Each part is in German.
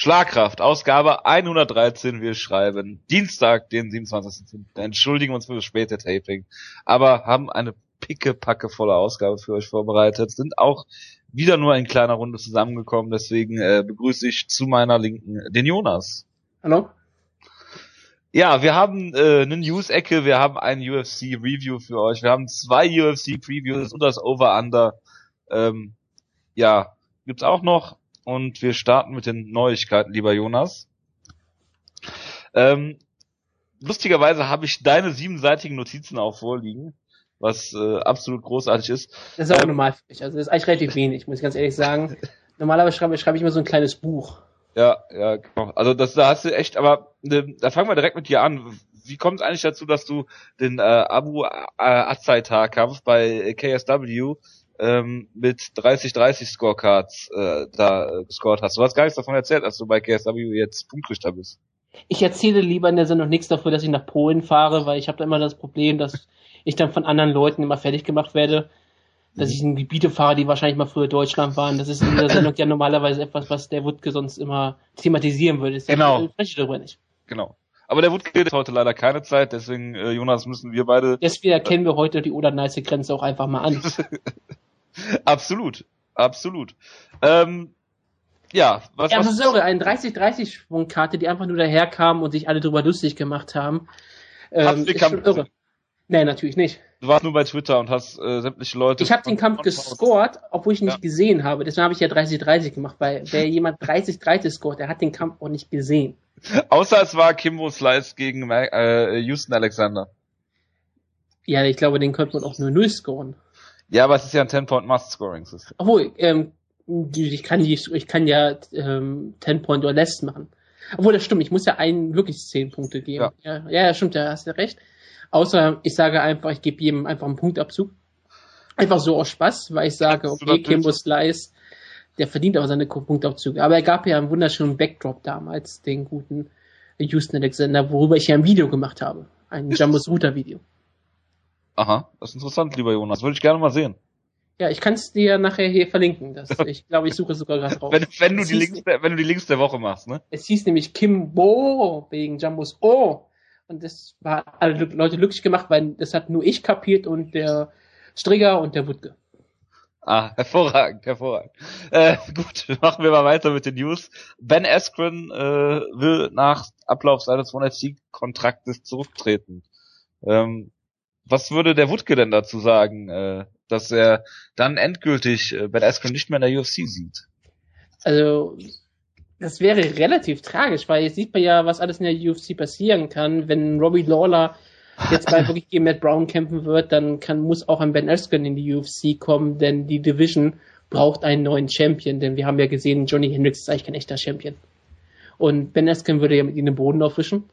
Schlagkraft, Ausgabe 113. Wir schreiben Dienstag, den 27. Entschuldigen uns für das späte Taping, aber haben eine picke-packe volle Ausgabe für euch vorbereitet, sind auch wieder nur in kleiner Runde zusammengekommen, deswegen äh, begrüße ich zu meiner Linken den Jonas. Hallo. Ja, wir haben äh, eine News-Ecke, wir haben ein UFC-Review für euch, wir haben zwei UFC-Previews und das Over-Under. Ähm, ja, gibt's auch noch und wir starten mit den Neuigkeiten, lieber Jonas. Ähm, lustigerweise habe ich deine siebenseitigen Notizen auch vorliegen, was äh, absolut großartig ist. Das ist auch ähm, normal für mich. Also das ist eigentlich relativ wenig, muss ich ganz ehrlich sagen. Normalerweise schreibe, schreibe ich immer so ein kleines Buch. Ja, ja, genau. Also das da hast du echt, aber ne, da fangen wir direkt mit dir an. Wie kommt es eigentlich dazu, dass du den äh, Abu äh, Azaitar-Kampf bei KSW ähm, mit 30-30 Scorecards äh, da äh, gescored hast. Du hast gar nichts davon erzählt, dass du bei KSW jetzt Punktrichter bist. Ich erzähle lieber in der Sendung nichts dafür, dass ich nach Polen fahre, weil ich habe da immer das Problem, dass ich dann von anderen Leuten immer fertig gemacht werde, dass ich in Gebiete fahre, die wahrscheinlich mal früher Deutschland waren. Das ist in dieser Sendung ja normalerweise etwas, was der Wutke sonst immer thematisieren würde. Deswegen genau. spreche ich darüber nicht. Genau. Aber der Wutke hat heute leider keine Zeit, deswegen, äh, Jonas, müssen wir beide... Deswegen erkennen wir heute die Oder-Neiße-Grenze auch einfach mal an. absolut, absolut. Ähm, ja, was, ja, was ist irre, eine 30-30 Schwungkarte, die einfach nur daherkam und sich alle drüber lustig gemacht haben. Ähm, ist schon irre. Nee, natürlich nicht. Du warst nur bei Twitter und hast äh, sämtliche Leute. Ich habe den Kampf gescored, obwohl ich ihn ja. nicht gesehen habe. Deswegen habe ich ja 30-30 gemacht, weil wer jemand 30-30 scored, der hat den Kampf auch nicht gesehen. Außer es war Kimbo Slice gegen äh, Houston Alexander. Ja, ich glaube, den könnte man auch nur 0 scoren. Ja, aber es ist ja ein 10-Point-Must-Scoring-System. Obwohl, ähm, ich kann, die, ich kann ja ähm, 10-Point oder Less machen. Obwohl, das stimmt, ich muss ja einen wirklich 10 Punkte geben. Ja, ja, ja stimmt, da hast du recht. Außer ich sage einfach, ich gebe jedem einfach einen Punktabzug. Einfach so aus Spaß, weil ich sage, okay, Kimbo Slice, der verdient aber seine Punktabzüge. Aber er gab ja einen wunderschönen Backdrop damals, den guten Houston Alexander, worüber ich ja ein Video gemacht habe. Ein Jambos Router Video. Aha, das ist interessant, lieber Jonas. Würde ich gerne mal sehen. Ja, ich kann es dir nachher hier verlinken. Das, ich glaube, ich suche es sogar gerade raus. wenn, wenn, du die Links, der, wenn du die Links der Woche machst, ne? Es hieß nämlich Kimbo wegen Jambos O. Und das war alle Leute glücklich gemacht, weil das hat nur ich kapiert und der Strigger und der Wutke. Ah, hervorragend, hervorragend. Äh, gut, machen wir mal weiter mit den News. Ben Askren äh, will nach Ablauf seines One kontraktes zurücktreten. Ähm, was würde der Wutke denn dazu sagen, äh, dass er dann endgültig äh, Ben Askren nicht mehr in der UFC sieht? Also, das wäre relativ tragisch, weil jetzt sieht man ja, was alles in der UFC passieren kann. Wenn Robbie Lawler jetzt mal wirklich gegen Matt Brown kämpfen wird, dann kann, muss auch ein Ben Askren in die UFC kommen, denn die Division braucht einen neuen Champion, denn wir haben ja gesehen, Johnny Hendricks ist eigentlich kein echter Champion. Und Ben Askren würde ja mit ihm den Boden aufwischen.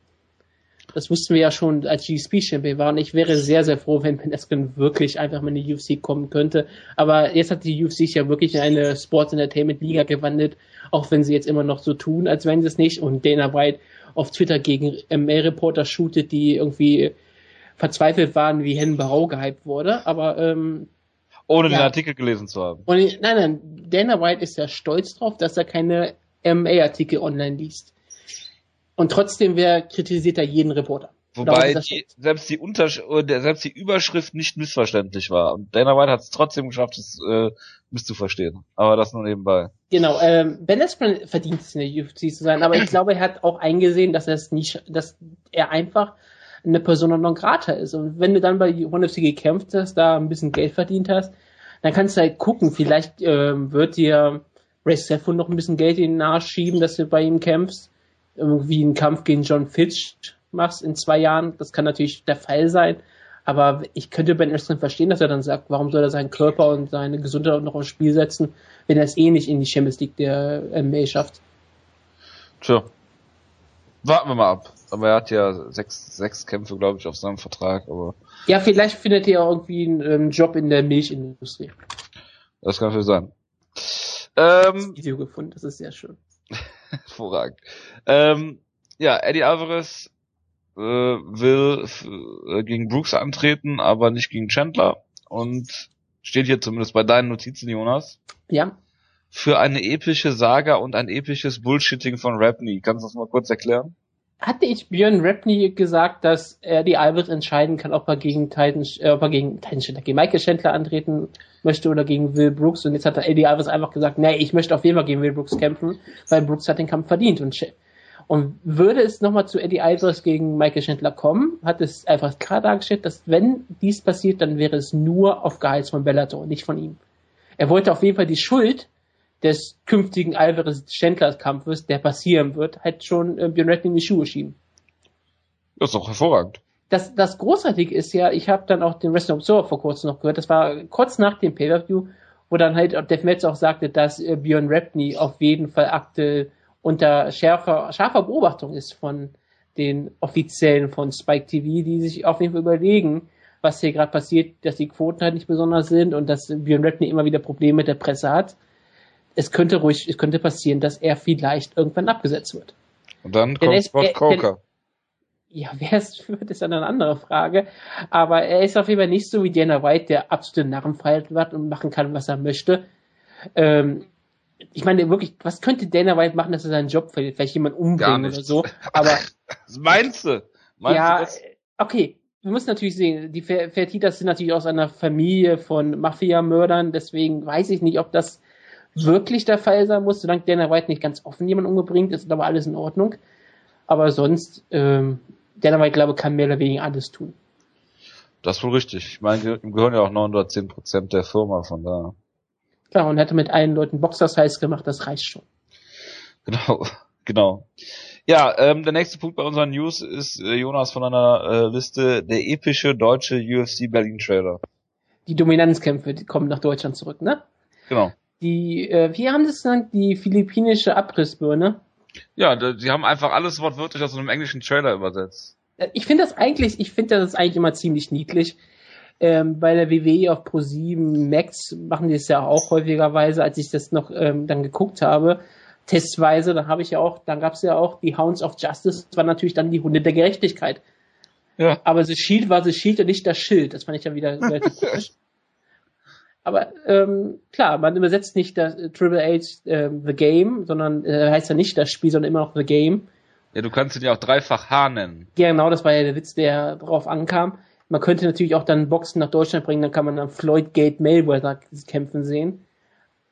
Das wussten wir ja schon, als GSP-Champion war. Und ich wäre sehr, sehr froh, wenn Ben Askren wirklich einfach mal in die UFC kommen könnte. Aber jetzt hat die UFC sich ja wirklich in eine Sports Entertainment Liga gewandelt, auch wenn sie jetzt immer noch so tun, als wenn sie es nicht. Und Dana White auf Twitter gegen ML-Reporter shootet, die irgendwie verzweifelt waren, wie Hen Barau gehypt wurde. Aber ähm, ohne ja. den Artikel gelesen zu haben. Und, nein, nein, Dana White ist ja stolz drauf, dass er keine MA-Artikel online liest. Und trotzdem wer kritisiert er jeden Reporter. Wobei die, selbst die Untersch selbst die Überschrift nicht missverständlich war. Und Dana White hat es trotzdem geschafft, es äh, misszuverstehen. Aber das nur nebenbei. Genau, ähm, Ben Askren verdient es in der UFC zu sein, aber ich glaube, er hat auch eingesehen, dass er es nicht, dass er einfach eine Persona non grata ist. Und wenn du dann bei ONE FC gekämpft hast, da ein bisschen Geld verdient hast, dann kannst du halt gucken, vielleicht ähm, wird dir Ray Sefo noch ein bisschen Geld in den Arsch schieben, dass du bei ihm kämpfst irgendwie einen Kampf gegen John Fitch machst in zwei Jahren, das kann natürlich der Fall sein. Aber ich könnte Ben Askren verstehen, dass er dann sagt, warum soll er seinen Körper und seine Gesundheit noch aufs Spiel setzen, wenn er es eh nicht in die Champions League der MMA schafft. Tja. Warten wir mal ab. Aber er hat ja sechs, sechs Kämpfe, glaube ich, auf seinem Vertrag. Aber ja, vielleicht findet er irgendwie einen, einen Job in der Milchindustrie. Das kann natürlich sein. Ähm, das Video gefunden, das ist sehr schön. Hervorragend. Ähm, ja, Eddie Alvarez äh, will äh, gegen Brooks antreten, aber nicht gegen Chandler. Und steht hier zumindest bei deinen Notizen, Jonas. Ja. für eine epische Saga und ein episches Bullshitting von Rapney. Kannst du das mal kurz erklären? Hatte ich Björn Rapney gesagt, dass er die Albert entscheiden kann, ob er gegen Titan, äh, ob er gegen Titan Chandler, gegen Michael Chandler antreten möchte oder gegen Will Brooks. Und jetzt hat er Eddie Alvarez einfach gesagt, nee, ich möchte auf jeden Fall gegen Will Brooks kämpfen, weil Brooks hat den Kampf verdient. Und, und würde es nochmal zu Eddie Alvarez gegen Michael Chandler kommen, hat es einfach klar dargestellt, dass wenn dies passiert, dann wäre es nur auf Geheiß von Bellator, nicht von ihm. Er wollte auf jeden Fall die Schuld des künftigen Alvarez Chandler Kampfes, der passieren wird, halt schon äh, Björn Redknapp in die Schuhe schieben. Das ist doch hervorragend. Das, das Großartige ist ja, ich habe dann auch den Wrestling Observer vor kurzem noch gehört, das war kurz nach dem Pay-Per-View, wo dann halt Dave Metz auch sagte, dass äh, Björn Rapney auf jeden Fall aktuell unter schärfer, scharfer Beobachtung ist von den Offiziellen von Spike TV, die sich auf jeden Fall überlegen, was hier gerade passiert, dass die Quoten halt nicht besonders sind und dass Björn Rapney immer wieder Probleme mit der Presse hat es könnte ruhig, es könnte passieren, dass er vielleicht irgendwann abgesetzt wird. Und dann kommt Scott Coker. Ja, wer es wird, ist dann eine andere Frage. Aber er ist auf jeden Fall nicht so wie Dana White, der absolute Narrenfreiheit hat und machen kann, was er möchte. Ähm, ich meine, wirklich, was könnte Dana White machen, dass er seinen Job verliert? Vielleicht jemand umbringen oder so. Aber. was meinst du? Meinst ja, du okay. Wir müssen natürlich sehen, die Fertitas sind natürlich aus einer Familie von Mafia-Mördern, deswegen weiß ich nicht, ob das wirklich der Fall sein muss. Solange Dana White nicht ganz offen jemanden umbringt, ist aber alles in Ordnung. Aber sonst, ähm, Dana White, glaube ich, kann mehr oder weniger alles tun. Das ist wohl richtig. Ich meine, ihm gehören ja auch 910 Prozent der Firma, von da. Klar, und hätte mit allen Leuten Boxersize gemacht, das reicht schon. Genau, genau. Ja, ähm, der nächste Punkt bei unseren News ist äh, Jonas von einer äh, Liste der epische deutsche UFC Berlin Trailer. Die Dominanzkämpfe die kommen nach Deutschland zurück, ne? Genau die, äh, wie haben das genannt, die philippinische Abrissbirne? Ja, sie haben einfach alles wortwörtlich aus einem englischen Trailer übersetzt. Äh, ich finde das eigentlich, ich finde das eigentlich immer ziemlich niedlich. Ähm, bei der WWE auf Pro7 Max machen die es ja auch häufigerweise, als ich das noch ähm, dann geguckt habe, testweise, dann habe ich ja auch, dann gab es ja auch die Hounds of Justice, das war natürlich dann die Hunde der Gerechtigkeit. Ja. Aber The Shield war The Shield und nicht das Schild. Das fand ich dann wieder relativ komisch. Aber ähm, klar, man übersetzt nicht das äh, Triple H äh, The Game, sondern äh, heißt ja nicht das Spiel, sondern immer noch The Game. Ja, du kannst ihn ja auch dreifach H nennen. Ja, genau, das war ja der Witz, der darauf ankam. Man könnte natürlich auch dann Boxen nach Deutschland bringen, dann kann man dann Floyd Gate Mayweather kämpfen sehen.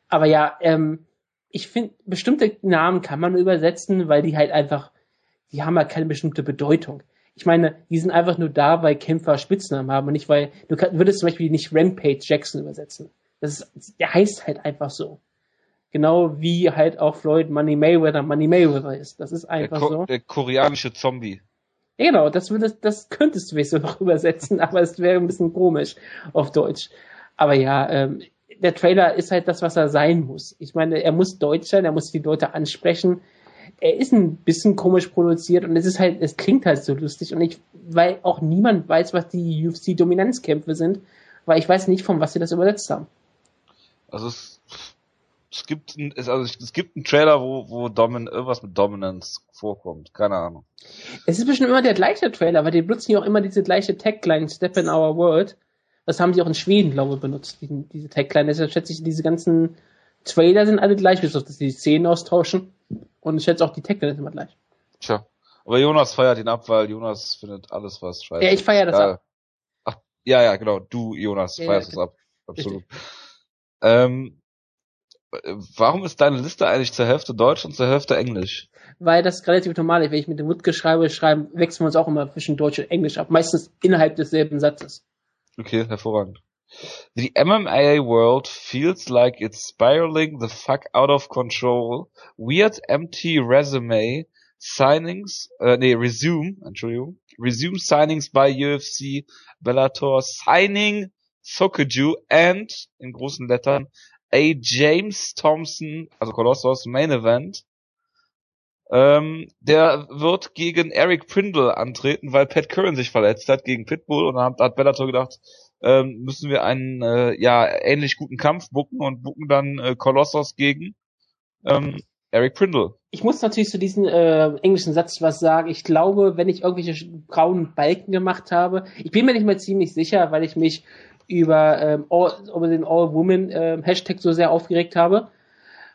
Aber ja, ähm, ich finde, bestimmte Namen kann man übersetzen, weil die halt einfach, die haben halt keine bestimmte Bedeutung. Ich meine, die sind einfach nur da, weil Kämpfer Spitznamen haben und nicht, weil du würdest zum Beispiel nicht Rampage Jackson übersetzen. Das ist, der heißt halt einfach so. Genau wie halt auch Floyd Money Mayweather Money Mayweather ist. Das ist einfach der so. Der koreanische Zombie. Genau, das, würdest, das könntest du so noch übersetzen, aber es wäre ein bisschen komisch auf Deutsch. Aber ja, ähm, der Trailer ist halt das, was er sein muss. Ich meine, er muss deutsch sein, er muss die Leute ansprechen er ist ein bisschen komisch produziert und es ist halt, es klingt halt so lustig und ich, weil auch niemand weiß, was die UFC-Dominanzkämpfe sind, weil ich weiß nicht, von was sie das übersetzt haben. Also es, es gibt ein, es, also es gibt einen Trailer, wo, wo Domin, irgendwas mit Dominance vorkommt. Keine Ahnung. Es ist bestimmt immer der gleiche Trailer, weil die benutzen ja auch immer diese gleiche Tagline, Step in Our World. Das haben sie auch in Schweden, glaube ich, benutzt, die, diese Tagline. Deshalb schätze ich, diese ganzen Trailer sind alle gleich, bis auf dass sie die Szenen austauschen. Und ich schätze auch die Tagline immer gleich. Tja. Aber Jonas feiert ihn ab, weil Jonas findet alles, was scheiße Ja, ich feiere das ab. Ach, ja, ja, genau. Du, Jonas, ja, feierst ja, es ab. Absolut. Ähm, warum ist deine Liste eigentlich zur Hälfte Deutsch und zur Hälfte Englisch? Weil das relativ normal ist. Wenn ich mit dem Wutke schreibe, schreiben, wechseln wir uns auch immer zwischen Deutsch und Englisch ab. Meistens innerhalb desselben Satzes. Okay, hervorragend. The MMA world feels like it's spiraling the fuck out of control. Weird empty resume signings, äh, nee, resume, Entschuldigung, resume signings by UFC, Bellator, signing Sokoju and, in großen Lettern, a James Thompson, also Colossus Main Event. Ähm, der wird gegen Eric Prindle antreten, weil Pat Curran sich verletzt hat gegen Pitbull und dann hat, Bellator gedacht, ähm, müssen wir einen äh, ja ähnlich guten Kampf bucken und bucken dann äh, Colossus gegen ähm, Eric Prindle. Ich muss natürlich zu diesem äh, englischen Satz was sagen. Ich glaube, wenn ich irgendwelche braunen Balken gemacht habe, ich bin mir nicht mehr ziemlich sicher, weil ich mich über, ähm, all, über den All-Woman äh, Hashtag so sehr aufgeregt habe.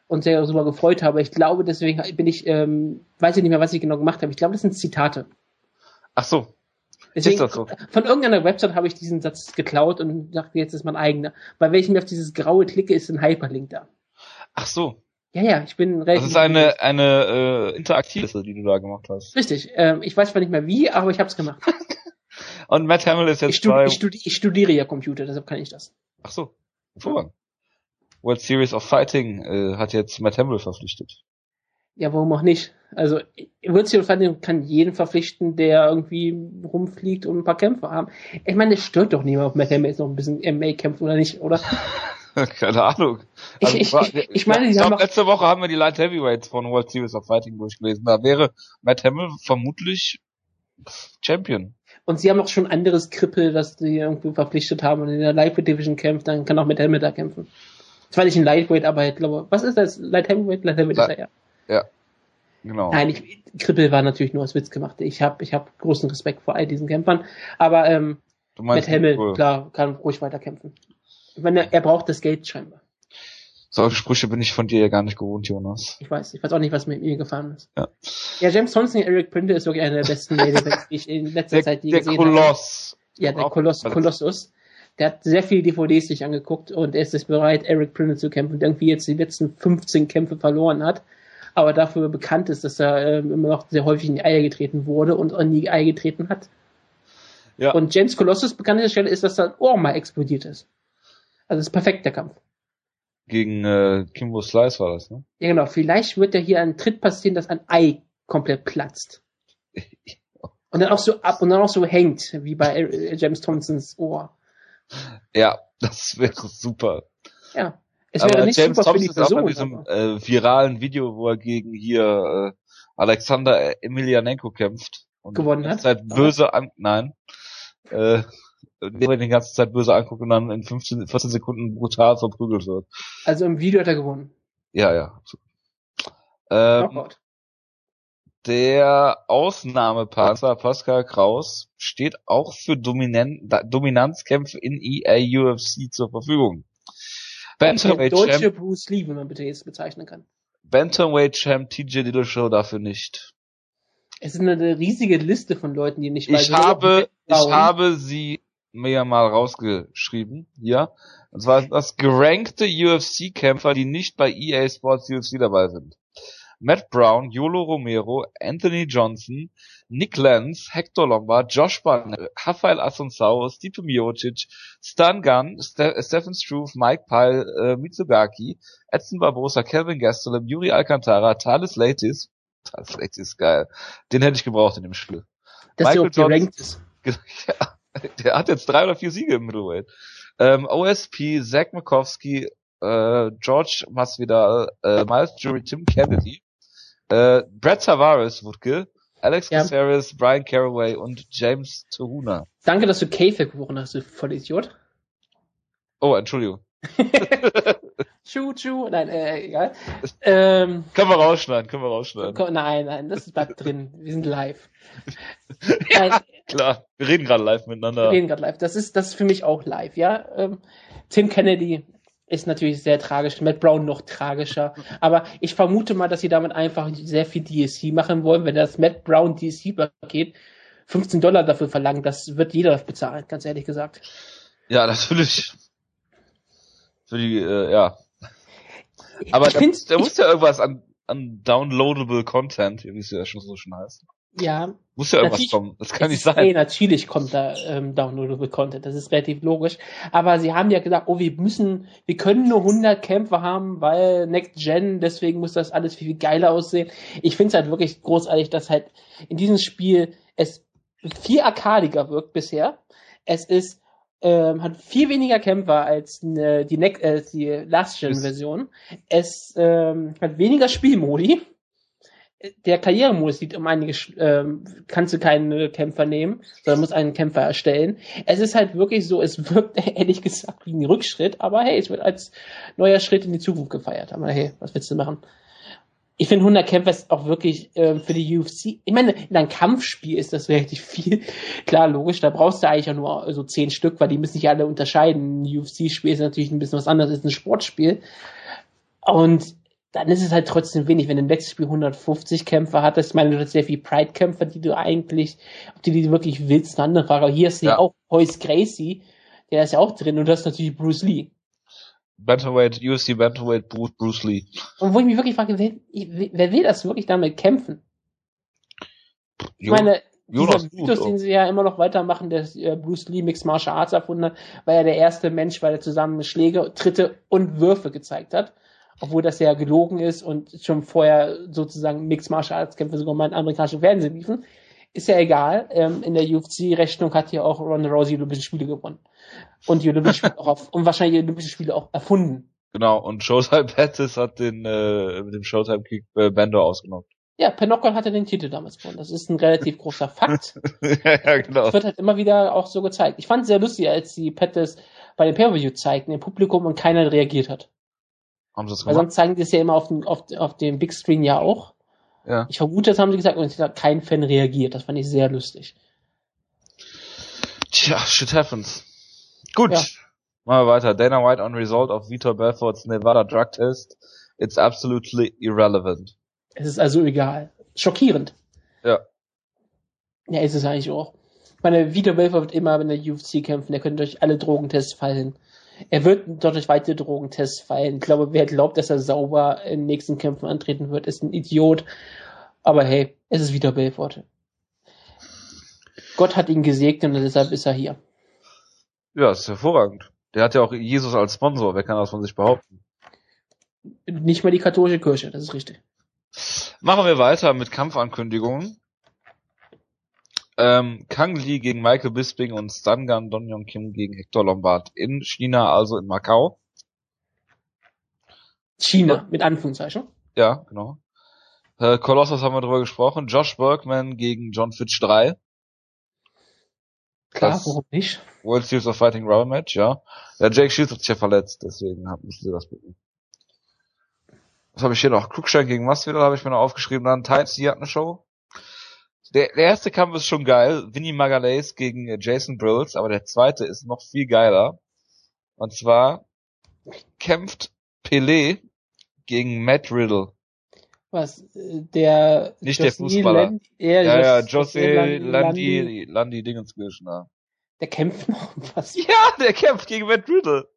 und sehr darüber gefreut habe. Ich glaube, deswegen bin ich, ähm, weiß ich nicht mehr, was ich genau gemacht habe. Ich glaube, das sind Zitate. Ach so. Deswegen, so? Von irgendeiner Website habe ich diesen Satz geklaut und dachte, jetzt ist mein eigener. Weil wenn ich mir auf dieses graue klicke, ist ein Hyperlink da. Ach so. Ja, ja, ich bin relativ. Das ist eine, eine äh, interaktive, die du da gemacht hast. Richtig. Ähm, ich weiß zwar nicht mehr wie, aber ich habe es gemacht. und Matt Hamill ist jetzt ich, studi ich, studi ich studiere ja Computer, deshalb kann ich das. Ach so. Hervorragend. World Series of Fighting äh, hat jetzt Matt Hamill verpflichtet. Ja, warum auch nicht? Also of Fighting kann jeden verpflichten, der irgendwie rumfliegt und ein paar Kämpfe haben. Ich meine, es stört doch niemand, ob Matt Hamill jetzt noch ein bisschen MMA kämpft oder nicht, oder? Keine Ahnung. Also, ich, ich, ich, ich meine, ich glaub, letzte Woche haben wir die Light Heavyweights von World Series of Fighting durchgelesen. Da wäre Matt Hamill vermutlich Champion. Und sie haben auch schon anderes Krippel, das sie irgendwie verpflichtet haben und in der Lightweight Division kämpft, dann kann auch Matt Hamill da kämpfen. Zwar nicht ein Lightweight, aber ich glaube, was ist das? Light Heavyweight? Light Heavyweight ist er, ja. Ja. Genau. Nein, ich, Krippel war natürlich nur als Witz gemacht. Ich habe ich hab großen Respekt vor all diesen Kämpfern. Aber ähm, Matt Hamill, cool. klar, kann ruhig weiterkämpfen. Ich meine, er braucht das Geld scheinbar. Solche Sprüche bin ich von dir ja gar nicht gewohnt, Jonas. Ich weiß, ich weiß auch nicht, was mit mir gefahren ist. Ja, ja James Thompson und Eric Printer ist wirklich einer der besten Medevents, die ich in letzter der, Zeit je gesehen Koloss. habe. Ja, der Koloss. Der Kolossus. Der hat sehr viele DVDs sich angeguckt und er ist bereit, Eric Printer zu kämpfen und irgendwie jetzt die letzten 15 Kämpfe verloren hat. Aber dafür bekannt ist, dass er ähm, immer noch sehr häufig in die Eier getreten wurde und auch nie Eier getreten hat. Ja. Und James Colossus bekannte Stelle ist, dass sein Ohr mal explodiert ist. Also das ist perfekt, der Kampf. Gegen äh, Kimbo Slice war das, ne? Ja, genau. Vielleicht wird ja hier ein Tritt passieren, dass ein Ei komplett platzt. Und dann auch so ab und dann auch so hängt, wie bei äh, James Thompsons Ohr. Ja, das wäre super. Ja. Es wäre nicht James super Thompson für die Person, ist auch in diesem äh, viralen Video, wo er gegen hier äh, Alexander Emelianenko kämpft. Und gewonnen hat. Zeit böse an, nein. Äh, der die ganze Zeit böse anguckt und dann in 15, 14 Sekunden brutal verprügelt wird. Also im Video hat er gewonnen. Ja, ja. Ähm, der Ausnahmepanzer Pascal Kraus steht auch für Dominan Dominanzkämpfe in EA UFC zur Verfügung. Bantamweight Champ. Deutsche Bruce Lee, wenn man bitte jetzt bezeichnen kann. Bantamweight Champ TJ Dillashaw dafür nicht. Es ist eine riesige Liste von Leuten, die nicht Ich habe, ich habe sie mir mal rausgeschrieben, hier. Und zwar das gerankte UFC-Kämpfer, die nicht bei EA Sports UFC dabei sind. Matt Brown, Yolo Romero, Anthony Johnson, Nick Lenz, Hector Lombard, Josh Barnett, Rafael Asuncao, Stipe Miocic, Stan Gunn, Ste Stephen Struve, Mike Pyle, äh, Mitsugaki, Edson Barbosa, Kevin Gastelum, Yuri Alcantara, Thales Latis, Thales Latis, geil. Den hätte ich gebraucht in dem Spiel. Dass Michael der gerankt ist. Ja, der hat jetzt drei oder vier Siege im Middleweight. Ähm, OSP, Zach Makowski, äh, George Masvidal, äh, Miles Jury, Tim Kennedy, äh, Brad Tavares, Wutke, Alex ja. Caceres, Brian Caraway und James Tuhuna. Danke, dass du K-Fake gebrochen hast, du Vollidiot. Oh, Entschuldigung. Tschu, tschu, nein, äh, egal. Ähm, können wir rausschneiden, können wir rausschneiden. Nein, nein, das bleibt drin. Wir sind live. ja, nein, klar, wir reden gerade live miteinander. Wir reden gerade live. Das ist, das ist für mich auch live, ja. Ähm, Tim Kennedy ist natürlich sehr tragisch, Matt Brown noch tragischer. Aber ich vermute mal, dass sie damit einfach sehr viel DSC machen wollen. Wenn das Matt Brown DSC-Paket 15 Dollar dafür verlangt, das wird jeder bezahlen, ganz ehrlich gesagt. Ja, natürlich. Für die, äh, ja. Aber da, da muss ja irgendwas an, an downloadable Content, wie es ja schon so schon heißt. Ja. Muss ja irgendwas kommen. Das kann nicht sein. Ey, natürlich kommt da ähm, downloadable Content. Das ist relativ logisch. Aber sie haben ja gesagt, oh, wir müssen, wir können nur 100 Kämpfer haben, weil Next Gen, deswegen muss das alles viel, viel geiler aussehen. Ich finde es halt wirklich großartig, dass halt in diesem Spiel es viel arkadiger wirkt bisher. Es ist ähm, hat viel weniger Kämpfer als äh, die, ne äh, die Last-Gen-Version. Es ähm, hat weniger Spielmodi der Karrieremodus sieht um einige, ähm, kannst du keinen Kämpfer nehmen, sondern musst einen Kämpfer erstellen. Es ist halt wirklich so, es wirkt ehrlich gesagt wie ein Rückschritt, aber hey, es wird als neuer Schritt in die Zukunft gefeiert. Aber hey, was willst du machen? Ich finde 100 Kämpfer ist auch wirklich äh, für die UFC. Ich meine, in einem Kampfspiel ist das relativ viel. Klar, logisch, da brauchst du eigentlich auch nur so 10 Stück, weil die müssen sich alle unterscheiden. Ein UFC-Spiel ist natürlich ein bisschen was anderes, ist ein Sportspiel. Und dann ist es halt trotzdem wenig. Wenn du im letzten Spiel 150 Kämpfer hattest, ich meine, du hast sehr viel Pride-Kämpfer, die du eigentlich, ob du die wirklich willst, eine andere Frage. Aber hier ist ja, ja auch Hoyce Gracie, der ist ja auch drin und das ist natürlich Bruce Lee. Bantamweight, UFC Bantamweight Bruce, Lee. Und wo ich mich wirklich frage, wer, wer will das wirklich damit kämpfen? Ich meine, Jonas dieser Mythos, den sie ja immer noch weitermachen, der äh, Bruce Lee Mixed Martial Arts erfunden hat, war ja der erste Mensch, weil er zusammen Schläge, Tritte und Würfe gezeigt hat. Obwohl das ja gelogen ist und schon vorher sozusagen Mixed Martial Arts Kämpfe sogar mal in amerikanischen Fernsehen liefen. Ist ja egal. Ähm, in der UFC-Rechnung hat ja auch Ronda Rousey Olympische Spiele gewonnen. Und die Olympischen Spiele auch auf, und wahrscheinlich die Olympischen Spiele auch erfunden. Genau, und Showtime Pettis hat den äh, mit dem Showtime Kick äh, Bando ausgenockt. Ja, Pinocchio hatte den Titel damals gewonnen. Das ist ein relativ großer Fakt. ja, ja, genau. Das wird halt immer wieder auch so gezeigt. Ich fand es sehr lustig, als die Pettis bei dem Pay-Per-View zeigten im Publikum und keiner reagiert hat. Haben sie das gemacht? Weil sonst zeigen die es ja immer auf dem, auf, auf dem Big Screen ja auch. Ja. Ich vermute, das haben sie gesagt und es hat kein Fan reagiert. Das fand ich sehr lustig. Tja, shit happens. Gut. Ja. Machen wir weiter. Dana White on result of Vitor Belfort's Nevada drug test. It's absolutely irrelevant. Es ist also egal. Schockierend. Ja. Ja, ist es eigentlich auch. Ich meine, Vitor Belfort wird immer in der UFC kämpfen. Der könnte durch alle Drogentests fallen. Er wird dort durch weitere Drogentests fallen. Ich glaube, wer glaubt, dass er sauber in den nächsten Kämpfen antreten wird, ist ein Idiot. Aber hey, es ist wieder Belfort. Gott hat ihn gesegnet und deshalb ist er hier. Ja, ist hervorragend. Der hat ja auch Jesus als Sponsor. Wer kann das von sich behaupten? Nicht mal die katholische Kirche, das ist richtig. Machen wir weiter mit Kampfankündigungen. Ähm, Kang Lee gegen Michael Bisping und Stangan Donyon Kim gegen Hector Lombard in China, also in Macau. China, mit Anführungszeichen. Ja, genau. Äh, Colossus haben wir drüber gesprochen. Josh Bergman gegen John Fitch 3. Klar, das warum nicht? World Series of Fighting Rubber Match, ja. Ja, Jake Shields hat sich ja verletzt, deswegen müssen sie das gucken. Was habe ich hier noch? Cruikshank gegen Masvidal habe ich mir noch aufgeschrieben. Dann Times, die hat eine Show. Der, der erste Kampf ist schon geil. Vinny Magalhaes gegen äh, Jason Brills, aber der zweite ist noch viel geiler. Und zwar kämpft Pelé gegen Matt Riddle. Was, äh, der... Nicht José der Fußballer. Land, ja, ja, Jose Landi, Landi, Landi Dingenskirchner. Der kämpft noch was? Ja, der kämpft gegen Matt Riddle.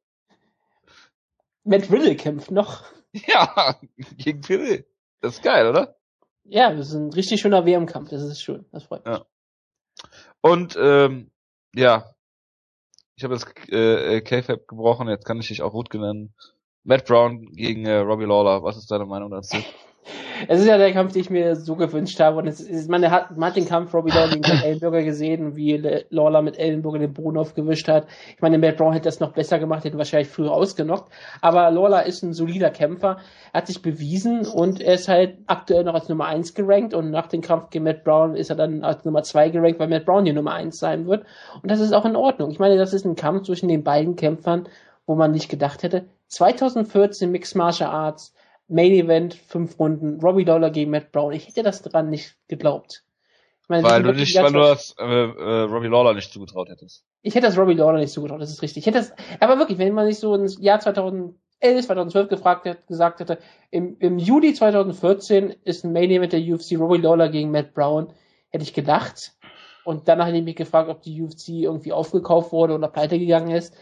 Matt Riddle kämpft noch. Ja, gegen Pelé. Das ist geil, oder? Ja, das ist ein richtig schöner WM-Kampf. Das ist schön. Das freut mich. Ja. Und ähm, ja, ich habe jetzt äh, äh K-Fab gebrochen. Jetzt kann ich dich auch Wutke nennen. Matt Brown gegen äh, Robbie Lawler. Was ist deine Meinung dazu? es ist ja der Kampf, den ich mir so gewünscht habe. Und es ist, man hat, man hat den Kampf Robbie Lawler gegen den Ellenberger gesehen, wie Lawler mit Ellenberger den Boden aufgewischt hat. Ich meine, Matt Brown hätte das noch besser gemacht, hätte wahrscheinlich früher ausgenockt. Aber Lawler ist ein solider Kämpfer, hat sich bewiesen und er ist halt aktuell noch als Nummer 1 gerankt und nach dem Kampf gegen Matt Brown ist er dann als Nummer 2 gerankt, weil Matt Brown die Nummer 1 sein wird. Und das ist auch in Ordnung. Ich meine, das ist ein Kampf zwischen den beiden Kämpfern, wo man nicht gedacht hätte. 2014 Mixed Martial Arts, Main Event, fünf Runden, Robbie Lawler gegen Matt Brown. Ich hätte das dran nicht geglaubt. Meine, weil du nicht, weil du das äh, äh, Robbie Lawler nicht zugetraut hättest. Ich hätte das Robbie Lawler nicht zugetraut, das ist richtig. Ich hätte das, aber wirklich, wenn man sich so ins Jahr 2011, 2012 gefragt hätte, gesagt hätte, im, im Juli 2014 ist ein Main Event der UFC Robbie Lawler gegen Matt Brown, hätte ich gedacht. Und danach hätte ich mich gefragt, ob die UFC irgendwie aufgekauft wurde oder pleite gegangen ist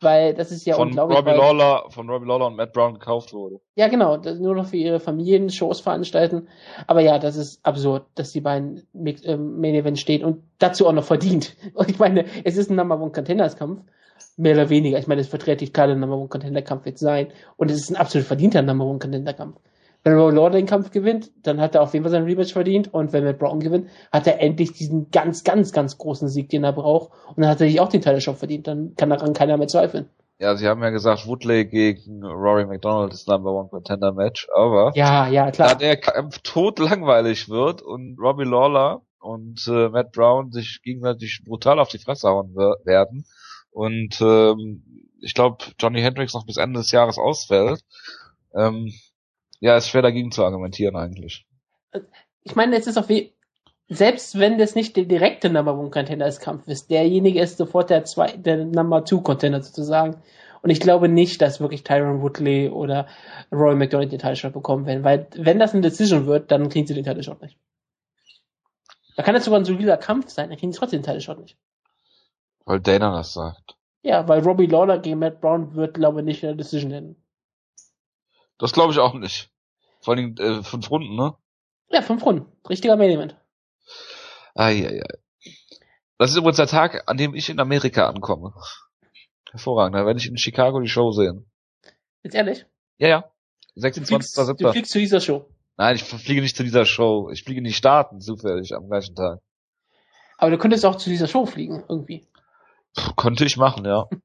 weil das ist ja von unglaublich. Robbie Lawler, von Robbie Lawler und Matt Brown gekauft wurde. Ja, genau, nur noch für ihre Familien Shows veranstalten. Aber ja, das ist absurd, dass die beiden im Main Event stehen und dazu auch noch verdient. Und ich meine, es ist ein Number One Contenders Kampf. Mehr oder weniger. Ich meine, es wird relativ klar der Number One Contender Kampf jetzt sein. Und es ist ein absolut verdienter Number One Contender Kampf. Wenn Roy Lawler den Kampf gewinnt, dann hat er auf jeden Fall seinen Rematch verdient. Und wenn Matt Brown gewinnt, hat er endlich diesen ganz, ganz, ganz großen Sieg, den er braucht. Und dann hat er sich auch den Title Shot verdient. Dann kann daran keiner mehr zweifeln. Ja, sie haben ja gesagt, Woodley gegen Rory McDonald ist Number One Contender Match, aber ja, ja, klar. da der Kampf tot langweilig wird und Robbie Lawler und äh, Matt Brown sich gegenseitig brutal auf die Fresse hauen werden und ähm, ich glaube Johnny Hendricks noch bis Ende des Jahres ausfällt, ähm, ja, ist schwer dagegen zu argumentieren eigentlich. Ich meine, es ist auch wie, selbst wenn das nicht der direkte Number One Contender des Kampf ist, derjenige ist sofort der zwei, der Number Two Contender sozusagen. Und ich glaube nicht, dass wirklich Tyron Woodley oder Roy McDonald den Title Shot bekommen werden, weil wenn das eine Decision wird, dann kriegen sie den Title Shot nicht. Da kann das sogar ein solider Kampf sein, dann kriegen sie trotzdem den Title Shot nicht. Weil Dana das sagt. Ja, weil Robbie Lawler gegen Matt Brown wird, glaube ich, nicht eine Decision nennen. Das glaube ich auch nicht. Vor allem äh, fünf Runden, ne? Ja, fünf Runden. Richtiger Main Event. Eieiei. Das ist übrigens der Tag, an dem ich in Amerika ankomme. Hervorragend, da werde ich in Chicago die Show sehen. Jetzt ehrlich? Ja, ja. Du fliegst, 26.07. du fliegst zu dieser Show. Nein, ich fliege nicht zu dieser Show. Ich fliege in die Staaten zufällig am gleichen Tag. Aber du könntest auch zu dieser Show fliegen, irgendwie. Puh, konnte ich machen, ja.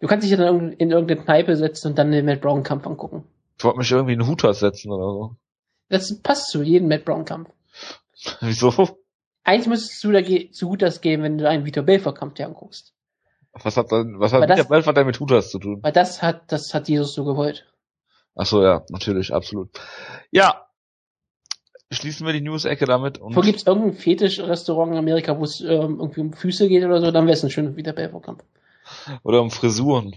Du kannst dich ja dann in irgendeine Kneipe setzen und dann den Matt Brown Kampf angucken. Ich wollte mich irgendwie in einen Huter setzen oder so. Das passt zu jedem Matt Brown Kampf. Wieso? Eigentlich müsstest du da zu Hutas gehen, wenn du einen Vitor Belfort Kampf dir anguckst. Was hat dann, was hat der das- Belfort denn mit Hutas zu tun? Weil das hat, das hat Jesus so gewollt. Ach so, ja, natürlich, absolut. Ja. Schließen wir die News-Ecke damit und Wo gibt's irgendein Fetisch-Restaurant in Amerika, wo es ähm, irgendwie um Füße geht oder so, dann wäre es ein schöner Vitor Belfort Kampf. oder um Frisuren.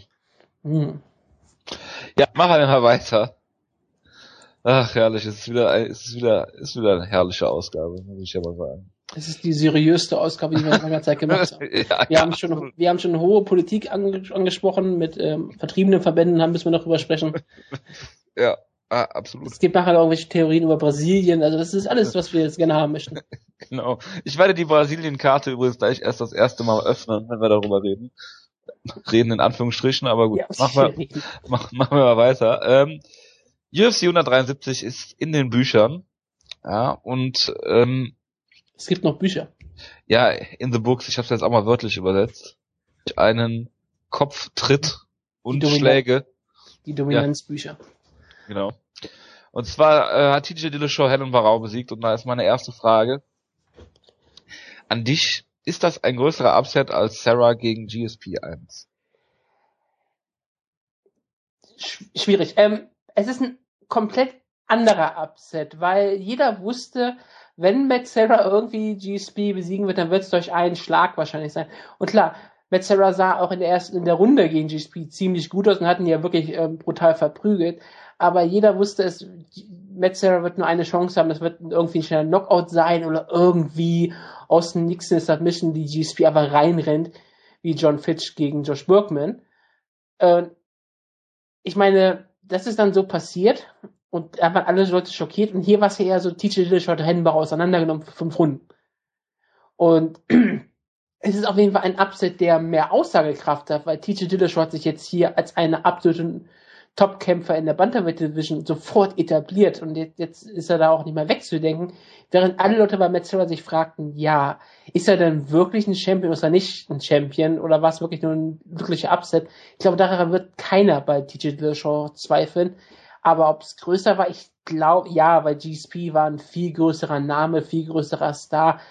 Hm. Ja, machen wir mal weiter. Ach, herrlich, es ist wieder, es ist wieder, es ist wieder eine herrliche Ausgabe, muss ich ja mal sagen. Das ist die seriöste Ausgabe, die wir in langer Zeit gemacht haben. ja, Wir haben schon, wir haben schon hohe Politik ange angesprochen, mit ähm, vertriebenen Verbänden haben, müssen wir noch drüber sprechen. ja, ah, absolut. Es gibt nachher noch irgendwelche Theorien über Brasilien, also das ist alles, was wir jetzt gerne haben möchten. Genau. Ich werde die Brasilien-Karte übrigens gleich erst das erste Mal öffnen, wenn wir darüber reden. Reden in Anführungsstrichen, aber gut, Ja, machen, wir, mach, machen wir mal weiter. Ähm, UFC 173 ist in den Büchern. Ja, und ähm, Es gibt noch Bücher. ja, in the books, ich habe es jetzt auch mal wörtlich übersetzt, einen Kopftritt und Die. Schläge. Die Dominanzbücher. Genau. Und zwar äh, hat TJ Dillashaw Helen Barau besiegt und da ist meine erste Frage an dich. Ist das ein größerer Upset als Sarah gegen GSP 1? Sch schwierig. Ähm, es ist ein komplett anderer Upset, weil jeder wusste, wenn Matt Serra irgendwie GSP besiegen wird, dann wird es durch einen Schlag wahrscheinlich sein. Und klar, Matt Serra sah auch in der ersten, in der Runde gegen GSP ziemlich gut aus und hatten ihn ja wirklich ähm, brutal verprügelt. Aber jeder wusste es, Matt Serra wird nur eine Chance haben, das wird irgendwie ein schneller Knockout sein oder irgendwie aus dem Nix eine Submission, die GSP aber reinrennt, wie John Fitch gegen Josh Burkman. Äh, ich meine, das ist dann so passiert und da waren alle Leute schockiert und hier war es ja eher so, TJ Dillashaw hat Händenbach auseinandergenommen für fünf Runden. Und es ist auf jeden Fall ein Upset, der mehr Aussagekraft hat, weil TJ Dillashaw sich jetzt hier als eine absolute Top-Kämpfer in der Bantamweight Division sofort etabliert und jetzt, jetzt ist er da auch nicht mehr wegzudenken, während alle Leute bei Metzler sich fragten, ja, ist er denn wirklich ein Champion, ist er nicht ein Champion? Oder war es wirklich nur ein wirklicher Upset? Ich glaube, daran wird keiner bei TJ Dillashaw zweifeln, aber ob es größer war, ich glaube, ja, weil GSP war ein viel größerer Name, viel größerer Star,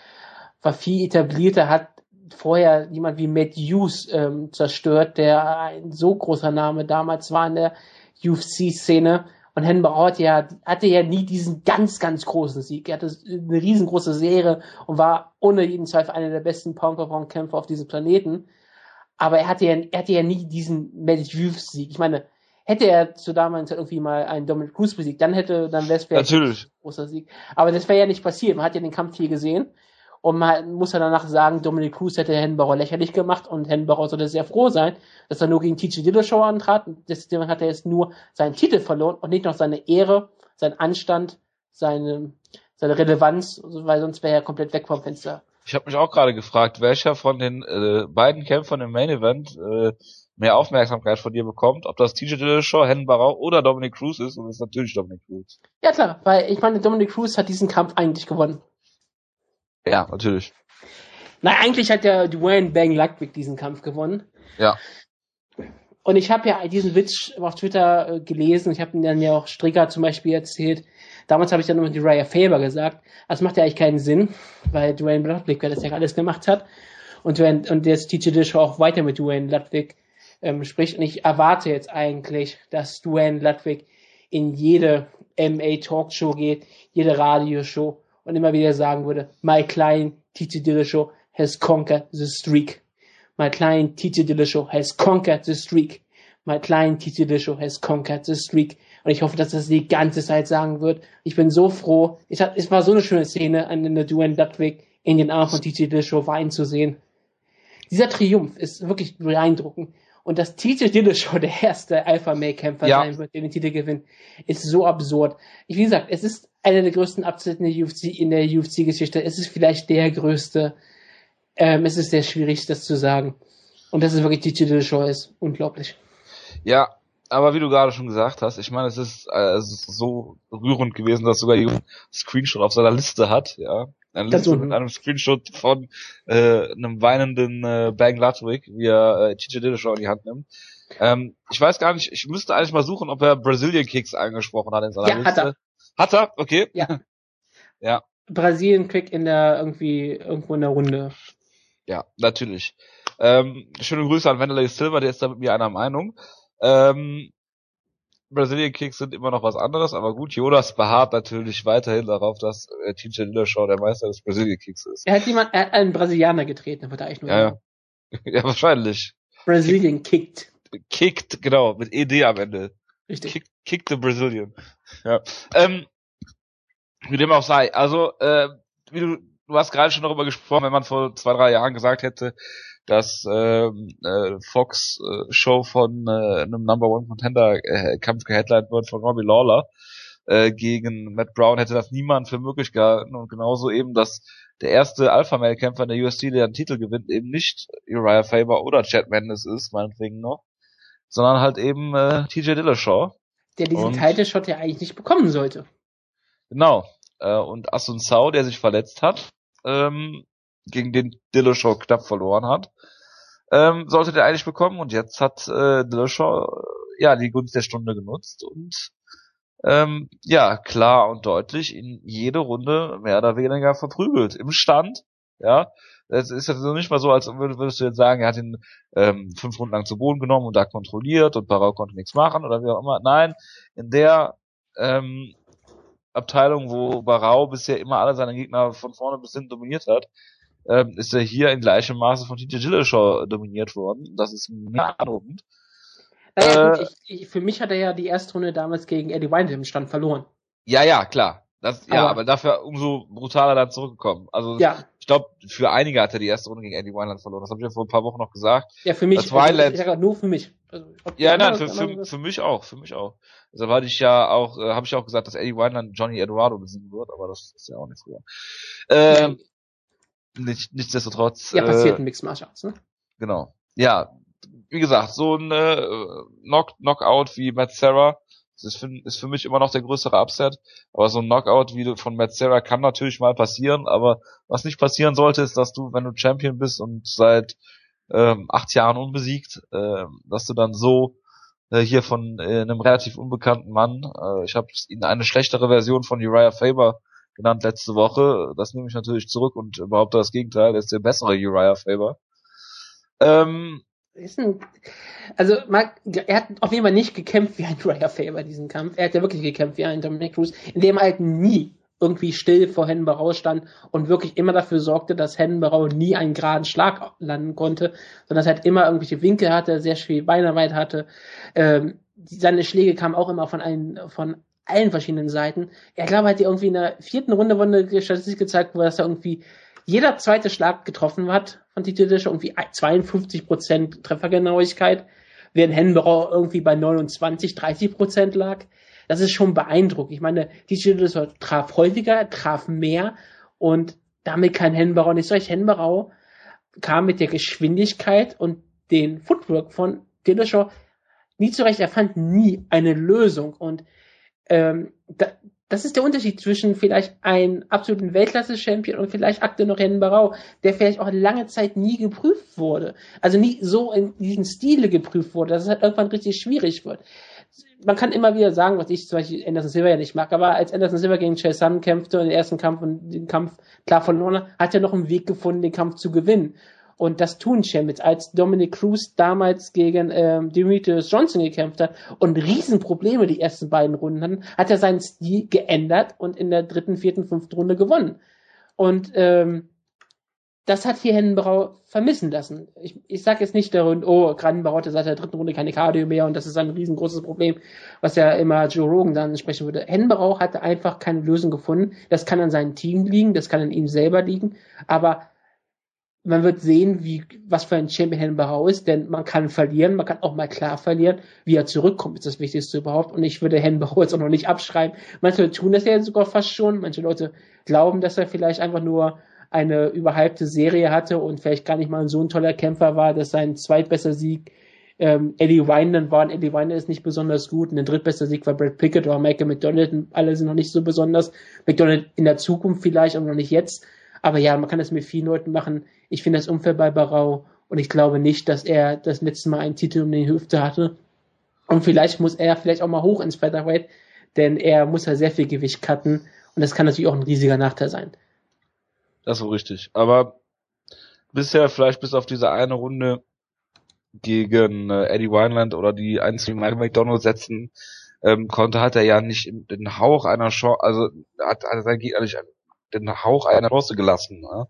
war viel etablierter, hat vorher jemand wie Matt Hughes ähm, zerstört, der ein so großer Name damals war in der UFC-Szene. Und Henbauer hat ja, hatte ja nie diesen ganz, ganz großen Sieg. Er hatte eine riesengroße Serie und war ohne jeden Zweifel einer der besten Pound-for-Pound-Kämpfer auf diesem Planeten. Aber er hatte ja, er hatte ja nie diesen Hughes-Sieg. Ich meine, hätte er zu damals irgendwie mal einen Dominic Cruz besiegt, dann hätte, dann wäre es vielleicht Natürlich. ein großer Sieg. Aber das wäre ja nicht passiert. Man hat ja den Kampf hier gesehen. Und man muss ja danach sagen, Dominic Cruz hätte Henbauer lächerlich gemacht und Henbauer sollte sehr froh sein, dass er nur gegen TJ Dillashaw antrat. Und Deswegen hat er jetzt nur seinen Titel verloren und nicht noch seine Ehre, seinen Anstand, seine, seine Relevanz, weil sonst wäre er komplett weg vom Fenster. Ich habe mich auch gerade gefragt, welcher von den äh, beiden Kämpfern im Main Event äh, mehr Aufmerksamkeit von dir bekommt, ob das TJ Dillashaw, Hennen Barau oder Dominic Cruz ist, und das ist natürlich Dominic Cruz. Ja klar, weil ich meine, Dominic Cruz hat diesen Kampf eigentlich gewonnen. Ja, natürlich. Nein, eigentlich hat der Dwayne Bang Ludwig diesen Kampf gewonnen. Ja. Und ich habe ja diesen Witz auf Twitter äh, gelesen. Ich habe ihn dann ja auch Stricker zum Beispiel erzählt. Damals habe ich dann immer die Raya Faber gesagt. Das macht ja eigentlich keinen Sinn, weil Dwayne Ludwig, das ja alles gemacht hat. Und, Dwayne, und jetzt TJ Dillashaw auch weiter mit Dwayne Ludwig ähm, spricht. Und ich erwarte jetzt eigentlich, dass Dwayne Ludwig in jede MA-Talkshow geht, jede Radioshow und immer wieder sagen würde, my client TJ Dillashaw has conquered the streak. My client TJ Dillashaw has conquered the streak. my client TJ Dillashaw has conquered the streak. Und ich hoffe, dass das die ganze Zeit sagen wird. Ich bin so froh. Ich hab, es war so eine schöne Szene, an der Duane Ludwig in den Arm von TJ Dillashaw weinen zu sehen. Dieser Triumph ist wirklich beeindruckend. Und dass TJ Dillashaw der erste Alpha-Male-Kämpfer Ja. sein wird, der den Titel gewinnt, ist so absurd. Ich, wie gesagt, es ist einer der größten Upsets in der UFC, in der UFC-Geschichte. Es ist vielleicht der größte. Ähm, es ist sehr schwierig, das zu sagen. Und dass es wirklich TJ Dillashaw ist. Unglaublich. Ja, aber wie du gerade schon gesagt hast, ich meine, es ist, äh, es ist so rührend gewesen, dass sogar Screenshot auf seiner Liste hat, ja. Liste unten. mit einem Screenshot von äh, einem weinenden äh, Bang Ludwig, wie er äh, TJ Dillashaw in die Hand nimmt. Ähm, ich weiß gar nicht, ich müsste eigentlich mal suchen, ob er Brazilian Kicks angesprochen hat in seiner Ja, hat Liste. Hat er? Okay. Ja. Ja, Brasilien Quick in der irgendwie irgendwo in der Runde. ja, natürlich. Ähm, schöne Grüße an Wanderlei Silver, der ist da mit mir einer Meinung. Ähm, Brazilian Kicks sind immer noch was anderes, aber gut, Jonas beharrt natürlich weiterhin darauf, dass äh, TJ Dillashaw der Meister des Brazilian Kicks ist. Er hat jemand, er hat einen Brasilianer getreten, da wird er eigentlich nur Ja, ja. Ja, wahrscheinlich. Brasilien kicked. Kicked, genau, mit ED am Ende. Richtig. Kick, kick the Brazilian. Ja. Ähm, wie dem auch sei. Also, äh, wie du, du hast gerade schon darüber gesprochen, wenn man vor zwei, drei Jahren gesagt hätte, dass ähm, äh, Fox äh, Show von äh, einem Number One Contender äh, Kampf geheadlined wird von Robbie Lawler äh, gegen Matt Brown, hätte das niemand für möglich gehalten. Und genauso eben, dass der erste Alpha Male Kämpfer in der UFC, der den Titel gewinnt, eben nicht Uriah Faber oder Chad Mendes ist, meinetwegen noch, sondern halt eben äh, TJ Dillashaw. Der diesen Title Shot ja eigentlich nicht bekommen sollte. Genau. Äh, und Asun Sao, der sich verletzt hat, ähm, gegen den Dillashaw knapp verloren hat, ähm, sollte der eigentlich bekommen. Und jetzt hat äh, Dillashaw äh, ja die Gunst der Stunde genutzt und ähm, ja klar und deutlich in jede Runde mehr oder weniger verprügelt im Stand. Ja, es ist jetzt nicht mal so, als würd- würdest du jetzt sagen, er hat ihn ähm, fünf Runden lang zu Boden genommen und da kontrolliert und Barau konnte nichts machen oder wie auch immer. Nein, in der ähm, Abteilung, wo Barau bisher immer alle seine Gegner von vorne bis hinten dominiert hat, ähm, ist er hier in gleichem Maße von TJ Dillashaw dominiert worden. Das ist mir beeindruckend. Naja, Äh, gut, ich, ich, für mich hat er ja die erste Runde damals gegen Eddie Wynn im Stand verloren. Ja, ja, klar. Das, ja, Aber- aber dafür umso brutaler dann zurückgekommen. Also Ja, ich glaube, für einige hat er die erste Runde gegen Andy Wineland verloren. Das habe ich ja vor ein paar Wochen noch gesagt. ja, für mich. Das Wineland- ich sag grad nur für mich. Also, Ja, nein, für, für, für mich auch, für mich auch. Deshalb hatte ich ja auch, äh, habe ich auch gesagt, dass Eddie Wineland Johnny Eduardo besiegen wird, aber das ist ja auch nicht früher. Ähm, nicht, nichtsdestotrotz. ja, äh, passiert in Mixed Martial Arts, ne? Genau. Ja, wie gesagt, so ein äh, Knock Knockout wie Matt Serra ist für, ist für mich immer noch der größere Upset. Aber so ein Knockout wie von Matt Serra kann natürlich mal passieren. Aber was nicht passieren sollte, ist, dass du, wenn du Champion bist und seit ähm, acht Jahren unbesiegt, äh, dass du dann so äh, hier von äh, einem relativ unbekannten Mann, äh, ich habe ihn eine schlechtere Version von Uriah Faber genannt letzte Woche. Das nehme ich natürlich zurück und behaupte das Gegenteil. Er ist der bessere Uriah Faber. Ähm, ein, also, mal, er hat auf jeden Fall nicht gekämpft wie ein Ryan Faber, diesen Kampf. Er hat ja wirklich gekämpft wie ein Dominic Cruz, in dem er halt nie irgendwie still vor Hennenbarau stand und wirklich immer dafür sorgte, dass Hennenbarau nie einen geraden Schlag landen konnte, sondern dass er halt immer irgendwelche Winkel hatte, sehr viel Beinarbeit hatte. Ähm, seine Schläge kamen auch immer von allen, von allen verschiedenen Seiten. Er glaube, hat irgendwie in der vierten Runde wurde Statistik gezeigt, wo dass er irgendwie jeder zweite Schlag getroffen hat von Tito Discher, irgendwie 52% Treffergenauigkeit, während Hennenbauer irgendwie bei 29, 30% lag. Das ist schon beeindruckend. Ich meine, Tito Discher traf häufiger, traf mehr und damit kann Hennenbauer nicht solch. Hennenbauer kam mit der Geschwindigkeit und den Footwork von Dillashaw nie zurecht. Er fand nie eine Lösung und ähm, da, das ist der Unterschied zwischen vielleicht einem absoluten Weltklasse-Champion und vielleicht aktuell noch Barau, der vielleicht auch lange Zeit nie geprüft wurde. Also nie so in diesen Stile geprüft wurde, dass es halt irgendwann richtig schwierig wird. Man kann immer wieder sagen, was ich zum Beispiel Anderson Silva ja nicht mag, aber als Anderson Silva gegen Chase Sun kämpfte und den ersten Kampf und den Kampf klar verloren hat, hat er noch einen Weg gefunden, den Kampf zu gewinnen. Und das tun Champions, als Dominic Cruz damals gegen ähm, Demetrius Johnson gekämpft hat und Riesenprobleme die ersten beiden Runden hatten, hat er seinen Stil geändert und in der dritten, vierten, fünften Runde gewonnen. Und ähm, das hat hier Hennenbrau vermissen lassen. Ich, ich sage jetzt nicht darin, oh, Grandenbau hatte seit der dritten Runde keine Cardio mehr und das ist ein riesengroßes Problem, was ja immer Joe Rogan dann sprechen würde. Hennenbrau hatte einfach keine Lösung gefunden. Das kann an seinem Team liegen, das kann an ihm selber liegen, aber man wird sehen, wie, was für ein Champion Hennenbau ist, denn man kann verlieren, man kann auch mal klar verlieren. Wie er zurückkommt, ist das Wichtigste überhaupt. Und ich würde Hennenbau jetzt auch noch nicht abschreiben. Manche Leute tun das ja sogar fast schon. Manche Leute glauben, dass er vielleicht einfach nur eine überhypte Serie hatte und vielleicht gar nicht mal so ein toller Kämpfer war, dass sein zweitbester Sieg ähm, Eddie Wineland war. Und Eddie Wineland ist nicht besonders gut. Und der drittbester Sieg war Brad Pickett oder Michael McDonald. Alle sind noch nicht so besonders. McDonald in der Zukunft vielleicht, aber noch nicht jetzt. Aber ja, man kann das mit vielen Leuten machen. Ich finde das unfair bei Barau. Und ich glaube nicht, dass er das letzte Mal einen Titel um die Hüfte hatte. Und vielleicht muss er vielleicht auch mal hoch ins Featherweight, denn er muss ja sehr viel Gewicht cutten. Und das kann natürlich auch ein riesiger Nachteil sein. Das ist so richtig. Aber bisher vielleicht bis auf diese eine Runde gegen äh, Eddie Wineland oder die einzelnen Michael McDonald setzen ähm, konnte, hat er ja nicht den Hauch einer Chance, also hat, hat sein Gegner nicht den Hauch einer Chance gelassen. Ne?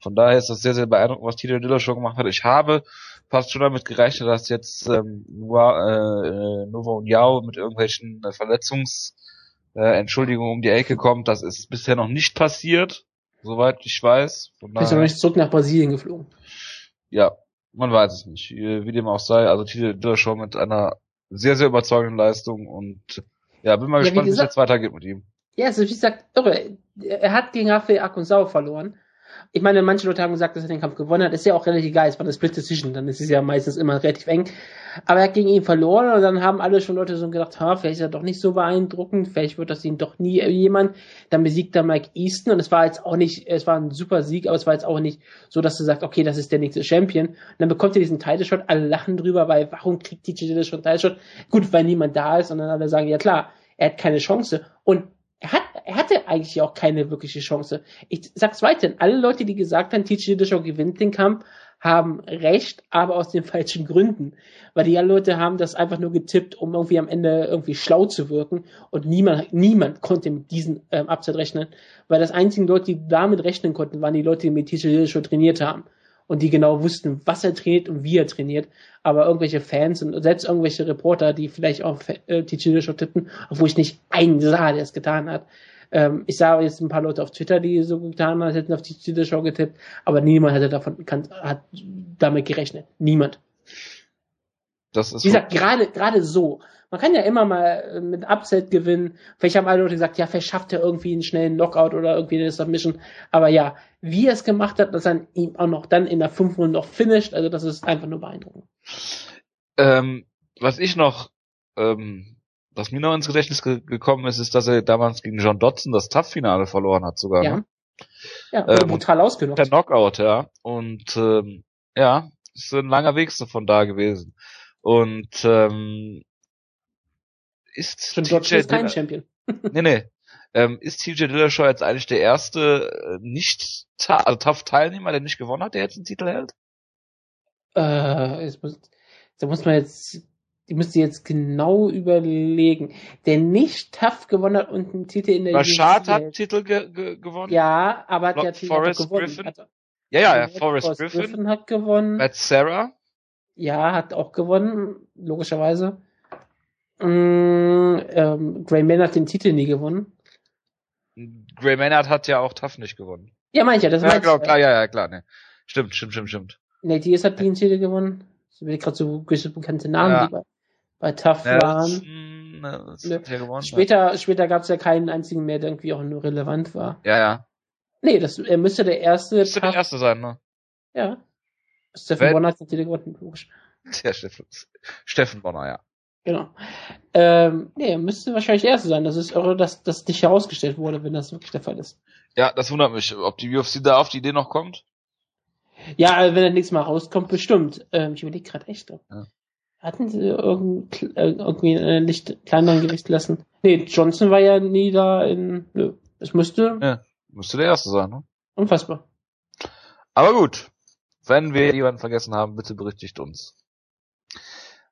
Von daher ist das sehr, sehr beeindruckend, was Tito Dillashaw gemacht hat. Ich habe fast schon damit gerechnet, dass jetzt ähm, nur äh, Nova und Yao mit irgendwelchen äh, Verletzungsentschuldigungen äh, um die Ecke kommt. Das ist bisher noch nicht passiert soweit ich weiß. Von daher, ist aber nicht zurück nach Brasilien geflogen. Ja, man weiß es nicht. Wie dem auch sei, also Tito Dillashaw mit einer sehr, sehr überzeugenden Leistung und ja, bin mal ja, gespannt, wie es jetzt weitergeht mit ihm. Ja, also wie gesagt, irre. Er hat gegen Rafael Akunsau verloren ich meine, manche Leute haben gesagt, dass er den Kampf gewonnen hat. Ist ja auch relativ egal. Es war eine Split Decision. Dann ist es ja meistens immer relativ eng. Aber er hat gegen ihn verloren und dann haben alle schon Leute so gedacht, ha, vielleicht ist er doch nicht so beeindruckend. Vielleicht wird das ihn doch nie jemand. Dann besiegt er Mike Easton und es war jetzt auch nicht, es war ein super Sieg, aber es war jetzt auch nicht so, dass du sagst, okay, das ist der nächste Champion. Und dann bekommt er diesen Title Shot. Alle lachen drüber, weil warum kriegt TJ Dillashaw einen Title Shot? Gut, weil niemand da ist und dann alle sagen, ja klar, er hat keine Chance. Und er hat, er hatte eigentlich auch keine wirkliche Chance. Ich sag's weiter, alle Leute, die gesagt haben, TJ Dillashaw gewinnt den Kampf, haben recht, aber aus den falschen Gründen. Weil die Leute haben das einfach nur getippt, um irgendwie am Ende irgendwie schlau zu wirken und niemand, niemand konnte mit diesem ähm, Upset rechnen, weil das einzigen Leute, die damit rechnen konnten, waren die Leute, die mit TJ Dillashaw trainiert haben und die genau wussten, was er trainiert und wie er trainiert. Aber irgendwelche Fans und selbst irgendwelche Reporter, die vielleicht auch äh, TJ schon tippen, obwohl ich nicht einen sah, der es getan hat. Ähm, ich sah jetzt ein paar Leute auf Twitter, die so getan haben, als hätten auf die TJ Show getippt, aber niemand hätte davon kann, hat damit gerechnet. Niemand. Das ist Wie gesagt, gerade gerade so man kann ja immer mal äh, mit Upset gewinnen. Vielleicht haben alle Leute gesagt, ja, vielleicht schafft er irgendwie einen schnellen Knockout oder irgendwie eine Submission. Aber ja, wie er es gemacht hat, dass er ihn auch noch dann in der fünf Runde noch finisht, also das ist einfach nur beeindruckend. Ähm, was ich noch, ähm, was mir noch ins Gedächtnis ge gekommen ist, ist, dass er damals gegen John Dodson das Tough-Finale verloren hat sogar. Ja. Ne? Ja, ähm, brutal ausgenockt. Der Knockout, ja. Und ähm, ja, ist ein langer Weg so von da gewesen. Und ähm, ist Stimmt, TJ ist kein Champion. nee, nee. Ähm, ist TJ Dillashaw jetzt eigentlich der erste äh, nicht also tough Teilnehmer, der nicht gewonnen hat, der jetzt einen Titel hält? Äh, jetzt muss, da muss man jetzt, die müsste jetzt genau überlegen. Der nicht tough gewonnen hat und einen Titel in der Rashad hat einen Titel ge ge gewonnen. Ja, aber der Titel hat gewonnen. Griffin. Hat, ja, ja, ja, Forrest, Forrest Griffin. Griffin hat gewonnen. Matt Sarah. Ja, hat auch gewonnen, logischerweise. Mm, ähm, Gray Maynard hat den Titel nie gewonnen. Gray Maynard hat ja auch Tough nicht gewonnen. Ja, mein ich ja, das ja, klar, klar, ja, ja, klar, ne. Stimmt, stimmt, stimmt, stimmt. Nate Diaz hat den Titel gewonnen. Das sind gerade so bekannte Namen, ja. die bei, bei Tough ja, waren. Das, das ja gewonnen, später, später gab es ja keinen einzigen mehr, der irgendwie auch nur relevant war. Ja, ja. Nee, das, er müsste der erste. Müsste der erste sein, ne? Ja. Steffen Bonner hat Titel gewonnen, logisch. Ja, Steffen, Steffen Bonner, ja. Genau. Ähm, nee, müsste wahrscheinlich der erste sein. Das ist irre, dass das nicht herausgestellt wurde, wenn das wirklich der Fall ist. Ja, das wundert mich, ob die UFC da auf die Idee noch kommt. Ja, wenn er nächstes Mal rauskommt, bestimmt. Ähm, ich überlege gerade echt. Ja. Hatten sie irgend, äh, irgendwie ein Licht kleineren Gewicht lassen? Nee, Johnson war ja nie da in. Nö. Es müsste. Ja, müsste der erste sein, ne? Unfassbar. Aber gut. Wenn wir jemanden vergessen haben, bitte berichtigt uns.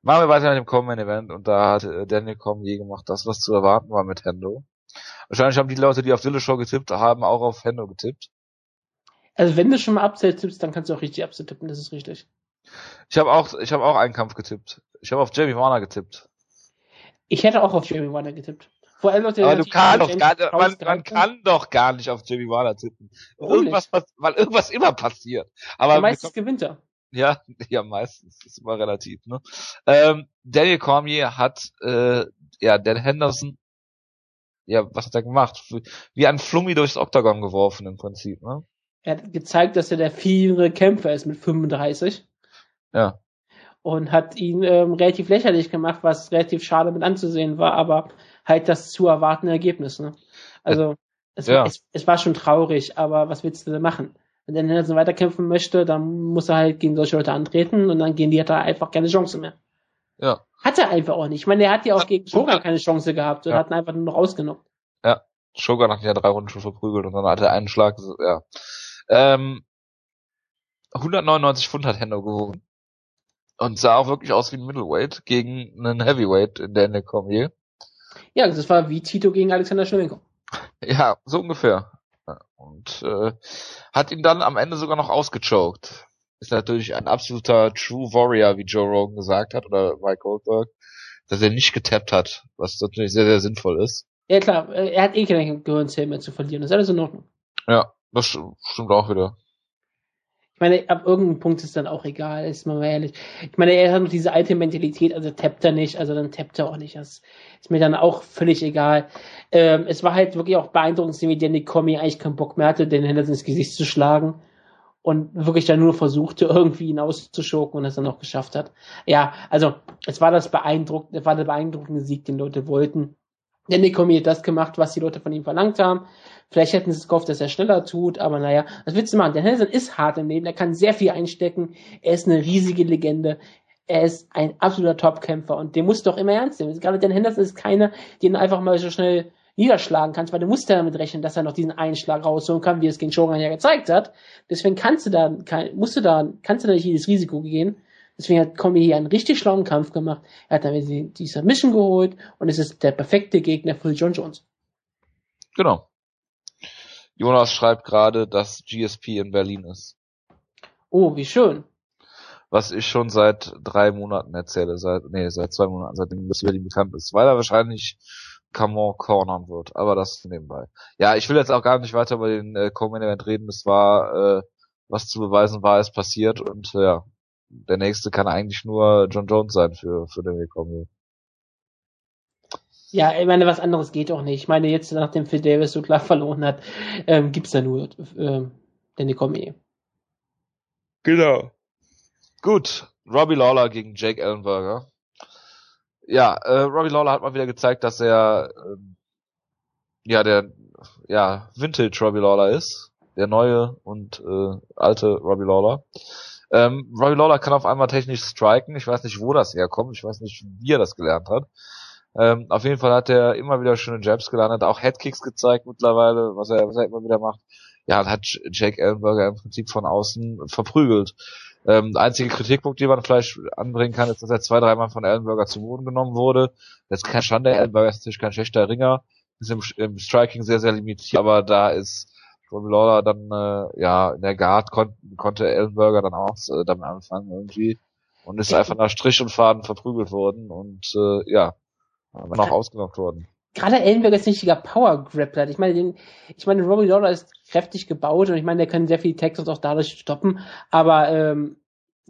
Machen wir weiter mit dem Common Event und da hat äh, Daniel je gemacht, das was zu erwarten war mit Hendo. Wahrscheinlich haben die Leute, die auf Dillashaw getippt haben, auch auf Hendo getippt. Also wenn du schon mal Upset tippst, dann kannst du auch richtig Upset tippen, das ist richtig. Ich habe auch, ich habe auch einen Kampf getippt. Ich habe auf Jamie Warner getippt. Ich hätte auch auf Jamie Warner getippt. Vor allem noch der Aber du kannst doch gar, man, man kann doch gar nicht auf Jamie Warner tippen. Irgendwas, weil irgendwas immer passiert. Aber ja, meistens gewinnt er. Ja, ja, meistens. Das ist immer relativ, ne? Ähm, Daniel Cormier hat, äh, ja, Dan Henderson, ja, was hat er gemacht? Wie ein Flummi durchs Oktagon geworfen im Prinzip, ne? Er hat gezeigt, dass er der vierjährige Kämpfer ist mit 35. Ja. Und hat ihn ähm, relativ lächerlich gemacht, was relativ schade mit anzusehen war, aber halt das zu erwartende Ergebnis. Ne? Also es, ja. es, es, war schon traurig, aber was willst du denn machen? Wenn der Nelson weiterkämpfen möchte, dann muss er halt gegen solche Leute antreten und dann gehen die hat er einfach keine Chance mehr. Ja. Hat er einfach auch nicht. Ich meine, er hat ja auch gegen Shogun keine Chance gehabt und ja. hat ihn einfach nur noch ausgenommen. Ja. Shogun hat ihn ja drei Runden schon verprügelt und dann hat er einen Schlag, ja. Ähm, 199 Pfund hat Hendo gewogen. Und sah auch wirklich aus wie ein Middleweight gegen einen Heavyweight in der Cormier. Ja, das war wie Tito gegen Alexander Schlemenko. Ja, so ungefähr. Und äh, hat ihn dann am Ende sogar noch ausgechoked. Ist natürlich ein absoluter True Warrior, wie Joe Rogan gesagt hat, oder Mike Goldberg, dass er nicht getappt hat, was natürlich sehr, sehr sinnvoll ist. Ja klar, er hat eh keine Gehirnzelle mehr zu verlieren, das ist alles in Ordnung. Ja, das stimmt auch wieder. Ich meine, ab irgendeinem Punkt ist dann auch egal, ist mal ehrlich. Ich meine, er hat noch diese alte Mentalität, also tappt er nicht, also dann tappt er auch nicht. Das ist mir dann auch völlig egal. Ähm, es war halt wirklich auch beeindruckend, wie Danny Comey eigentlich keinen Bock mehr hatte, den Henderson ins Gesicht zu schlagen und wirklich dann nur versuchte, irgendwie ihn auszuschurken und es dann auch geschafft hat. Ja, also es war das beeindruckende, war der beeindruckende Sieg, den Leute wollten. Comey hat das gemacht, was die Leute von ihm verlangt haben. Vielleicht hätten sie es gehofft, dass er schneller tut, aber naja, was willst du machen? Der Henderson ist hart im Leben, er kann sehr viel einstecken, er ist eine riesige Legende, er ist ein absoluter Topkämpfer und den musst du doch immer ernst nehmen. Gerade Dan Henderson ist keiner, den du einfach mal so schnell niederschlagen kannst, weil du musst ja damit rechnen, dass er noch diesen Einschlag rausholen kann, wie es gegen Shogun ja gezeigt hat. Deswegen kannst du da, musst du da, kannst du da nicht jedes Risiko gehen. Deswegen hat Kombi hier einen richtig schlauen Kampf gemacht. Er hat dann die, die Submission geholt und es ist der perfekte Gegner für John Jones. Genau. Jonas schreibt gerade, dass GSP in Berlin ist. Oh, wie schön. Was ich schon seit drei Monaten erzähle, seit, nee, seit zwei Monaten, seitdem das Berlin bekannt ist, weil er wahrscheinlich Camon cornern wird, aber das nebenbei. Ja, ich will jetzt auch gar nicht weiter über den äh, Co-Main Event reden, es war, äh, was zu beweisen war, ist passiert und äh, ja, der nächste kann eigentlich nur John Jones sein für, für den Cormier. Ja, ich meine, was anderes geht auch nicht. Ich meine, jetzt nachdem Phil Davis so klar verloren hat, ähm, gibt's da nur ähm, Danny Cormier. Genau. Gut, Robbie Lawler gegen Jake Ellenberger. Ja, äh, Robbie Lawler hat mal wieder gezeigt, dass er ähm, ja der ja Vintage Robbie Lawler ist, der neue und äh, alte Robbie Lawler. Ähm, Robbie Lawler kann auf einmal technisch striken. Ich weiß nicht, wo das herkommt. Ich weiß nicht, wie er das gelernt hat. Ähm, auf jeden Fall hat er immer wieder schöne Jabs gelandet, auch Headkicks gezeigt mittlerweile, was er, was er immer wieder macht. Ja, und hat Jake Ellenberger im Prinzip von außen verprügelt. Ähm, der einzige Kritikpunkt, den man vielleicht anbringen kann, ist, dass er zwei, dreimal von Ellenberger zu Boden genommen wurde. Das ist kein Schande, Ellenberger ist natürlich kein schlechter Ringer, ist im, im Striking sehr, sehr limitiert, aber da ist Robbie Lawler dann, äh, ja, in der Guard kon konnte Ellenberger dann auch äh, damit anfangen irgendwie und ist einfach nach Strich und Faden verprügelt worden und äh, ja, aber noch ausgenockt worden. Gerade Ellenberger ist ein richtiger Power-Grappler. Ich meine, den, ich meine, Robbie Lawler ist kräftig gebaut und ich meine, der kann sehr viele Takedowns auch dadurch stoppen. Aber ähm,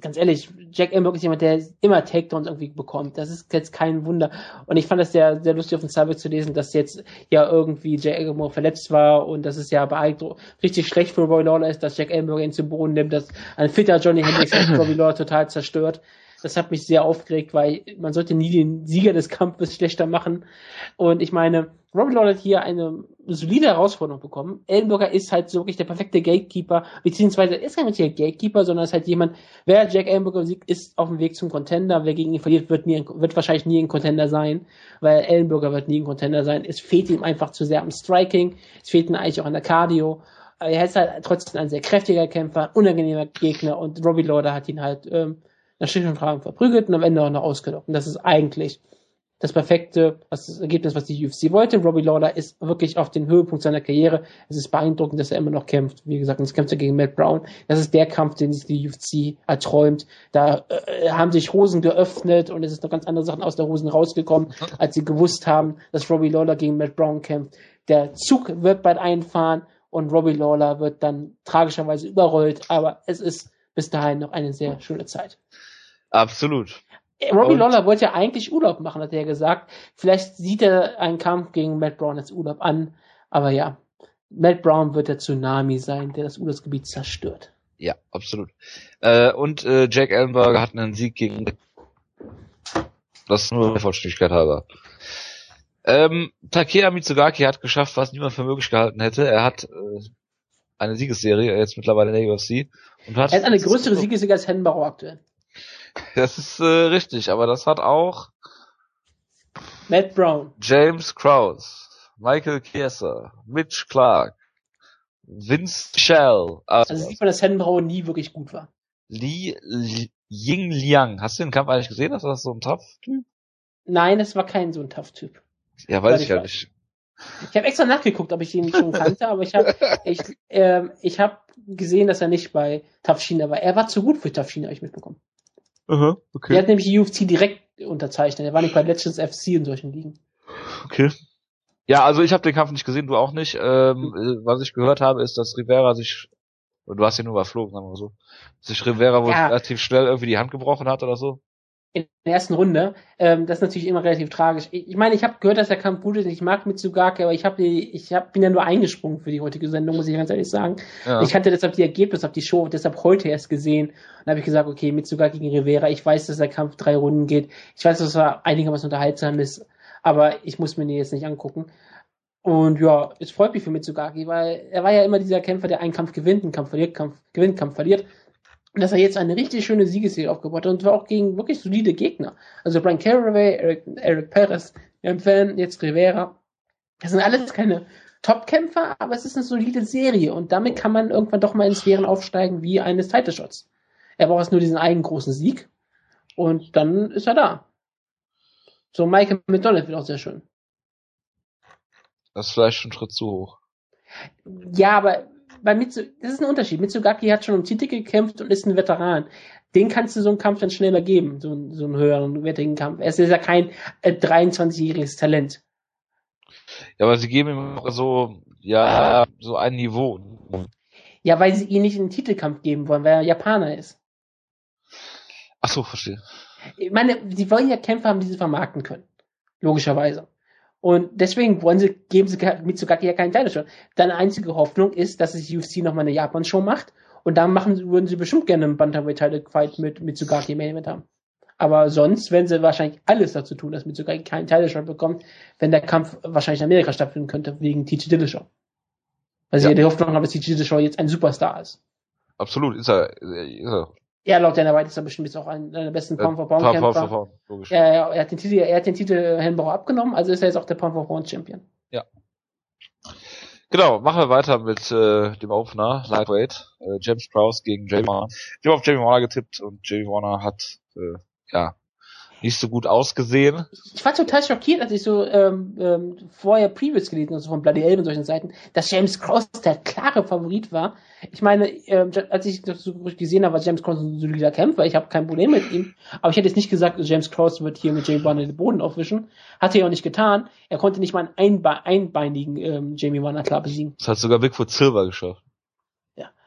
ganz ehrlich, Jack Ellenberger ist jemand, der immer Takedowns irgendwie bekommt. Das ist jetzt kein Wunder. Und ich fand das sehr, sehr lustig auf dem Cyber zu lesen, dass jetzt ja irgendwie Jack Ellenberger verletzt war und dass es ja beeindruckend richtig schlecht für Robbie Lawler ist, dass Jack Ellenberger ihn zu Boden nimmt, dass ein fitter Johnny Hendricks Robbie Lawler total zerstört. Das hat mich sehr aufgeregt, weil man sollte nie den Sieger des Kampfes schlechter machen. Und ich meine, Robbie Lawler hat hier eine solide Herausforderung bekommen. Ellenberger ist halt so wirklich der perfekte Gatekeeper, beziehungsweise ist kein richtiger Gatekeeper, sondern ist halt jemand, wer Jack Ellenberger siegt, ist auf dem Weg zum Contender. Wer gegen ihn verliert, wird, nie, wird wahrscheinlich nie ein Contender sein, weil Ellenberger wird nie ein Contender sein. Es fehlt ihm einfach zu sehr am Striking, es fehlt ihm eigentlich auch an der Cardio. Er ist halt trotzdem ein sehr kräftiger Kämpfer, unangenehmer Gegner und Robbie Lawler hat ihn halt ähm, nach Stich und Fragen verprügelt und am Ende auch noch ausgelockt. Und das ist eigentlich das perfekte was das Ergebnis, was die UFC wollte. Robbie Lawler ist wirklich auf den Höhepunkt seiner Karriere. Es ist beeindruckend, dass er immer noch kämpft. Wie gesagt, jetzt kämpft er gegen Matt Brown. Das ist der Kampf, den sich die UFC erträumt. Da äh, haben sich Hosen geöffnet und es ist noch ganz andere Sachen aus der Hosen rausgekommen, als sie gewusst haben, dass Robbie Lawler gegen Matt Brown kämpft. Der Zug wird bald einfahren und Robbie Lawler wird dann tragischerweise überrollt, aber es ist bis dahin noch eine sehr schöne Zeit. Absolut. Robbie und Lawler wollte ja eigentlich Urlaub machen, hat er gesagt. Vielleicht sieht er einen Kampf gegen Matt Brown als Urlaub an, aber ja, Matt Brown wird der Tsunami sein, der das Urlaubsgebiet zerstört. Ja, absolut. Äh, und äh, Jack Ellenberger hat einen Sieg gegen das nur der Vollständigkeit halber. Ähm, Takeya Mitsugaki hat geschafft, was niemand für möglich gehalten hätte. Er hat äh, eine Siegesserie, jetzt mittlerweile in der UFC. Und hat er hat eine größere Siegesserie als Henbaro aktuell. Das ist äh, richtig, aber das hat auch Matt Brown, James Krause, Michael Kieser, Mitch Clark, Vince Shell. Also, also sieht man, dass Henbaro nie wirklich gut war. Li, Li Ying Liang. Hast du den Kampf eigentlich gesehen? Ist das so ein Tough-Typ? Nein, das war kein so ein Tough-Typ. Ja, weiß ich ja nicht. Ich habe extra nachgeguckt, ob ich ihn schon kannte, aber ich habe ich, ähm, ich hab gesehen, dass er nicht bei Tafshina war. Er war zu gut für Tafshina, habe ich mitbekommen. Aha, okay. Der hat nämlich die UFC direkt unterzeichnet. Er war nicht bei Legends FC in solchen Ligen. Okay. Ja, also ich habe den Kampf nicht gesehen, du auch nicht. Ähm, mhm. Was ich gehört habe, ist, dass Rivera sich, du hast ihn nur überflogen, sagen wir mal so, sich Rivera wohl ja. relativ schnell irgendwie die Hand gebrochen hat oder so in der ersten Runde. Ähm, das ist natürlich immer relativ tragisch. Ich, ich meine, ich habe gehört, dass der Kampf gut ist. Ich mag Mitsugake, aber ich habe ich hab, bin ja nur eingesprungen für die heutige Sendung, muss ich ganz ehrlich sagen. Ja. Ich hatte deshalb die Ergebnisse auf die Show deshalb heute erst gesehen. Und habe ich gesagt, okay, Mitsugake gegen Rivera. Ich weiß, dass der Kampf drei Runden geht. Ich weiß, dass er einigermaßen unterhaltsam ist, aber ich muss mir den jetzt nicht angucken. Und ja, es freut mich für Mitsugaki, weil er war ja immer dieser Kämpfer, der einen Kampf gewinnt, einen Kampf verliert, Kampf gewinnt, Kampf verliert dass er jetzt eine richtig schöne Siegesserie aufgebaut hat und zwar auch gegen wirklich solide Gegner. Also Brian Caraway, Eric, Eric Perez, Fan, jetzt Rivera. Das sind alles keine Top-Kämpfer, aber es ist eine solide Serie und damit kann man irgendwann doch mal in Sphären aufsteigen wie eines Title Shots. Er braucht nur diesen einen großen Sieg und dann ist er da. So Michael McDonald wird auch sehr schön. Das ist vielleicht schon ein Schritt zu hoch. Ja, aber bei Mitsu, das ist ein Unterschied. Mitsugaki hat schon um Titel gekämpft und ist ein Veteran. Den kannst du so einen Kampf dann schneller geben, so, so einen höheren, wertigen Kampf. Er ist ja kein äh, 23-jähriges Talent. Ja, aber sie geben ihm so, ja, so ein Niveau. Ja, weil sie ihn nicht in den Titelkampf geben wollen, weil er Japaner ist. Ach so, verstehe. Ich meine, sie wollen ja Kämpfer haben, die sie vermarkten können. Logischerweise. Und deswegen wollen sie, geben sie Mitsugaki ja keinen Title Deine einzige Hoffnung ist, dass es UFC nochmal eine Japan-Show macht. Und dann machen, würden sie bestimmt gerne einen Bantamweight-Title-Fight mit Mitsugaki im Event haben. Aber sonst werden sie wahrscheinlich alles dazu tun, dass Mitsugaki keinen Title bekommt, wenn der Kampf wahrscheinlich in Amerika stattfinden könnte, wegen TJ Dillashaw. Weil sie ja die Hoffnung haben, dass TJ Dillashaw jetzt ein Superstar ist. Absolut, ist er, ist er. Ja, laut Dana White ist er bestimmt jetzt auch einer der besten Pound for Pound Kämpfer. Pound for Pound, logisch. Ja, ja, er hat den Titel, er hat den Titel Helmbauer abgenommen, also ist er jetzt auch der Pound for Pound Champion. Ja. Genau, machen wir weiter mit äh, dem Opener, Lightweight, äh, James Krause gegen Jamie Warner. Ich habe auf Jamie Warner getippt und Jamie Warner hat äh, ja nicht so gut ausgesehen. Ich war total schockiert, als ich so ähm, ähm, vorher Previews gelesen habe, so von Bloody Elbe und solchen Seiten, dass James Cross der klare Favorit war. Ich meine, ähm, als ich das so gesehen habe, war James Cross ein solider Kämpfer, ich habe kein Problem mit ihm, aber ich hätte jetzt nicht gesagt, James Cross wird hier mit Jamie Warner den Boden aufwischen. Hat er ja auch nicht getan. Er konnte nicht mal einen einbe einbeinigen ähm, Jamie Warner klar besiegen. Das hat sogar Bigfoot Silver geschafft.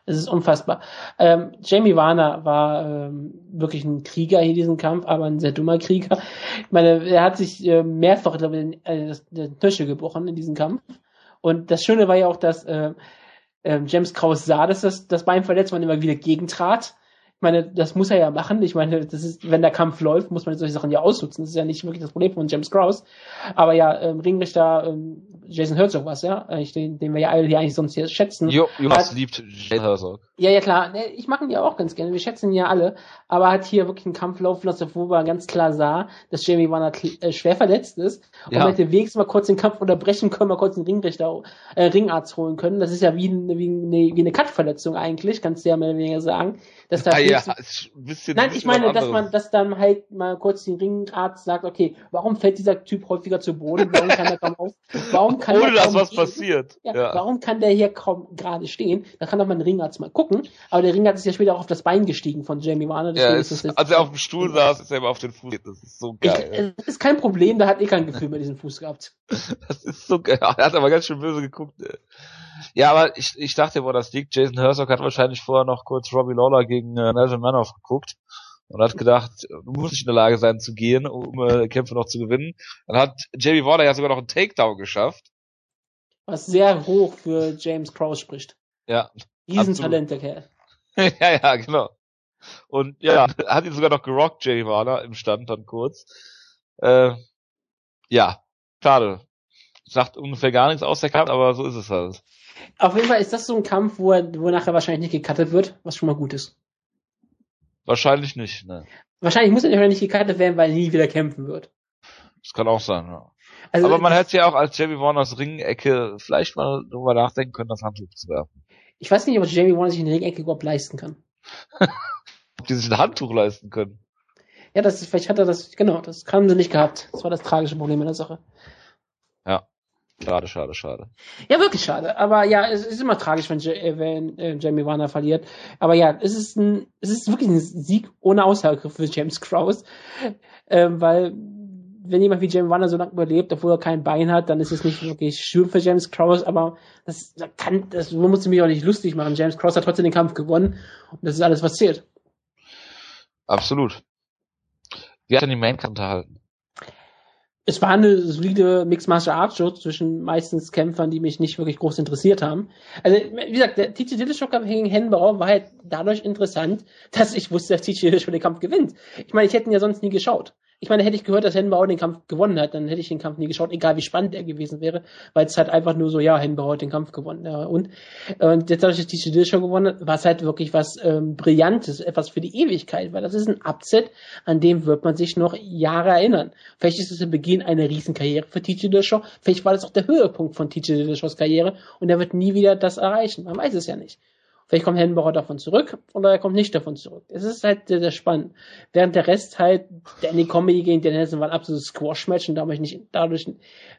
Es ist unfassbar. Ähm, Jamie Warner war ähm, wirklich ein Krieger hier diesen Kampf, aber ein sehr dummer Krieger. Ich meine, er hat sich äh, mehrfach glaube ich, äh, das, das Tische gebrochen in diesem Kampf. Und das Schöne war ja auch, dass äh, äh, James Kraus sah, dass das, das Bein verletzt man immer wieder gegentrat ich meine, das muss er ja machen. Ich meine, das ist, wenn der Kampf läuft, muss man solche Sachen ja ausnutzen. Das ist ja nicht wirklich das Problem von James Krause. Aber ja, ähm, Ringrichter ähm, Jason Herzog was, ja, den, den wir ja alle hier eigentlich sonst hier schätzen. Jo, Jonas liebt Jason Herzog. Ja, ja klar. Ich mag ihn ja auch ganz gerne. Wir schätzen ihn ja alle. Aber er hat hier wirklich einen Kampf laufen lassen, wo man ganz klar sah, dass Jamie Warner äh, schwer verletzt ist. Und ja. man hätte wenigstens mal kurz den Kampf unterbrechen können, mal kurz einen Ringrichter, äh, Ringarzt holen können. Das ist ja wie, wie, eine, wie eine Cut-Verletzung eigentlich, kannst du ja mehr oder weniger sagen. Dass da ja, ja, ist ein bisschen. Nein, ein ich meine, dass man, dass dann halt mal kurz den Ringarzt sagt, okay, warum fällt dieser Typ häufiger zu Boden? Warum kann er kaum auf? Warum kann Ohne dass was gehen? passiert. Ja, Ja. Warum kann der hier kaum gerade stehen? Da kann doch mal ein Ringarzt mal gucken. Aber der Ringarzt ist ja später auch auf das Bein gestiegen von Jamie Warner. Ja, ist das als er auf dem Stuhl saß, ist er immer auf den Fuß. Das ist so ich, geil. es ist kein Problem, da hat eh kein Gefühl mehr diesen Fuß gehabt. Das ist so geil. Er hat aber ganz schön böse geguckt. ey. Ja, aber ich, ich dachte, wo das liegt, Jason Herzog hat wahrscheinlich vorher noch kurz Robbie Lawler gegen äh, Nelson Manoff geguckt und hat gedacht, du musst nicht in der Lage sein zu gehen, um äh, Kämpfe noch zu gewinnen. Dann hat Jamie Warner ja sogar noch einen Takedown geschafft. Was sehr hoch für James Krause spricht. Ja. Riesentalent, der Kerl. ja, ja, genau. Und ja, hat ihn sogar noch gerockt, Jamie Warner, im Stand dann kurz. Äh, ja, schade. Sagt ungefähr gar nichts aus der Kampf, aber so ist es halt. Auf jeden Fall ist das so ein Kampf, wo er, wo nachher wahrscheinlich nicht gecuttet wird, was schon mal gut ist. Wahrscheinlich nicht, ne. Wahrscheinlich muss er nicht gecuttet werden, weil er nie wieder kämpfen wird. Das kann auch sein, ja. Also, aber man hätte ja auch als Jamie Warners Ringecke vielleicht mal drüber nachdenken können, das Handtuch zu werfen. ich weiß nicht, ob Jamie Warner sich eine Ringecke überhaupt leisten kann. Ob die sich ein Handtuch leisten können. Ja, das ist, vielleicht hat er das, genau, das haben sie nicht gehabt. Das war das tragische Problem in der Sache. Schade, schade, schade. Ja, wirklich schade. Aber ja, es ist immer tragisch, wenn, äh, wenn äh, Jamie Warner verliert. Aber ja, es ist ein, es ist wirklich ein Sieg ohne Aussage für James Krause. Ähm, weil, wenn jemand wie Jamie Warner so lange überlebt, obwohl er kein Bein hat, dann ist es nicht wirklich schön für James Krause, aber das da kann, das man muss mich auch nicht lustig machen. James Krause hat trotzdem den Kampf gewonnen und das ist alles, was zählt. Absolut. Wie hat denn die Maincard unterhalten? Es war eine solide Mixed Martial Arts Show zwischen meistens Kämpfern, die mich nicht wirklich groß interessiert haben. Also, wie gesagt, der TJ Dillashaw Kampf gegen Hennenbauer war halt dadurch interessant, dass ich wusste, dass TJ Dillashaw den Kampf gewinnt. Ich meine, ich hätte ihn ja sonst nie geschaut. Ich meine, hätte ich gehört, dass Hennenbauer den Kampf gewonnen hat, dann hätte ich den Kampf nie geschaut, egal wie spannend er gewesen wäre, weil es halt einfach nur so, ja, Hennenbauer hat den Kampf gewonnen. Ja, und, und jetzt dadurch, dass TJ Dillashaw gewonnen hat, war es halt wirklich was ähm, Brillantes, etwas für die Ewigkeit, weil das ist ein Upset, an dem wird man sich noch Jahre erinnern. Vielleicht ist es der Beginn einer Riesenkarriere für TJ Dillashaw, vielleicht war das auch der Höhepunkt von TJ Dillashaws Karriere und er wird nie wieder das erreichen. Man weiß es ja nicht. Vielleicht kommt Hennenbauer davon zurück oder er kommt nicht davon zurück. Es ist halt sehr, sehr spannend. Während der Rest halt, Danny Comedy gegen Dan Nelson war ein absolutes Squash-Match und dadurch, nicht, dadurch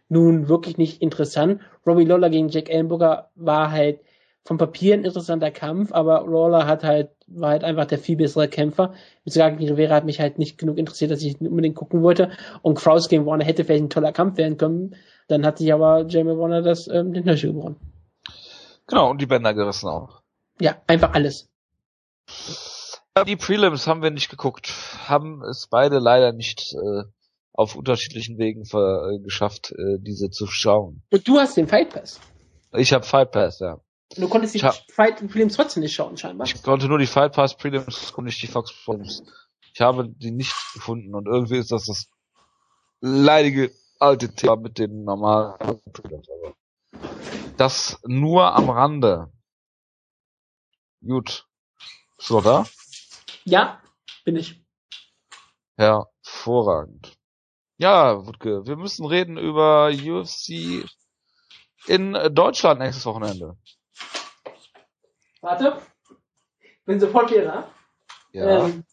nun wirklich nicht interessant. Robbie Lawler gegen Jack Ellenberger war halt vom Papier ein interessanter Kampf, aber Lawler hat halt, war halt einfach der viel bessere Kämpfer. Ich sagen, Rivera hat mich halt nicht genug interessiert, dass ich unbedingt gucken wollte. Und Kraus gegen Warner hätte vielleicht ein toller Kampf werden können. Dann hat sich aber Jamie Warner das, ähm, den Knöchel gebrochen. Genau, und die Bänder gerissen auch. Ja, einfach alles. Die Prelims haben wir nicht geguckt, haben es beide leider nicht äh, auf unterschiedlichen Wegen ver äh, geschafft, äh, diese zu schauen. Und du hast den Fight Pass. Ich habe Fight Pass, ja. Du konntest die Fight Prelims trotzdem nicht schauen, scheinbar. Ich konnte nur die Fight Pass Prelims und nicht die Fox Prelims. Ich habe die nicht gefunden und irgendwie ist das das leidige alte Thema mit den normalen Prelims. Das nur am Rande. Gut. Bist du noch da? Ja, bin ich. Hervorragend. Ja, Wutke, wir müssen reden über UFC in Deutschland nächstes Wochenende. Warte. Bin sofort wieder da. Ja, Ähm,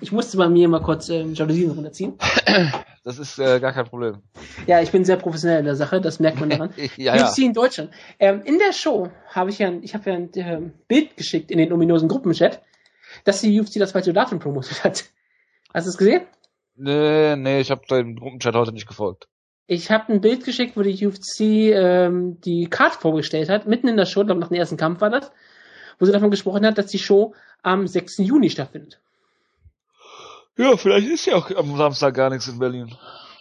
ich musste bei mir mal kurz ähm, Jalousien runterziehen. das ist äh, gar kein Problem. Ja, ich bin sehr professionell in der Sache, das merkt man daran. ja, ja. UFC in Deutschland. Ähm, in der Show habe ich ja, ein- ich habe ja ein ähm, Bild geschickt in den ominosen Gruppenchat, dass die UFC das falsche Datum promotet hat. Hast du es gesehen? Nee, nee, ich habe dem Gruppenchat heute nicht gefolgt. Ich habe ein Bild geschickt, wo die UFC ähm, die Card vorgestellt hat, mitten in der Show, glaube nach dem ersten Kampf war das, wo sie davon gesprochen hat, dass die Show am 6. Juni stattfindet. Ja, vielleicht ist ja auch am Samstag gar nichts in Berlin.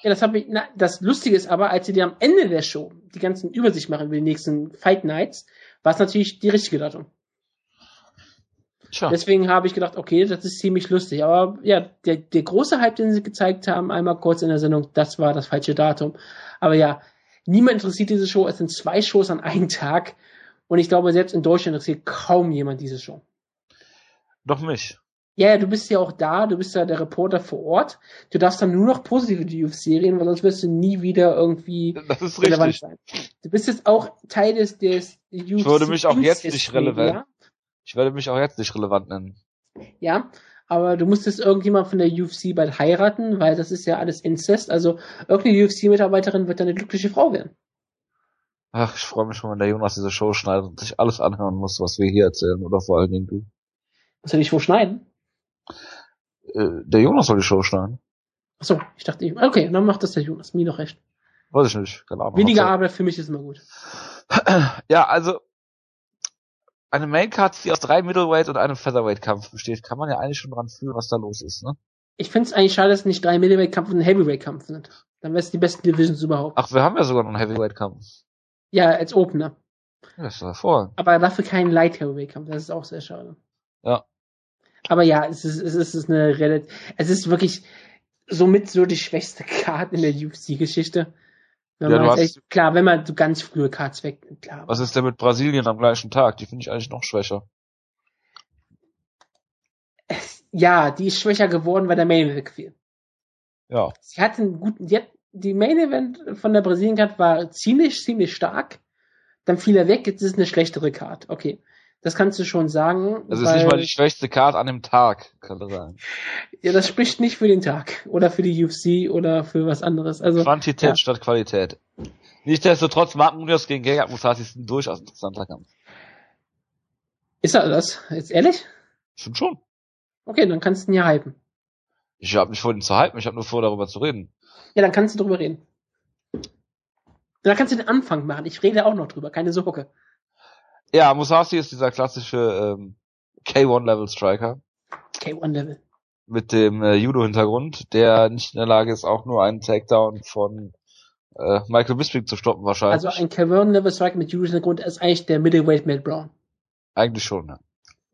Ja, das habe ich. Na, das Lustige ist aber, als sie dir am Ende der Show die ganzen Übersicht machen über die nächsten Fight Nights, war es natürlich die richtige Datum. Tja, Deswegen habe ich gedacht, okay, das ist ziemlich lustig. Aber ja, der, der große Hype, den sie gezeigt haben, einmal kurz in der Sendung, das war das falsche Datum. Aber ja, niemand interessiert diese Show. Es sind zwei Shows an einem Tag. Und ich glaube, selbst in Deutschland interessiert kaum jemand diese Show. doch mich. Ja, ja, du bist ja auch da, du bist ja der Reporter vor Ort. Du darfst dann nur noch positive die UFC reden, weil sonst wirst du nie wieder irgendwie Das ist relevant richtig. sein. Du bist jetzt auch Teil des, des UFC würde mich auch jetzt nicht relevant- ja? Ich werde mich auch jetzt nicht relevant nennen. Ja, aber du musstest irgendjemand von der UFC bald heiraten, weil das ist ja alles Inzest. Also irgendeine UFC-Mitarbeiterin wird dann eine glückliche Frau werden. Ach, ich freue mich schon, wenn der Jonas diese Show schneidet und sich alles anhören muss, was wir hier erzählen. Oder vor allen Dingen du. Muss er nicht wo schneiden? Äh, der Jonas soll die Show schneiden. Achso, ich dachte, okay, dann macht das der Jonas. Mir noch recht. Weiß ich nicht, keine Ahnung. Weniger Arbeit für mich ist immer gut. Ja, also eine Maincard, die aus drei Middleweight und einem Featherweight-Kampf besteht, kann man ja eigentlich schon dran fühlen, was da los ist, ne? Ich finde es eigentlich schade, dass nicht drei Middleweight-Kampf und ein Heavyweight-Kampf sind. Dann wäre es die besten Divisions überhaupt. Ach, wir haben ja sogar noch einen Heavyweight-Kampf. Ja, als Opener. Ja, das ist hervorragend. Aber dafür keinen Light Heavyweight-Kampf. Das ist auch sehr schade. Ja. Aber ja, es ist, es ist eine relativ, es ist wirklich somit so die schwächste Karte in der UFC-Geschichte. Ja, echt, klar, wenn man so ganz frühe Cards wegnimmt, klar. Was ist denn mit Brasilien am gleichen Tag? Die finde ich eigentlich noch schwächer. Ja, die ist schwächer geworden, weil der Main Event wegfiel. Ja. Sie hat einen guten, die, hat, die Main Event von der Brasilien Card war ziemlich, ziemlich stark. Dann fiel er weg, jetzt ist es eine schlechtere Card. Okay. Das kannst du schon sagen. Das ist weil- nicht mal die schwächste Card an dem Tag, kann man sagen. Ja, das spricht nicht für den Tag. Oder für die UFC oder für was anderes. Also, Quantität ja. statt Qualität. Nichtsdestotrotz, Mark Munoz gegen Gegard Musashi ist ein durchaus interessanter Kampf. ist er das? Jetzt ehrlich? Stimmt schon. Okay, dann kannst du ihn ja hypen. Ich habe nicht vor, ihn zu hypen, ich habe nur vor, darüber zu reden. Ja, dann kannst du drüber reden. Dann kannst du den Anfang machen. Ich rede auch noch drüber, keine Sorge. Ja, Musashi ist dieser klassische ähm, K1-Level-Striker K1-Level. mit dem äh, Judo-Hintergrund, der nicht in der Lage ist, auch nur einen Takedown von äh, Michael Bisping zu stoppen wahrscheinlich. Also ein K1-Level Strike mit Julius Grund ist eigentlich der Middleweight Matt Brown. Eigentlich schon, ja.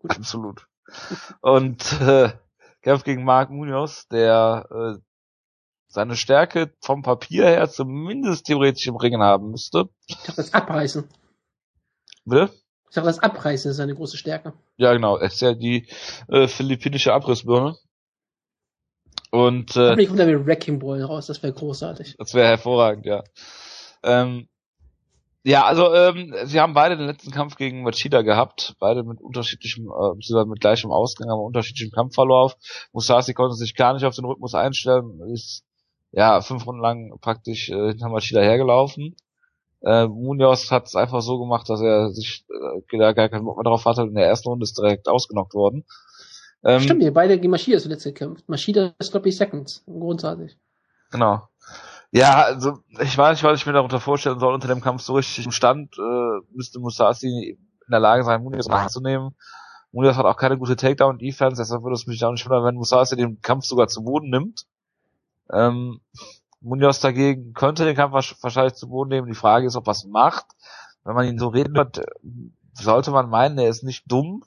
Absolut. Und äh, kämpft gegen Mark Munoz, der äh, seine Stärke vom Papier her zumindest theoretisch im Ringen haben müsste. Ich dachte, das Abreißen. Bitte? Ich dachte, das Abreißen ist seine große Stärke. Ja, genau. Er ist ja die äh, philippinische Abrissbirne. Und äh, Hoffentlich kommt da wieder Wrecking Ball raus, das wäre großartig. Das wäre hervorragend, ja. Ähm, ja, also ähm, sie haben beide den letzten Kampf gegen Machida gehabt, beide mit unterschiedlichem, äh, beziehungsweise mit gleichem Ausgang, aber unterschiedlichem Kampfverlauf. Musashi konnte sich gar nicht auf den Rhythmus einstellen, ist ja fünf Runden lang praktisch äh, hinter Machida hergelaufen. Äh, Munoz hat es einfach so gemacht, dass er sich äh, da gar keinen Bock mehr drauf hatte. In der ersten Runde ist direkt ausgenockt worden. Ähm, Stimmt, ihr beide gegen Maschida zuletzt gekämpft. Maschida ist, glaube ich, Seconds. Großartig. Genau. Ja, also ich weiß nicht, was ich mir darunter vorstellen soll. Unter dem Kampf so richtig im Stand äh, müsste Musashi in der Lage sein, Muniz nachzunehmen. Muniz hat auch keine gute Takedown-Defense, deshalb würde es mich auch nicht wundern, wenn Musashi den Kampf sogar zu Boden nimmt. Ähm, Munoz dagegen könnte den Kampf wahrsch- wahrscheinlich zu Boden nehmen. Die Frage ist, ob er es macht. Wenn man ihn so reden hört, äh, sollte man meinen, er ist nicht dumm.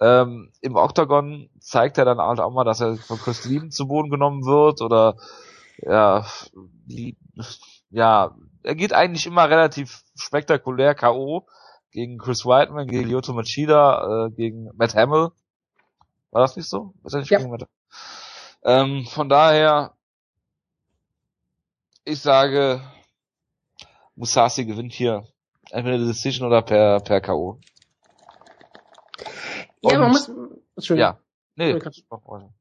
Ähm, Im Octagon zeigt er dann halt auch mal, dass er von Chris Lieben zu Boden genommen wird oder ja, die, ja, er geht eigentlich immer relativ spektakulär K.O. gegen Chris Whiteman, gegen Lyoto Machida, äh, gegen Matt Hamill. War das nicht so? Was nicht Ja. gegen Matt? Ähm, von daher, ich sage, Musashi gewinnt hier entweder die Decision oder per, per K.O. Ja, man muss, Entschuldigung. Ja. Nee, weiter.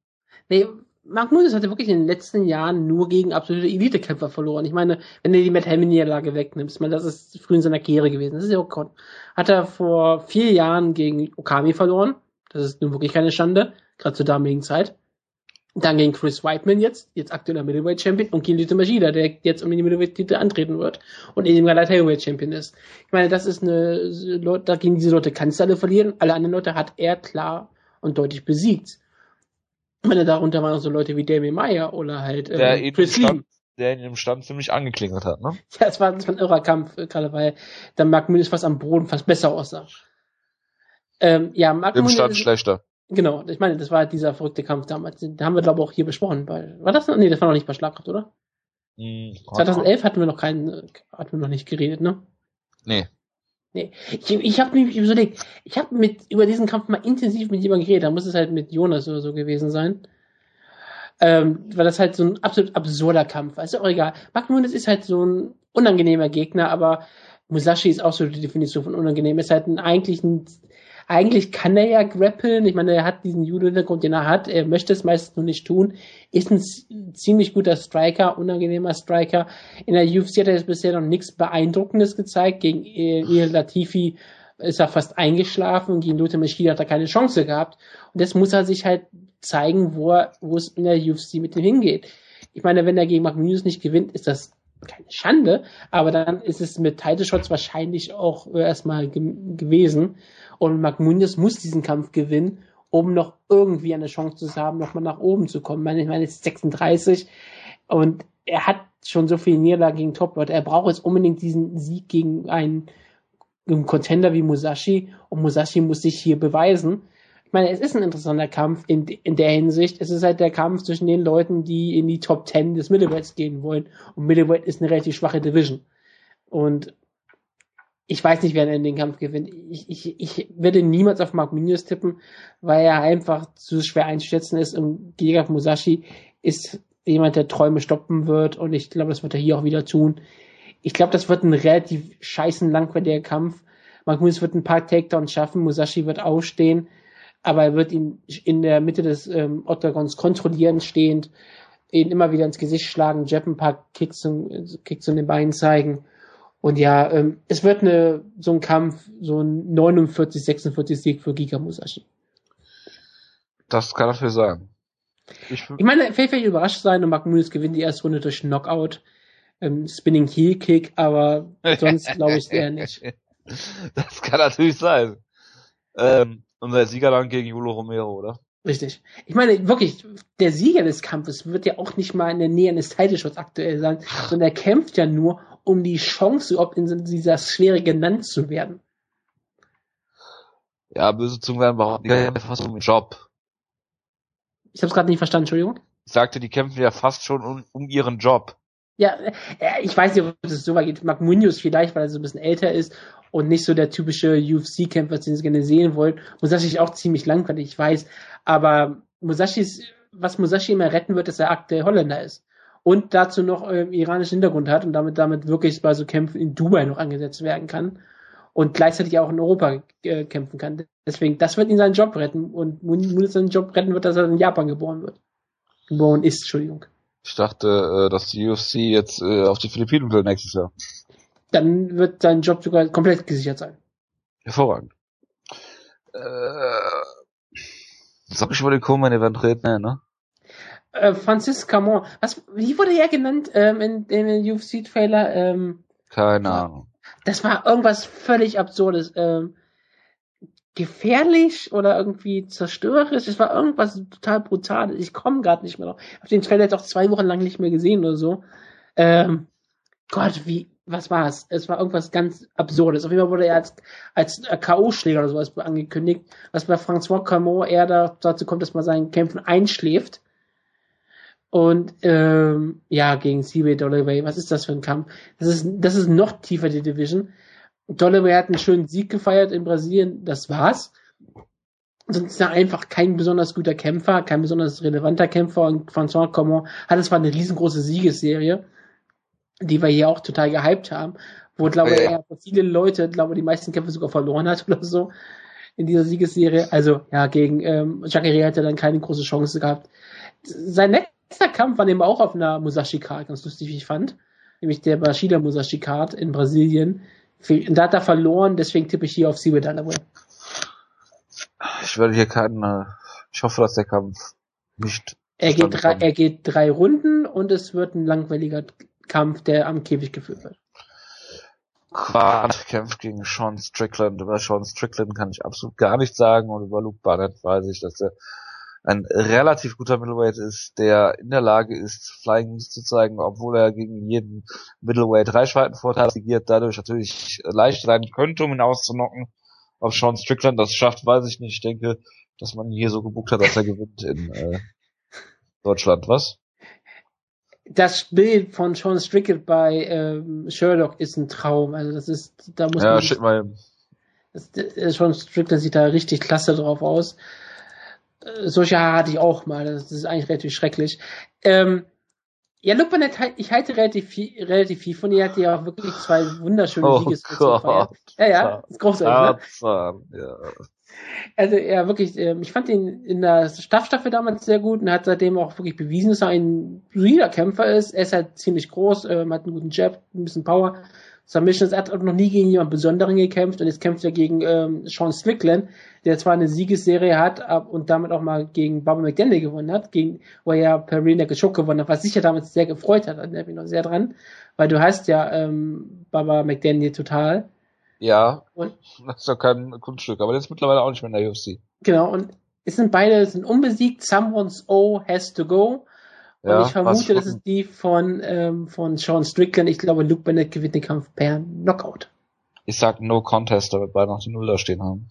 Nee, Mark Nunes hatte wirklich in den letzten Jahren nur gegen absolute Elite-Kämpfer verloren. Ich meine, wenn du die Matt Hamill-Niederlage wegnimmst, meine, das ist früh in seiner Karriere gewesen. Das ist ja auch Gott. Hat er vor vier Jahren gegen Okami verloren. Das ist nun wirklich keine Schande, gerade zur damaligen Zeit. Dann gegen Chris Whiteman jetzt, jetzt aktueller Middleweight Champion und gegen Lito Machida, der jetzt um den Middleweight Titel antreten wird und eben gerade Heavyweight Champion ist. Ich meine, das ist eine, da gegen diese Leute kannst du alle verlieren, alle anderen Leute hat er klar und deutlich besiegt. Ich meine, darunter waren auch so Leute wie Damien Meyer oder halt äh, Der Chris Lee. Stand, der ihn im Stand ziemlich angeklingelt hat, ne? Ja, es war, es war ein irrer Kampf, äh, gerade weil dann Mark Müller fast am Boden fast besser aussah. Ähm, ja, Mark Im Stand ist- schlechter. Genau, ich meine, das war dieser verrückte Kampf damals. Den haben wir, glaube ich, auch hier besprochen. Bei, war das? Nee, das war noch nicht bei Schlagkraft, oder? Hm, 2011 hatten wir noch keinen, hatten wir noch nicht geredet, ne? Nee. Nee. Ich, ich habe mich überlegt, ich habe mit über diesen Kampf mal intensiv mit jemandem geredet, da muss es halt mit Jonas oder so gewesen sein. Ähm, weil das halt so ein absolut absurder Kampf. Ist ja auch egal. Mark Nunes ist halt so ein unangenehmer Gegner, aber Musashi ist auch so die Definition von unangenehm. Ist halt ein, eigentlich ein, eigentlich kann er ja grappeln. Ich meine, er hat diesen Judo-Hintergrund, den er hat. Er möchte es meistens nur nicht tun. Ist ein ziemlich guter Striker, unangenehmer Striker. In der UFC hat er jetzt bisher noch nichts Beeindruckendes gezeigt. Gegen Neil Latifi ist er fast eingeschlafen gegen Luther Machida hat er keine Chance gehabt. Und jetzt muss er sich halt zeigen, wo, er, wo es in der UFC mit ihm hingeht. Ich meine, wenn er gegen Magnus nicht gewinnt, ist das keine Schande, aber dann ist es mit Title Shots wahrscheinlich auch erstmal ge gewesen. Und Magnus muss diesen Kampf gewinnen, um noch irgendwie eine Chance zu haben, nochmal nach oben zu kommen. Ich meine, ist 36 und er hat schon so viele Niederlagen gegen Top-Leute. Er braucht jetzt unbedingt diesen Sieg gegen einen, einen Contender wie Musashi und Musashi muss sich hier beweisen ich meine, es ist ein interessanter Kampf in, in der Hinsicht. Es ist halt der Kampf zwischen den Leuten, die in die Top 10 des Middleweights gehen wollen. Und Middleweight ist eine relativ schwache Division. Und ich weiß nicht, wer in den Kampf gewinnt. Ich, ich, ich werde niemals auf Mark Munoz tippen, weil er einfach zu schwer einzuschätzen ist. Und Gegner Musashi ist jemand, der Träume stoppen wird. Und ich glaube, das wird er hier auch wieder tun. Ich glaube, das wird ein relativ scheißen langweiliger Kampf. Mark Munoz wird ein paar Takedowns schaffen. Musashi wird aufstehen aber er wird ihn in der Mitte des ähm, Ottagons kontrollieren stehend, ihn immer wieder ins Gesicht schlagen, Jeb ein paar Kicks, Kicks in den Beinen zeigen. Und ja, ähm, es wird eine, so ein Kampf, so ein 49, 46 Sieg für Giga Musashi. Das kann dafür sein. Ich, ich meine, vielleicht werde ich überrascht sein und Mark Muniz gewinnt die erste Runde durch Knockout, ähm, Spinning Heel Kick, aber sonst glaube ich eher nicht. Das kann natürlich sein. Ähm, unser Sieger dann gegen Julio Romero, oder? Richtig. Ich meine, wirklich, der Sieger des Kampfes wird ja auch nicht mal in der Nähe eines Titelshots aktuell sein, sondern er kämpft ja nur um die Chance, überhaupt in dieser Sphäre genannt zu werden. Ja, böse Zungen werden behaupten, die kämpfen fast um den Job. Ich habe es gerade nicht verstanden, Entschuldigung. Ich sagte, die kämpfen ja fast schon um, um ihren Job. Ja, äh, ich weiß nicht, ob es so weit geht. Mark Munoz vielleicht, weil er so ein bisschen älter ist und nicht so der typische UFC-Kämpfer, den sie gerne sehen wollen. Musashi ist auch ziemlich langweilig, ich weiß. Aber Musashi ist, was Musashi immer retten wird, dass er aktuell Holländer ist. Und dazu noch äh, iranischen Hintergrund hat und damit, damit wirklich bei so Kämpfen in Dubai noch angesetzt werden kann. Und gleichzeitig auch in Europa äh, kämpfen kann. Deswegen, das wird ihn seinen Job retten. Und Munoz seinen Job retten wird, dass er in Japan geboren wird. Geboren ist, Entschuldigung. Ich dachte, äh, dass die UFC jetzt äh, auf die Philippinen will nächstes Jahr. Dann wird sein Job sogar komplett gesichert sein. Hervorragend. Äh, soll ich über den Co-Main-Event reden, nee, ne? Äh, Francis Camon. Was, wie wurde er genannt ähm, in, in den UFC-Trailer? Ähm, Keine Ahnung. Das war irgendwas völlig Absurdes. Ähm, gefährlich oder irgendwie zerstörerisch. Es war irgendwas total Brutales. Ich komme gerade nicht mehr drauf. Ich habe den Trailer jetzt auch zwei Wochen lang nicht mehr gesehen oder so. Ähm, Gott, wie, was war es? Es war irgendwas ganz Absurdes. Auf jeden Fall wurde er als, als K.O.-Schläger oder sowas angekündigt, was bei François Camot eher da, dazu kommt, dass man seinen Kämpfen einschläft. Und ähm, ja, gegen CB Dollaway, was ist das für ein Kampf? Das ist, das ist noch tiefer die Division. Dollaway hat einen schönen Sieg gefeiert in Brasilien, das war's. Sonst ist er einfach kein besonders guter Kämpfer, kein besonders relevanter Kämpfer und François Common hat zwar eine riesengroße Siegesserie, die wir hier auch total gehypt haben, wo, glaube ich, ja. viele Leute, glaube die meisten Kämpfe sogar verloren hat oder so in dieser Siegesserie. Also, ja, gegen ähm, Jacare hat er dann keine große Chance gehabt. Sein letzter Kampf war eben auch auf einer Musashi-Card, ganz lustig, wie ich fand. Nämlich der Bashida Musashi-Card in Brasilien da hat er verloren, deswegen tippe ich hier auf Siebe Dunaway. Ich werde hier keinen, äh, ich hoffe, dass der Kampf nicht. Er geht, drei, er geht drei Runden und es wird ein langweiliger Kampf, der am Käfig geführt wird. Quart kämpft gegen Sean Strickland. Über Sean Strickland kann ich absolut gar nichts sagen und über Luke Barnett weiß ich, dass er ein relativ guter Middleweight ist, der in der Lage ist, Flying zu zeigen, obwohl er gegen jeden Middleweight Reichweitenvorteil agiert, dadurch natürlich leicht sein könnte, um ihn auszunocken. Ob Sean Strickland das schafft, weiß ich nicht. Ich denke, dass man ihn hier so gebucht hat, dass er gewinnt in äh, Deutschland. Was? Das Bild von Sean Strickland bei ähm, Sherlock ist ein Traum. Also das ist, da muss ja, man. Schick mal. Das, das, Sean Strickland sieht da richtig klasse drauf aus solche hatte ich auch mal. Das ist eigentlich relativ schrecklich. Ähm, ja, Burnett, ich halte relativ viel, relativ viel von ihr. Hat ja auch wirklich zwei wunderschöne oh Siegessätze gefeiert. Ja, ja, ist großartig, ne? ja. Also ja, wirklich, ähm, ich fand ihn in der Staffstaffel damals sehr gut und hat seitdem auch wirklich bewiesen, dass er ein solider Kämpfer ist. Er ist halt ziemlich groß, ähm, hat einen guten Jab, ein bisschen Power. Submissions, er hat noch nie gegen jemanden Besonderen gekämpft und jetzt kämpft er gegen ähm, Sean Strickland, der zwar eine Siegesserie hat ab, und damit auch mal gegen Barbara McDaniel gewonnen hat, gegen, wo er ja per Rear Naked Choke gewonnen hat, was sich ja damals sehr gefreut hat, da bin ich noch sehr dran, weil du heißt ja ähm, Barbara McDaniel total. Ja, Und das ist doch kein Kunststück, aber der ist mittlerweile auch nicht mehr in der UFC. Genau, und es sind beide es sind unbesiegt. Someone's O has to go. Und Ja, ich vermute, das ist die von, ähm, von Sean Strickland. Ich glaube, Luke Bennett gewinnt den Kampf per Knockout. Ich sag No Contest, damit beide noch die Null da stehen haben.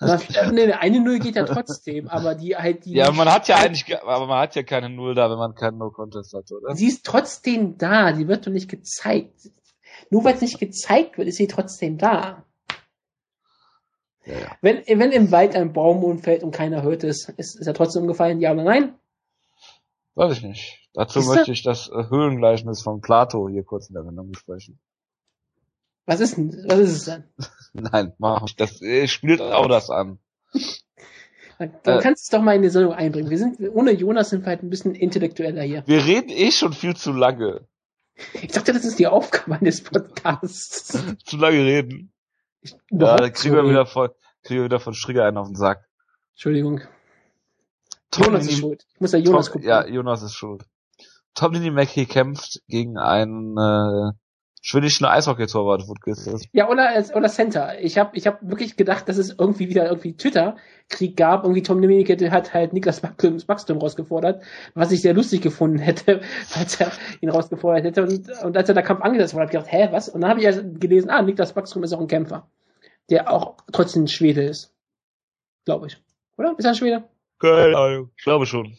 Aber, äh, nee, eine Null geht ja trotzdem, aber die halt, die. Ja, man hat ja eigentlich, ge- aber man hat ja keine Null da, wenn man keinen No Contest hat, oder? Sie ist trotzdem da, die wird doch nicht gezeigt. Nur weil es nicht gezeigt wird, ist sie trotzdem da. Ja, ja. Wenn, wenn im Wald ein Baum umfällt und keiner hört es, ist, ist er trotzdem umgefallen, ja oder nein? Weiß ich nicht. Dazu Siehste? möchte ich das äh, Höhlengleichnis von Plato hier kurz in Erinnerung besprechen. Was ist denn, was ist es denn? Nein, mach ich. Das äh, spielt auch das an. Dann Äh. kannst du es doch mal in die Sendung einbringen. Wir sind, ohne Jonas sind wir halt ein bisschen intellektueller hier. Wir reden eh schon viel zu lange. Ich dachte, das ist die Aufgabe eines Podcasts. Zu lange reden. Ja, Überhaupt da kriegen wir wieder von, kriegen wir wieder von Strigger einen auf den Sack. Entschuldigung. Tom Jonas ist Nini- schuld. Ich muss ja Jonas Tom, gucken. ja, Jonas ist schuld. Tom Mackie kämpft gegen einen äh, schwedischen Eishockey-Torwart, das. Ja, oder, als- oder Center. Ich habe ich hab wirklich gedacht, dass es irgendwie wieder irgendwie Twitter-Krieg gab. Irgendwie Tom Nemeke der hat halt Niklas Backström, Backström rausgefordert, was ich sehr lustig gefunden hätte, falls er ihn rausgefordert hätte. Und, und als er der Kampf angesetzt wurde, habe ich gedacht, hä, was? Und dann habe ich erst gelesen, ah, Niklas Backström ist auch ein Kämpfer, der auch trotzdem ein Schwede ist. Glaube ich. Oder? Ist er ein Schwede? Keine Ahnung. Ich glaube schon.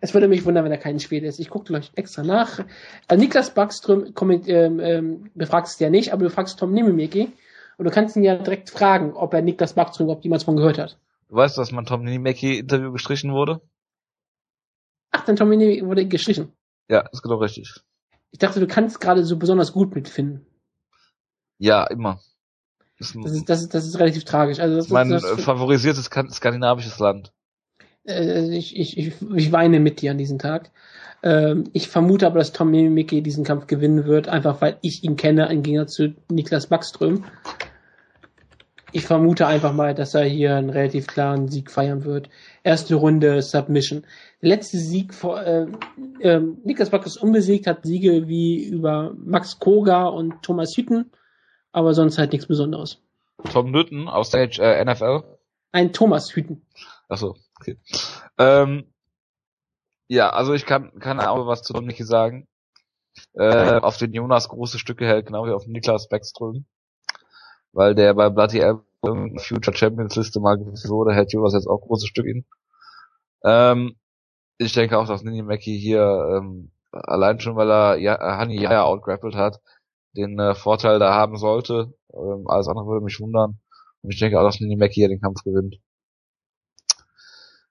Es würde mich wundern, wenn er kein Schwede ist. Ich gucke gleich extra nach. Also Niklas Backström komment, ähm, ähm, befragst es ja nicht, aber du fragst Tom Nimemeki und du kannst ihn ja direkt fragen, ob er Niklas Backström überhaupt jemals von gehört hat. Du weißt, dass mein Tom Mackie Interview gestrichen wurde? Ach, dann Tom Nimemeki wurde gestrichen. Ja, ist genau richtig. Ich dachte, du kannst gerade so besonders gut mitfinden. Ja, immer. Ein, Das ist, das ist, das ist relativ tragisch. Also das, mein das, äh, das, favorisiertes Skan- skandinavisches Land. Äh, ich, ich, ich, weine mit dir an diesem Tag. Ähm, ich vermute aber, dass Tom Nimemeki diesen Kampf gewinnen wird, einfach weil ich ihn kenne, im Gegensatz zu Niklas Backström. Ich vermute einfach mal, dass er hier einen relativ klaren Sieg feiern wird. Erste Runde Submission. Der letzte Sieg vor äh, äh, Niklas Back ist unbesiegt, hat Siege wie über Max Koga und Thomas Hütten, aber sonst halt nichts Besonderes. Tom Newton aus der äh, NFL. Ein Thomas Hütten. Achso, okay. Ähm, ja, also ich kann, kann auch was zu Dominik sagen. Äh, auf den Jonas große Stücke hält, genau wie auf Niklas Beckström. Weil der bei Bloody Album Future Champions Liste mal gewählt wurde, hält Jonas jetzt auch große Stücke in. Ähm, ich denke auch, dass Nini Mackie hier ähm, allein schon, weil er ja, Honey Jaya outgrappelt hat, den äh, Vorteil da haben sollte. Ähm, alles andere würde mich wundern. Und ich denke auch, dass Nini Mackie hier den Kampf gewinnt.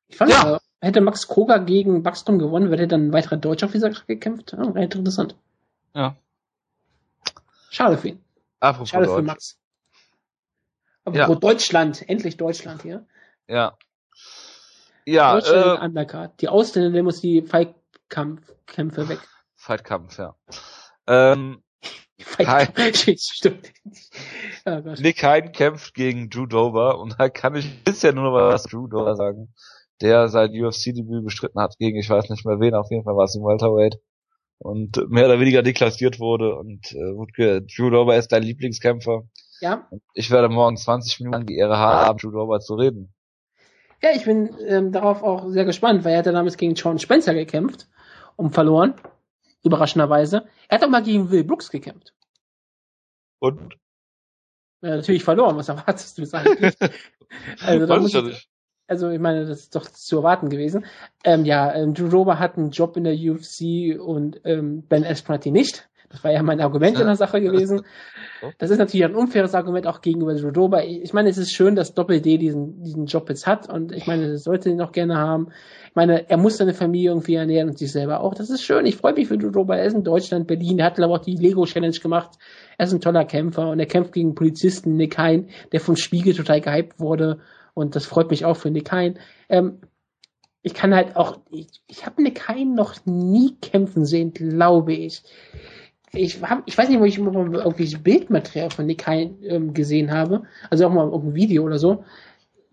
Ich fand, Ja. äh, hätte Max Koga gegen Backstrom gewonnen, hätte dann ein weiterer Deutscher auf dieser Karte gekämpft. Ja, wäre interessant. Ja. Schade für ihn. Apropos Schade für Deutsch. Max. Aber Ja. Deutschland, endlich Deutschland hier. Ja. Ja, Deutschland äh, Undercard. Die Ausländer, der muss die Fightkampfkämpfe weg. Fightkampf, ja. Ähm. Stimmt. Oh. Nick Hein kämpft gegen Drew Dover und da kann ich bisher nur noch was Drew Dover sagen, der sein UFC-Debüt bestritten hat gegen, ich weiß nicht mehr wen, auf jeden Fall war es im Welterweight und mehr oder weniger deklassiert wurde und äh, Wutke, Drew Dover ist dein Lieblingskämpfer. Ja. Ich werde morgen 20 Minuten die Ehre haben, Drew Dover zu reden. Ja, ich bin ähm, darauf auch sehr gespannt, weil er hat ja damals gegen Sean Spencer gekämpft und verloren. Überraschenderweise. Er hat auch mal gegen Will Brooks gekämpft. Und? Ja, natürlich verloren, was erwartest du jetzt eigentlich? also, da muss ich. Also ich meine, das ist doch zu erwarten gewesen. Ähm, ja, ähm, Drew Dober hat einen Job in der UFC und ähm, Ben ihn nicht. Das war ja mein Argument in der Sache gewesen. Das ist natürlich ein unfaires Argument auch gegenüber Jodoba. Ich meine, es ist schön, dass Doppel-D diesen, diesen Job jetzt hat und ich meine, er sollte ihn auch gerne haben. Ich meine, er muss seine Familie irgendwie ernähren und sich selber auch. Das ist schön. Ich freue mich für Jodoba. Er ist in Deutschland, Berlin. Er hat, glaube ich, auch die Lego-Challenge gemacht. Er ist ein toller Kämpfer und er kämpft gegen Polizisten Nick Hein, der vom Spiegel total gehypt wurde. Und das freut mich auch für Nick Hein. Ähm, ich kann halt auch, ich, ich habe Nick Hein noch nie kämpfen sehen, glaube ich ich, hab, ich weiß nicht, wo ich immer irgendwie Bildmaterial von Nick Hein ähm, gesehen habe. Also auch mal irgendein Video oder so.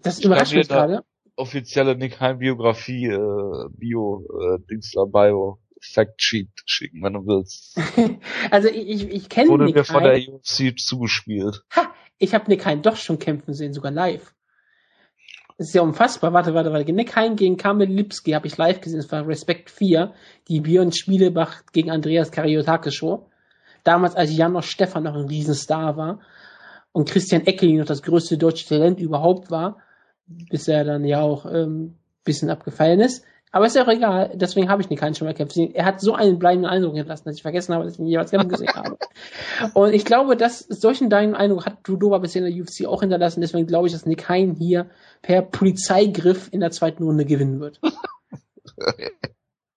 Das ich überrascht mich gerade. Offizielle Nick Hein Biografie, äh, Bio, äh, Dingsler Bio. Fact Sheet schicken, wenn du willst. also ich, ich, ich kenne Wurde Nick mir von der UFC zugespielt. Ha! Ich habe Nick Hein doch schon kämpfen sehen, sogar live. Das ist ja unfassbar. Warte, warte, warte. Nick Hein gegen Kamil Lipski habe ich live gesehen. Das war Respekt 4. Die Björn Spielebach gegen Andreas Kariotakis Show damals als Janos Stefan noch ein Riesenstar war und Christian Eckeling noch das größte deutsche Talent überhaupt war, bis er dann ja auch ähm, bisschen abgefallen ist. Aber ist ja auch egal, deswegen habe ich ihn keinen schon mal kämpfen Er hat so einen bleibenden Eindruck hinterlassen, dass ich vergessen habe, dass ich ihn jeweils kämpfen gesehen habe. Und ich glaube, dass solchen bleibenden Eindruck hat Judoba bisher in der UFC auch hinterlassen. Deswegen glaube ich, dass Nick Hein hier per Polizeigriff in der zweiten Runde gewinnen wird.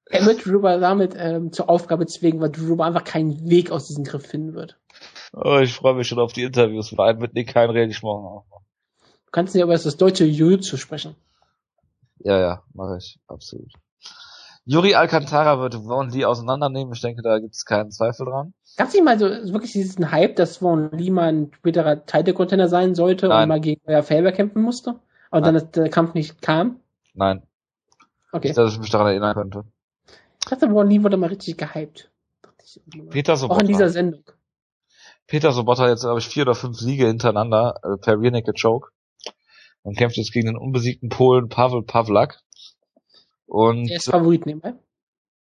Er wird Druba damit ähm, zur Aufgabe zwingen, weil Druba einfach keinen Weg aus diesem Griff finden wird. Oh, ich freue mich schon auf die Interviews. Vor allem mit Nick Hein rede ich morgen auch. Du kannst nicht aber das deutsche Jiu-Jitsu sprechen. Ja, ja, mache ich. Absolut. Yuri Alcantara wird Vaughn Lee auseinandernehmen. Ich denke, da gibt es keinen Zweifel dran. Gab es nicht mal so wirklich diesen Hype, dass Vaughn Lee mal ein späterer Title-Container sein sollte Nein. und mal gegen euer Faber kämpfen musste? Und Nein. dann der Kampf nicht kam? Nein. Okay. Nicht, dass ich mich daran erinnern könnte. Ich dachte, Ron wurde mal richtig gehypt. Peter Sobotta. Auch in dieser Sendung. Peter Sobotta hat jetzt, glaube ich, vier oder fünf Siege hintereinander äh, per Rear Naked Choke und kämpft jetzt gegen den unbesiegten Polen Pavel Pavlak. Und der ist Favorit nebenbei.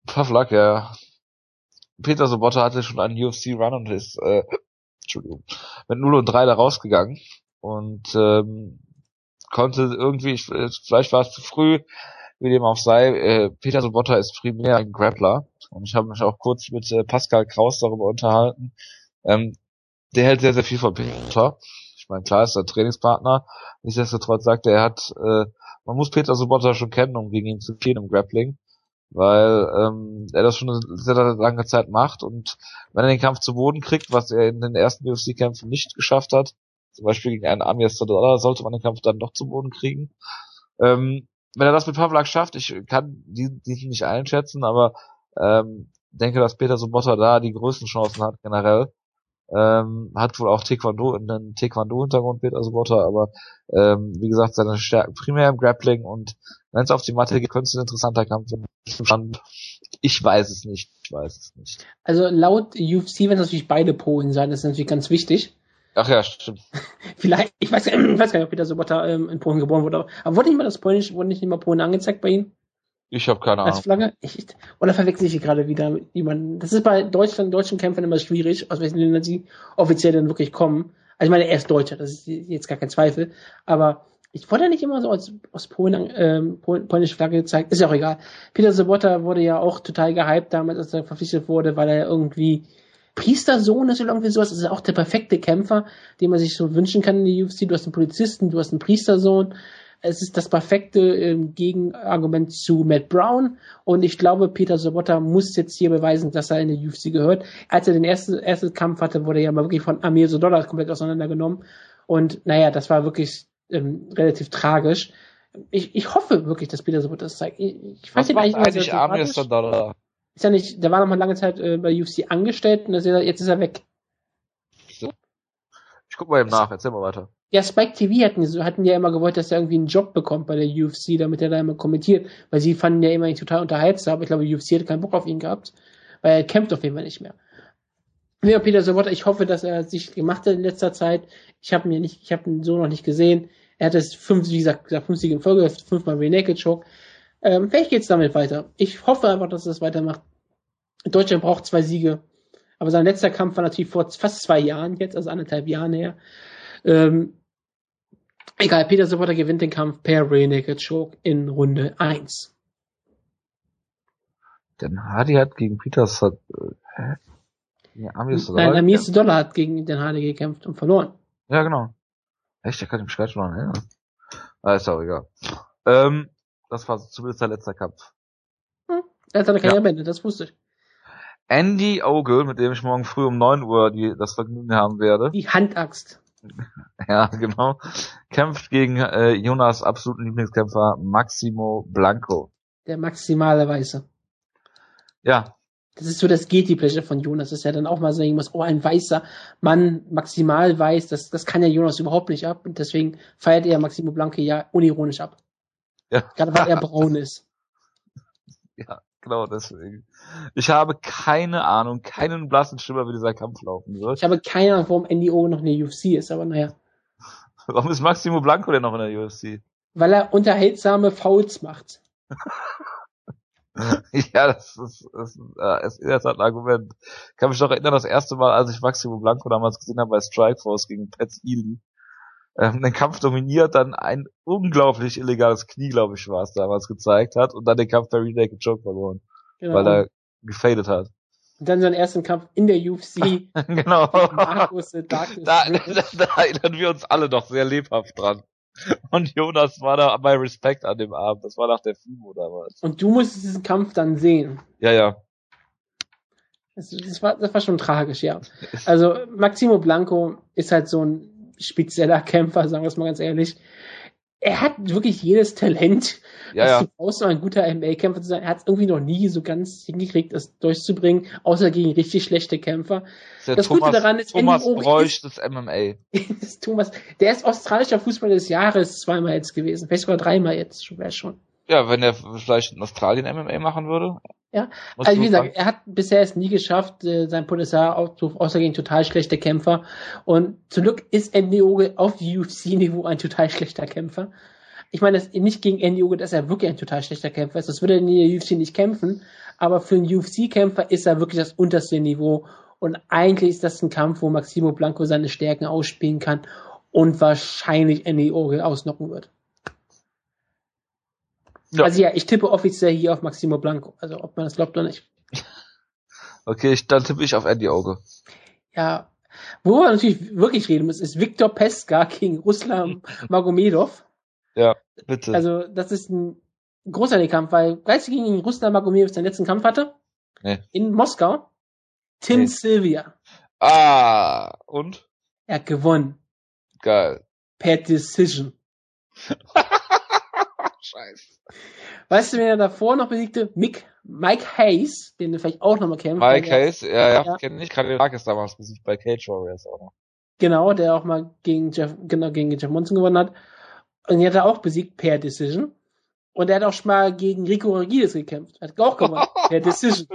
Pavlak, ja. Peter Sobotta hatte schon einen UFC-Run und ist, äh, Entschuldigung, mit 0 und 3 da rausgegangen und ähm, konnte irgendwie, vielleicht war es zu früh, wie dem auch sei, äh, Peter Sobotta ist primär ein Grappler. Und ich habe mich auch kurz mit äh, Pascal Kraus darüber unterhalten. Ähm, der hält sehr, sehr viel von Peter. Ich meine, klar ist er Trainingspartner. Nichtsdestotrotz sagt er, er hat, äh, man muss Peter Sobotta schon kennen, um gegen ihn zu gehen im Grappling. Weil ähm, er das schon eine sehr, lange Zeit macht und wenn er den Kampf zu Boden kriegt, was er in den ersten UFC-Kämpfen nicht geschafft hat, zum Beispiel gegen einen Amir Sadollah, sollte man den Kampf dann doch zu Boden kriegen. Ähm, wenn er das mit Pavlak schafft, ich kann die, die nicht einschätzen, aber ähm, denke, dass Peter Sobotta da die größten Chancen hat generell. Ähm, hat wohl auch Taekwondo, einen Taekwondo-Hintergrund, Peter Sobotta, aber ähm, wie gesagt, seine Stärken primär im Grappling und wenn es auf die Matte geht, könnte es ein interessanter Kampf werden. Ich weiß es nicht, ich weiß es nicht. Also laut UFC werden natürlich beide Polen sein, das ist natürlich ganz wichtig. Ach ja, stimmt. Vielleicht, ich weiß, ich weiß gar nicht, ob Peter Sobotta ähm, in Polen geboren wurde. Aber wurde nicht mal das Polnisch, wurde nicht immer Polen angezeigt bei Ihnen? Ich habe keine Ahnung. Als Flagge? Ich, oder verwechsel ich gerade wieder mit jemandem? Das ist bei Deutschland, deutschen Kämpfern immer schwierig, aus welchen Ländern sie offiziell dann wirklich kommen. Also ich meine, er ist Deutscher, das ist jetzt gar kein Zweifel. Aber ich wurde ja nicht immer so als aus Polen, ähm, polnische Flagge gezeigt. Ist ja auch egal. Peter Sobotta wurde ja auch total gehypt damals, als er verpflichtet wurde, weil er irgendwie Priestersohn ist oder irgendwie sowas. Das ist auch der perfekte Kämpfer, den man sich so wünschen kann in der UFC. Du hast einen Polizisten, du hast einen Priestersohn. Es ist das perfekte äh, Gegenargument zu Matt Brown. Und ich glaube, Peter Sobotta muss jetzt hier beweisen, dass er in der UFC gehört. Als er den ersten, ersten Kampf hatte, wurde er ja mal wirklich von Amir Sodolla komplett auseinandergenommen. Und naja, das war wirklich ähm, relativ tragisch. Ich, ich hoffe wirklich, dass Peter Sobotta das zeigt. Ich, ich weiß Was macht eigentlich Amir Sodolla? Ist ja nicht, der war noch mal lange Zeit äh, bei UFC angestellt und er, jetzt ist er weg. Ich guck mal eben nach, erzähl mal weiter. Ja, Spike TV hatten, hatten ja immer gewollt, dass er irgendwie einen Job bekommt bei der UFC, damit er da immer kommentiert, weil sie fanden ja immer ihn total unterhaltsam, aber ich glaube, UFC hätte keinen Bock auf ihn gehabt, weil er kämpft auf jeden Fall nicht mehr. Ja, Peter Sobotta, ich hoffe, dass er sich gemacht hat in letzter Zeit. Ich habe mir nicht, ich habe ihn so noch nicht gesehen. Er hat es fünf, wie gesagt, fünf Siege in Folge, fünfmal Renaked Choke. Ähm, vielleicht geht's damit weiter. Ich hoffe einfach, dass es weitermacht. Deutschland braucht zwei Siege. Aber sein letzter Kampf war natürlich vor fast zwei Jahren jetzt, also anderthalb Jahren her. Ähm, egal, Peter Sobotta gewinnt den Kampf per Naked Choke in Runde 1. Denn Hardy hat gegen Peter Sod äh, Ja, Amis Nein, Amir Dollar hat gegen den Hardy gekämpft und verloren. Ja, genau. Echt, der kann ich mich gar nicht mehr erinnern. Ah, ist auch egal. Ähm, das war zumindest der letzte Kampf. Hm, er hat seine Karriere ja. beendet, das wusste ich. Andy Ogle, mit dem ich morgen früh um 9 Uhr die, das Vergnügen haben werde. Die Handaxt. Ja, genau. Kämpft gegen äh, Jonas absoluten Lieblingskämpfer Maximo Blanco. Der maximale Weiße. Ja. Das ist so das Guilty Pleasure von Jonas, dass er dann auch mal sagen muss, oh, ein weißer Mann, maximal weiß, das, das kann ja Jonas überhaupt nicht ab. Und deswegen feiert er Maximo Blanco ja unironisch ab. Ja. Gerade weil er braun ist. Ja, genau deswegen. Ich habe keine Ahnung, keinen blassen Schimmer, wie dieser Kampf laufen wird. Ich habe keine Ahnung, warum Andy O noch in der UFC ist, aber naja. Warum ist Maximo Blanco denn noch in der UFC? Weil er unterhaltsame Fouls macht. ja, das ist, das äh, ist in der Tat ein Argument. Ich kann mich noch erinnern, das erste Mal, als ich Maximo Blanco damals gesehen habe bei Strikeforce gegen Pat Ely, ähm, den Kampf dominiert, dann ein unglaublich illegales Knie, glaube ich, war es damals gezeigt hat und dann den Kampf bei Renaked Choke verloren, genau. weil er gefadet hat. Und dann seinen ersten Kampf in der UFC. genau. Markus, da, da, da erinnern wir uns alle noch sehr lebhaft dran. Und Jonas war da bei Respekt an dem Abend. Das war nach der FIMO damals. Und du musstest diesen Kampf dann sehen. Ja, ja. Das, das, war, das war schon tragisch, ja. Also Maximo Blanco ist halt so ein spezieller Kämpfer, sagen wir es mal ganz ehrlich er hat wirklich jedes Talent, ja, ja. du brauchst, so ein guter MMA-Kämpfer zu sein. Er hat es irgendwie noch nie so ganz hingekriegt, das durchzubringen, außer gegen richtig schlechte Kämpfer. Der das Thomas, Gute daran ist, Thomas Bräuch des MMA. ist Thomas, der ist australischer Fußballer des Jahres zweimal jetzt gewesen, vielleicht sogar dreimal jetzt, wäre schon. Ja, wenn er vielleicht in Australien MMA machen würde. Ja, also wie gesagt, er hat bisher es nie geschafft, äh, sein Potenzial aufzurufen, außer gegen total schlechte Kämpfer. Und zum Glück ist Andy Oge auf UFC-Niveau ein total schlechter Kämpfer. Ich meine, das nicht gegen Andy Oge, dass er wirklich ein total schlechter Kämpfer ist. Das würde er in der UFC nicht kämpfen. Aber für einen UFC-Kämpfer ist er wirklich das unterste Niveau. Und eigentlich ist das ein Kampf, wo Maximo Blanco seine Stärken ausspielen kann und wahrscheinlich Andy Oge ausnocken wird. Ja. Also ja, ich tippe offiziell hier auf Maximo Blanco. Also ob man das glaubt oder nicht. Okay, ich, dann tippe ich auf Andy Auge. Ja. Wo wir natürlich wirklich reden müssen, ist Viktor Peska gegen Ruslan Magomedov. Ja, bitte. Also das ist ein großartiger Kampf, weil weißt du, gegen Ruslan Magomedov seinen letzten Kampf hatte? Nee. In Moskau. Tim nee. Sylvia. Ah, und? Er hat gewonnen. Geil. Per Decision. Scheiße. Weißt du, wer er davor noch besiegte? Mick, Mike Hayes, den du vielleicht auch nochmal kennst. Mike Hayes, ja, ja, ja. kenne ich. Gerade Marcus damals besiegt bei Cage Warriors auch noch. Genau, der auch mal gegen Jeff, genau, gegen Jeff Monson gewonnen hat. Und den hat er auch besiegt per Decision. Und er hat auch schon mal gegen Rico Rodriguez gekämpft. Hat auch gewonnen. per Decision.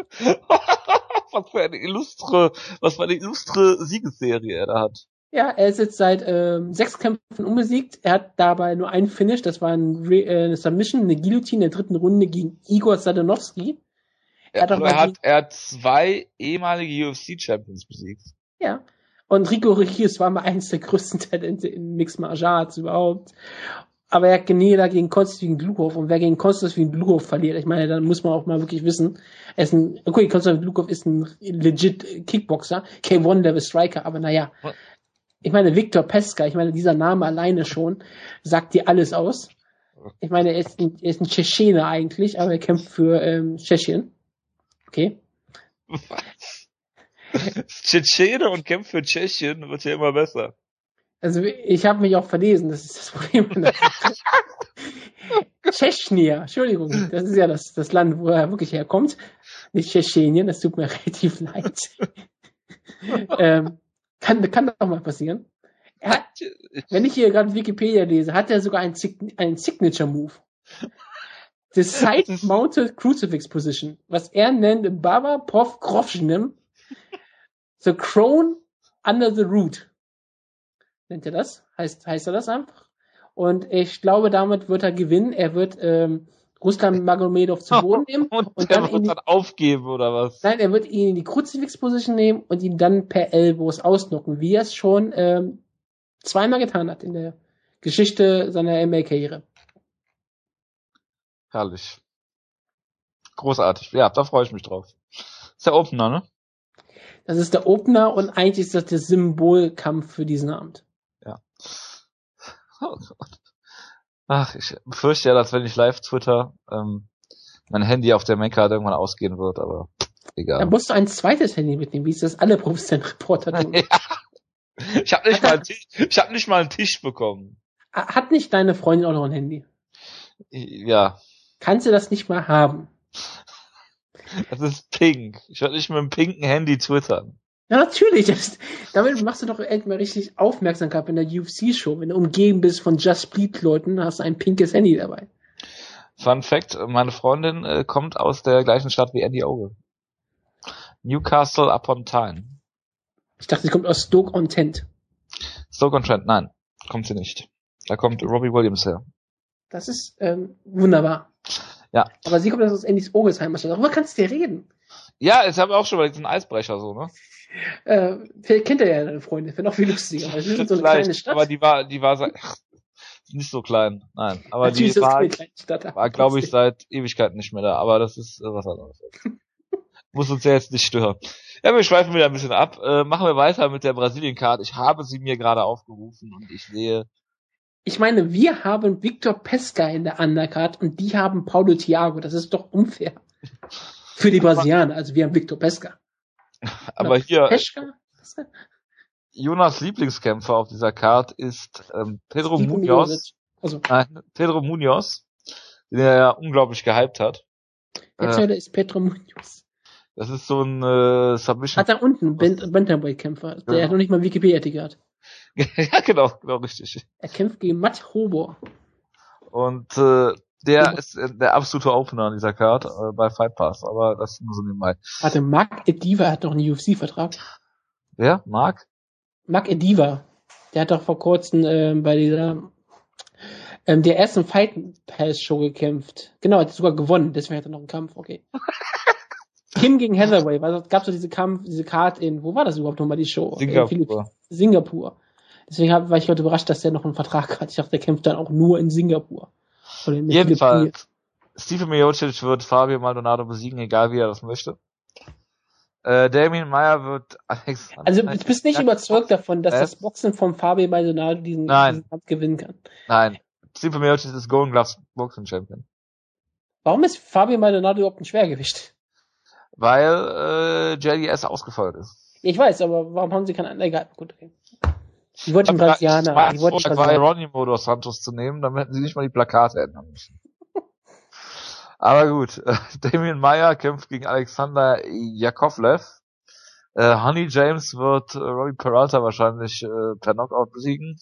was für eine illustre, was für eine illustre Siegesserie er da hat. Ja, er ist jetzt seit ähm, sechs Kämpfen unbesiegt. Er hat dabei nur einen Finish, das war ein Re äh, eine Submission, eine Guillotine in der dritten Runde gegen Igor Sadanowski. Er, hat, er, hat, er hat zwei ehemalige UFC-Champions besiegt. Ja. Und Rico Rios war mal eines der größten Talente in Mixed Martial Arts überhaupt. Aber er hat Geneda gegen Konstantin Glukov. Und wer gegen Konstantin Glukov verliert, ich meine, dann muss man auch mal wirklich wissen, er ist ein, okay, Konstantin Glukov ist ein legit Kickboxer, K1-Level Striker, aber naja, ich meine, Viktor Peska, ich meine, dieser Name alleine schon sagt dir alles aus. Ich meine, er ist ein, er ist ein Tschetschener eigentlich, aber er kämpft für ähm, Tschechien. Okay. Was? Tschetschene und kämpft für Tschechien wird ja immer besser. Also ich habe mich auch verlesen, das ist das Problem. Tschechnia, Entschuldigung, das ist ja das, das Land, wo er wirklich herkommt. Nicht Tschetschenien, das tut mir relativ leid. ähm, kann, kann doch mal passieren. Er hat, wenn ich hier gerade Wikipedia lese, hat er sogar einen, einen Signature Move. The Side Mounted Crucifix Position, was er nennt Baba Pov Krovschnim, The Crone Under the Root. Nennt er das? Heißt, heißt er das einfach? Und ich glaube, damit wird er gewinnen. Er wird ähm, Ruslan Magomedov zu Boden nehmen und, und dann, wird dann aufgeben oder was? Nein, er wird ihn in die Kruzifix-Position nehmen und ihn dann per Elbows ausnocken, wie er es schon ähm, zweimal getan hat in der Geschichte seiner MA-Karriere. Herrlich. Großartig. Ja, da freue ich mich drauf. Ist der Opener, ne? Das ist der Opener und eigentlich ist das der Symbolkampf für diesen Abend. Ja. Oh Gott. Ach, ich befürchte ja, dass wenn ich live twitter, ähm, mein Handy auf der Mac-Card irgendwann ausgehen wird, aber egal. Da musst du ein zweites Handy mitnehmen, wie es das alle professionellen Reporter tun. ja. Ich habe nicht, mal einen Tisch, ich hab nicht mal einen Tisch bekommen. Hat nicht deine Freundin auch noch ein Handy? Ja. Kannst du das nicht mal haben? Das ist pink. Ich werde nicht mit einem pinken Handy twittern. Ja, natürlich. Das, damit machst du doch endlich mal richtig Aufmerksamkeit in der UFC-Show. Wenn du umgeben bist von Just Bleed-Leuten, hast du ein pinkes Handy dabei. Fun Fact, meine Freundin äh, kommt aus der gleichen Stadt wie Andy Ogle. Newcastle upon Tyne. Ich dachte, sie kommt aus Stoke-on-Trent. Stoke-on-Trent, nein, kommt sie nicht. Da kommt Robbie Williams her. Das ist ähm, wunderbar. Ja. Aber sie kommt aus Andys Ogelsheim. Darüber kannst du dir reden. Ja, ich habe auch schon mal diesen Eisbrecher so, ne? Äh, vielleicht kennt er ja deine Freunde, wäre noch viel lustiger. Weil wir sind so eine kleine Stadt. Aber die war, die war seit, nicht so klein, nein. Aber Natürlich die war, Stadt, war glaube ich, seit Ewigkeiten nicht mehr da. Aber das ist äh, was anderes. Muss uns ja jetzt nicht stören. Ja, wir schweifen wieder ein bisschen ab. Äh, machen wir weiter mit der Brasilien-Card. Ich habe sie mir gerade aufgerufen und ich sehe. Ich meine, wir haben Victor Pesca in der Undercard und die haben Paulo Thiago. Das ist doch unfair. Für die Brasilianer. Also wir haben Victor Pesca. Aber hier. Pesca? Jonas Lieblingskämpfer auf dieser Card ist ähm, Pedro Steven Munoz. Also. Nein, Pedro Munoz, den er ja unglaublich gehypt hat. Erzähl, äh, ist Pedro Munoz. Das ist so ein äh, Submission. Hat er unten, Bantamweight-Kämpfer. Der ja. hat noch nicht mal Wikipedia gehabt. ja, genau, genau, richtig. Er kämpft gegen Matt Hobor. Und äh, der ist äh, der absolute Opener an dieser Card äh, bei Fight Pass, aber das nur so nebenbei. Warte, Mark Ediva hat doch einen UFC-Vertrag. Wer? Mark? Mark Ediva. Der hat doch vor kurzem äh, bei dieser ähm, der ersten Fight Pass Show gekämpft. Genau, hat sogar gewonnen, deswegen hat er noch einen Kampf, okay. Kim gegen Hathaway, weil es gab so diese Kampf, diese Card in, wo war das überhaupt nochmal die Show? Singapur. In Singapur. Deswegen hab, war ich heute überrascht, dass der noch einen Vertrag hat. Ich dachte, der kämpft dann auch nur in Singapur. Jedenfalls, Stephen Miocic wird Fabio Maldonado besiegen, egal wie er das möchte. Äh, Damien Meyer wird Alex. Also du bist nicht überzeugt davon, dass äh? das Boxen von Fabio Maldonado diesen, Nein. diesen Kampf gewinnen kann. Nein. Stephen Miocic ist Golden Gloves Boxing Champion. Warum ist Fabio Maldonado überhaupt ein Schwergewicht? Weil äh, JDS ausgefallen ist. Ich weiß, aber warum haben sie keinen Egal, gut, okay. Die wollten Brasilianer. Die wollten Brasilianer. war Ronimo dos Santos zu nehmen, dann hätten sie nicht mal die Plakate ändern müssen. Aber gut, äh, Damien Meyer kämpft gegen Alexander Jakovlev. Äh, Honey James wird äh, Robbie Peralta wahrscheinlich äh, per Knockout besiegen.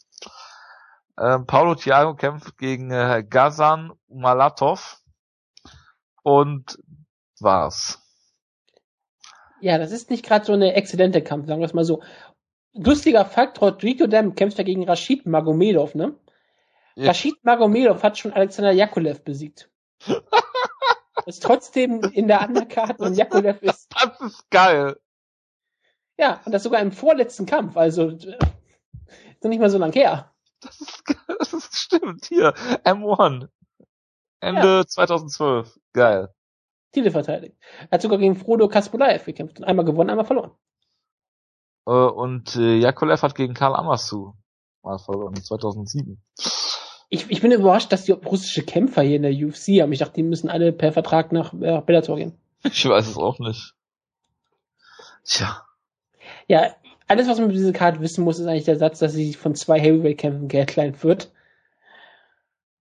Äh, Paulo Thiago kämpft gegen äh, Gazan Malatov. Und war's. Ja, das ist nicht gerade so eine exzellente Kampf, sagen wir es mal so. Lustiger Fakt, Rodrigo Dem kämpft ja gegen Rashid Magomedov, ne? Ja. Rashid Magomedov hat schon Alexander Yakolev besiegt. ist trotzdem in der Undercard und Yakolev ist. Das ist geil. Ja, und das sogar im vorletzten Kampf, also ist noch nicht mal so lang her. Das ist, das ist stimmt, hier, M1. Ende ja. 2012. Geil. Titel verteidigt. Er hat sogar gegen Frodo Kaspulaev gekämpft. Einmal gewonnen, einmal verloren. Äh, und äh, Jakolev hat gegen Karl Amasu mal verloren, 2007. Ich, ich bin überrascht, dass die russische Kämpfer hier in der UFC haben. Ich dachte, die müssen alle per Vertrag nach äh, Bellator gehen. Ich weiß es auch nicht. Tja. Ja, alles, was man mit dieser Karte wissen muss, ist eigentlich der Satz, dass sie von zwei Heavyweight-Kämpfen geheadlined wird.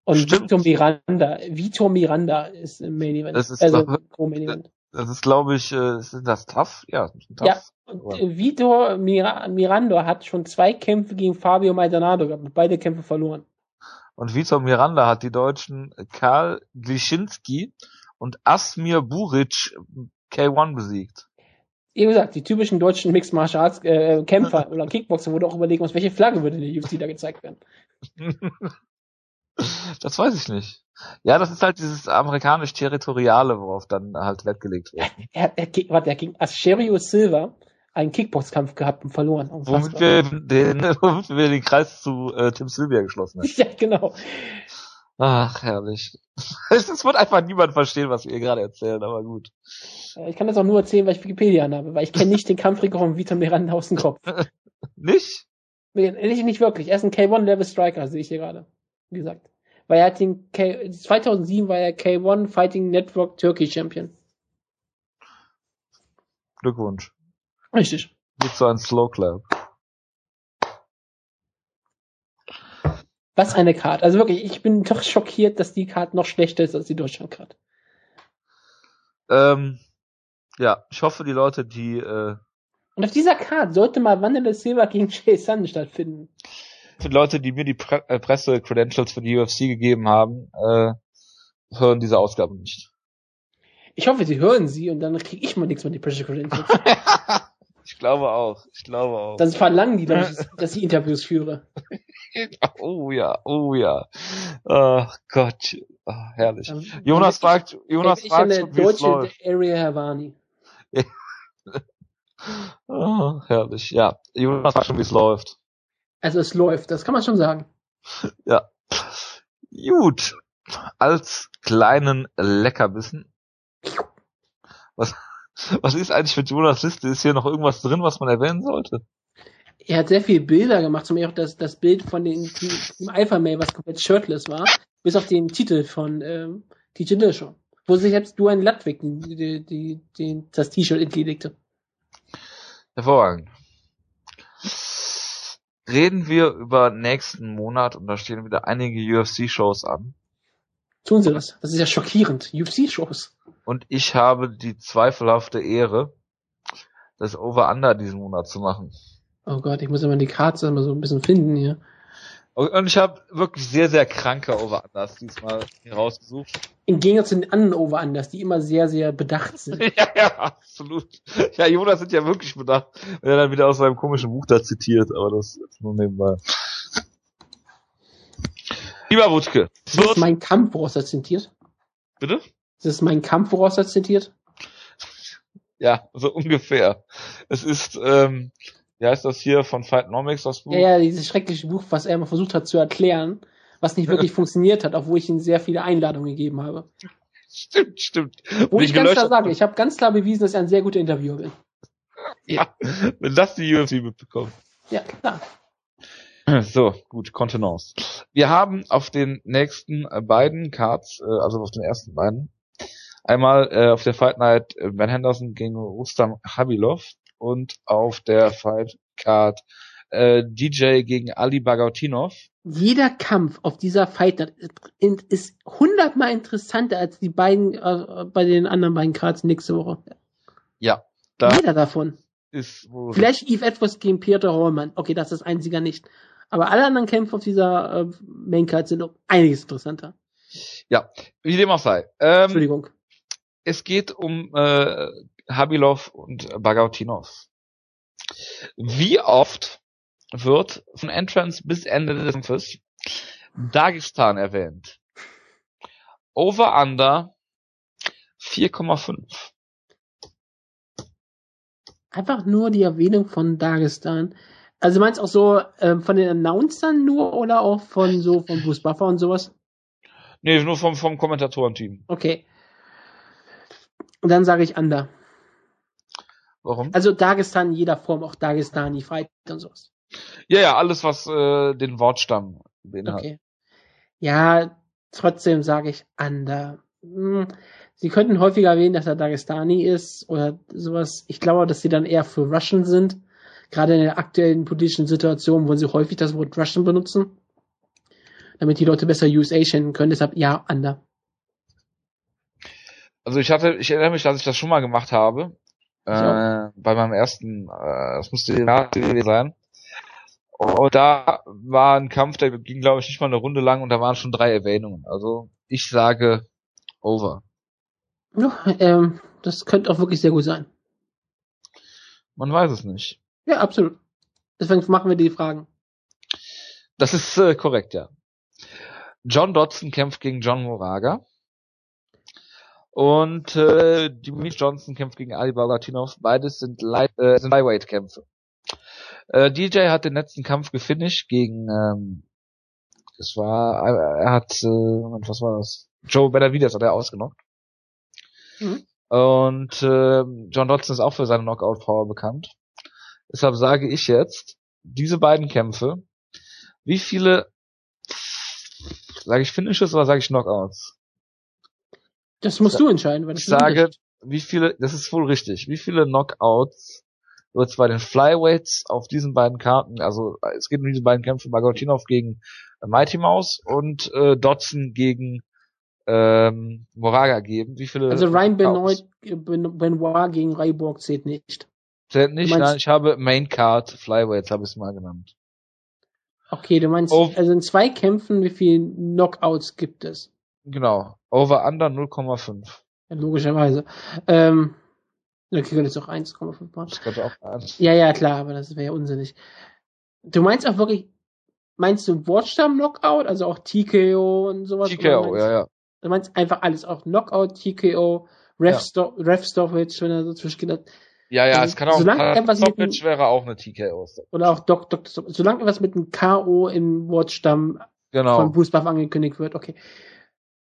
Und Stimmt. Vitor Miranda, Vitor Miranda ist im Main Event. Das ist, also, Main Event. Das ist, glaube ich, äh, ist das tough? Ja, tough. Ja, und äh, Vitor Miranda hat schon zwei Kämpfe gegen Fabio Maldonado gehabt, beide Kämpfe verloren. Und Vitor Miranda hat die Deutschen Karl Glischinski und Asmir Buric K1 besiegt. Wie gesagt, die typischen deutschen Mixed Martial Arts äh, Kämpfer oder Kickboxer, wo du auch überlegen musst, welche Flagge würde in der UFC da gezeigt werden. Das weiß ich nicht. Ja, das ist halt dieses amerikanisch-territoriale, worauf dann halt Wert gelegt wird. Er, er, er, warte, er ging Asherio Silva einen Kickboxkampf gehabt und verloren. Womit wir, den, womit wir den Kreis zu äh, Tim Sylvia geschlossen haben. Ja, genau. Ach, herrlich. Es wird einfach niemand verstehen, was wir gerade erzählen, aber gut. Ich kann das auch nur erzählen, weil ich Wikipedia habe, weil ich kenne nicht den Kampfrekord von Vitor Miranda aus dem Kopf. Nicht? Nee, nicht, nicht wirklich. Er ist ein K1-Level Striker, sehe ich hier gerade. Wie gesagt. Weil er hat den K 2007 war er K1 Fighting Network Turkey Champion. Glückwunsch. Richtig. Gibt so ein Slow Clap. Was eine Card. Also wirklich, ich bin doch schockiert, dass die Card noch schlechter ist als die Deutschland-Card. Ähm, ja, ich hoffe, die Leute, die äh, Und auf dieser Card sollte mal Wanderlei Silva gegen Jay Sun stattfinden. Die Leute, die mir die Pre äh, Presse-Credentials für die UFC gegeben haben, äh, hören diese Ausgabe nicht. Ich hoffe, sie hören sie und dann kriege ich mal nichts mit die Pressure Credentials. ich glaube auch. Ich glaube auch. Dann verlangen die, dass ich, dass ich Interviews führe. oh ja, oh ja. Ach Gott, ah, herrlich. Dann- Jonas fragt, Jonas ich fragt, es deutsche läuft. Area Havani. Ah, herrlich, ja. Jonas fragt schon, wie es läuft. Also es läuft, das kann man schon sagen. Ja. Gut. Als kleinen Leckerbissen. Was, was ist eigentlich mit Jonas Liste? Ist hier noch irgendwas drin, was man erwähnen sollte? Er hat sehr viele Bilder gemacht, zum Beispiel auch das, das Bild von den Team Alpha Male, was komplett shirtless war, bis auf den Titel von ähm, TJ Dillashaw, wo sich selbst Duane Ludwig die, die, die, das T-Shirt entledigte. Hervorragend. Reden wir über nächsten Monat und da stehen wieder einige UFC-Shows an. Tun sie das. Das ist ja schockierend. UFC-Shows. Und ich habe die zweifelhafte Ehre, das Over-Under diesen Monat zu machen. Oh Gott, ich muss immer die Karte mal so ein bisschen finden hier. Und ich habe wirklich sehr, sehr kranke Over-Unders diesmal hier rausgesucht. Im Gegensatz zu den anderen Over-Unders, die immer sehr, sehr bedacht sind. ja, ja, absolut. Ja, Jonas sind ja wirklich bedacht, wenn er dann wieder aus seinem komischen Buch da zitiert, aber das ist nur nebenbei. Lieber Wutke, Das ist wird, mein Kampf, woraus er zitiert. bitte? Das ist mein Kampf, woraus er zitiert. Ja, so ungefähr. Es ist, ähm, wie heißt das hier von Fightnomics, das Buch? Ja, ja, dieses schreckliche Buch, was er mal versucht hat zu erklären, was nicht wirklich funktioniert hat, obwohl ich ihm sehr viele Einladungen gegeben habe. Stimmt, stimmt. Wo Und ich ihn ganz klar sage, ich habe ganz klar bewiesen, dass ich ein sehr guter Interviewer bin. Ja, wenn das die UFC mitbekommt. Ja, klar. So, gut, Kontenance. Wir haben auf den nächsten äh, beiden Cards, äh, also auf den ersten beiden, einmal äh, auf der Fight Night Ben Henderson gegen Rustam Habilov und auf der Fight Card äh, DJ gegen Ali Bagautinov. Jeder Kampf auf dieser Fight ist hundertmal interessanter als die beiden äh, bei den anderen beiden Cards nächste Woche. Ja, da Jeder davon. ist Vielleicht Eve Edwards gegen Peter Hallman. Okay, das ist das einzige nicht. Aber alle anderen Kämpfe auf dieser äh, Main Card sind um einiges interessanter. ja, wie dem auch sei. Ähm, Entschuldigung. es geht um äh, Habilov und Bagautinov. Wie oft wird von Entrance bis Ende des Kampfes Dagestan erwähnt? Over Under 4,5. Einfach nur die Erwähnung von Dagestan. Also meinst du auch so ähm, von den Announcern nur oder auch von so von Bruce Buffer und sowas? Nee, nur vom, vom Kommentatorenteam. Okay. Und dann sage ich Under. Warum? Also Dagestan in jeder Form, auch Dagestani, Fight und sowas. Ja, ja, alles, was äh, den Wortstamm beinhaltet. Okay. Ja, trotzdem sage ich Under. Hm, Sie könnten häufiger erwähnen, dass er Dagestani ist oder sowas. Ich glaube, dass sie dann eher für Russian sind. Gerade in der aktuellen politischen Situation wollen sie häufig das Wort Russian benutzen. Damit die Leute besser USA kennen können. Deshalb ja, Under. Also ich hatte, ich erinnere mich, dass ich das schon mal gemacht habe. Äh, Ja. bei meinem ersten, äh, das musste nach sein. Und da war ein Kampf, der ging, glaube ich, nicht mal eine Runde lang und da waren schon drei Erwähnungen. Also ich sage over. Ja, ähm, das könnte auch wirklich sehr gut sein. Man weiß es nicht. Ja, absolut. Deswegen machen wir die Fragen. Das ist äh, korrekt, ja. John Dodson kämpft gegen John Moraga. Und äh, Dimitri Johnson kämpft gegen Ali Bagatinov. Beides sind, Light, äh, sind Lightweight-Kämpfe. Äh, DJ hat den letzten Kampf gefinisht gegen ähm, Es war, er hat, äh, was war das? Joe Benavides hat er ausgenockt. Mhm. Und äh, John Dodson ist auch für seine Knockout-Power bekannt. Deshalb sage ich jetzt, diese beiden Kämpfe, wie viele, sage ich Finishes oder sage ich Knockouts? Das musst du entscheiden. Weil ich sage, wie viele, das ist wohl richtig, wie viele Knockouts wird es bei den Flyweights auf diesen beiden Karten, also es geht um diese beiden Kämpfe, Bagotinov gegen Mighty Mouse und äh, Dodson gegen ähm, Moraga geben. Wie viele? Also Ryan Benoit, Benoit gegen Ryborg zählt nicht. Zählt nicht, nein, ich habe Main Card Flyweights, habe ich es mal genannt. Okay, du meinst, oh. also in zwei Kämpfen, wie viele Knockouts gibt es? Genau. Over Under 0,5. Ja, logischerweise. Ähm, okay, das ist auch 1,5 machen. Das könnte auch 1. Ja, ja, klar, aber das wäre ja unsinnig. Du meinst auch wirklich, meinst du Watchdown Knockout, also auch TKO und sowas? TKO, ja, ja. Du meinst einfach alles, auch Knockout, TKO, Ref, ja. Ref Stoppage, wenn er so zwischendurch hat. Ja, ja, also, es kann auch solange etwas Stoppage wäre auch eine TKO. Oder auch Doc, Doc, solange etwas mit einem KO im Watchstamm genau. von Bruce Buff angekündigt wird, okay.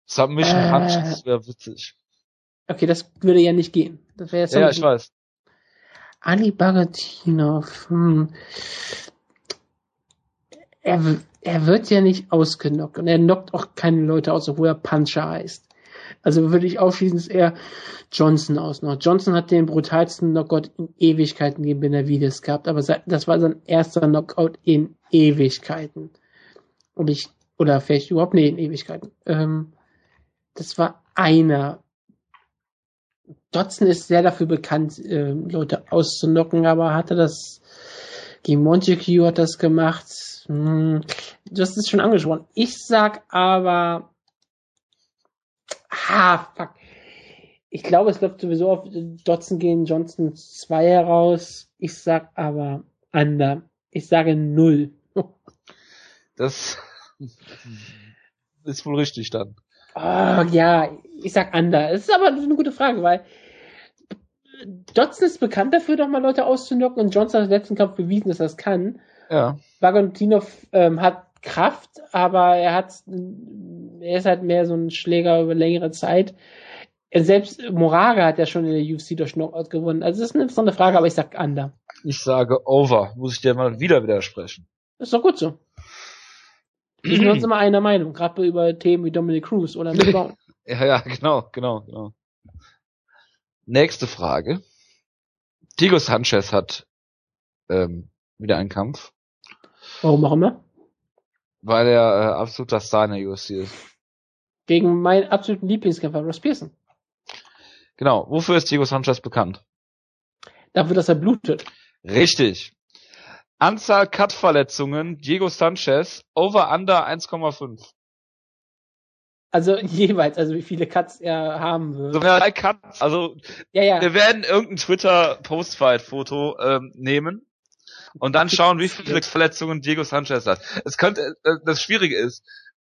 Submission äh, Punch, das wäre witzig. Okay, das würde ja nicht gehen. Das wäre ja, ja, ich weiß. Ali Bagatinov, hm. Er, er wird ja nicht ausgenockt und er knockt auch keine Leute aus, obwohl er Puncher heißt. Also würde ich ausschließend eher Johnson ausnocken. Johnson hat den brutalsten Knockout in Ewigkeiten gegen Benavides gehabt, aber das war sein erster Knockout in Ewigkeiten. Und ich, oder vielleicht überhaupt nicht in Ewigkeiten. Ähm, das war einer. Dodson ist sehr dafür bekannt, äh, Leute auszunocken, aber hatte das gegen Montague hat das gemacht. Hm, das ist schon angesprochen. Ich sag aber, ah, fuck. Ich glaube, es läuft sowieso auf Dodson gegen Johnson 2 heraus. Ich sag aber under. Ich sage null. Das ist wohl richtig dann. Oh, ja, ich sag under. Es ist aber eine gute Frage, weil Dodson ist bekannt dafür, doch mal Leute auszunocken und Johnson hat im letzten Kampf bewiesen, dass er es kann. Ja. Bagontinov ähm, hat Kraft, aber er hat, er ist halt mehr so ein Schläger über längere Zeit. Selbst Moraga hat ja schon in der UFC durch Knockout gewonnen. Also das ist eine interessante Frage, aber ich sag under. Ich sage over. Muss ich dir mal wieder widersprechen. ist doch gut so. Wir sind uns immer einer Meinung, gerade über Themen wie Dominic Cruz oder Mick Brown. ja, ja, genau, genau, genau. Nächste Frage. Diego Sanchez hat ähm, wieder einen Kampf. Warum auch immer? Weil er äh, absoluter Star in der UFC ist. Gegen meinen absoluten Lieblingskämpfer, Ross Pearson. Genau. Wofür ist Diego Sanchez bekannt? Dafür, dass er blutet. Richtig. Anzahl Cut-Verletzungen, Diego Sanchez, over under 1,5. Also jeweils, also wie viele Cuts er haben wird. So drei Cuts, also ja, ja. wir werden irgendein Twitter-Postfight-Foto ähm, nehmen und dann schauen, wie viele Verletzungen Diego Sanchez hat. Es könnte, äh, das Schwierige ist,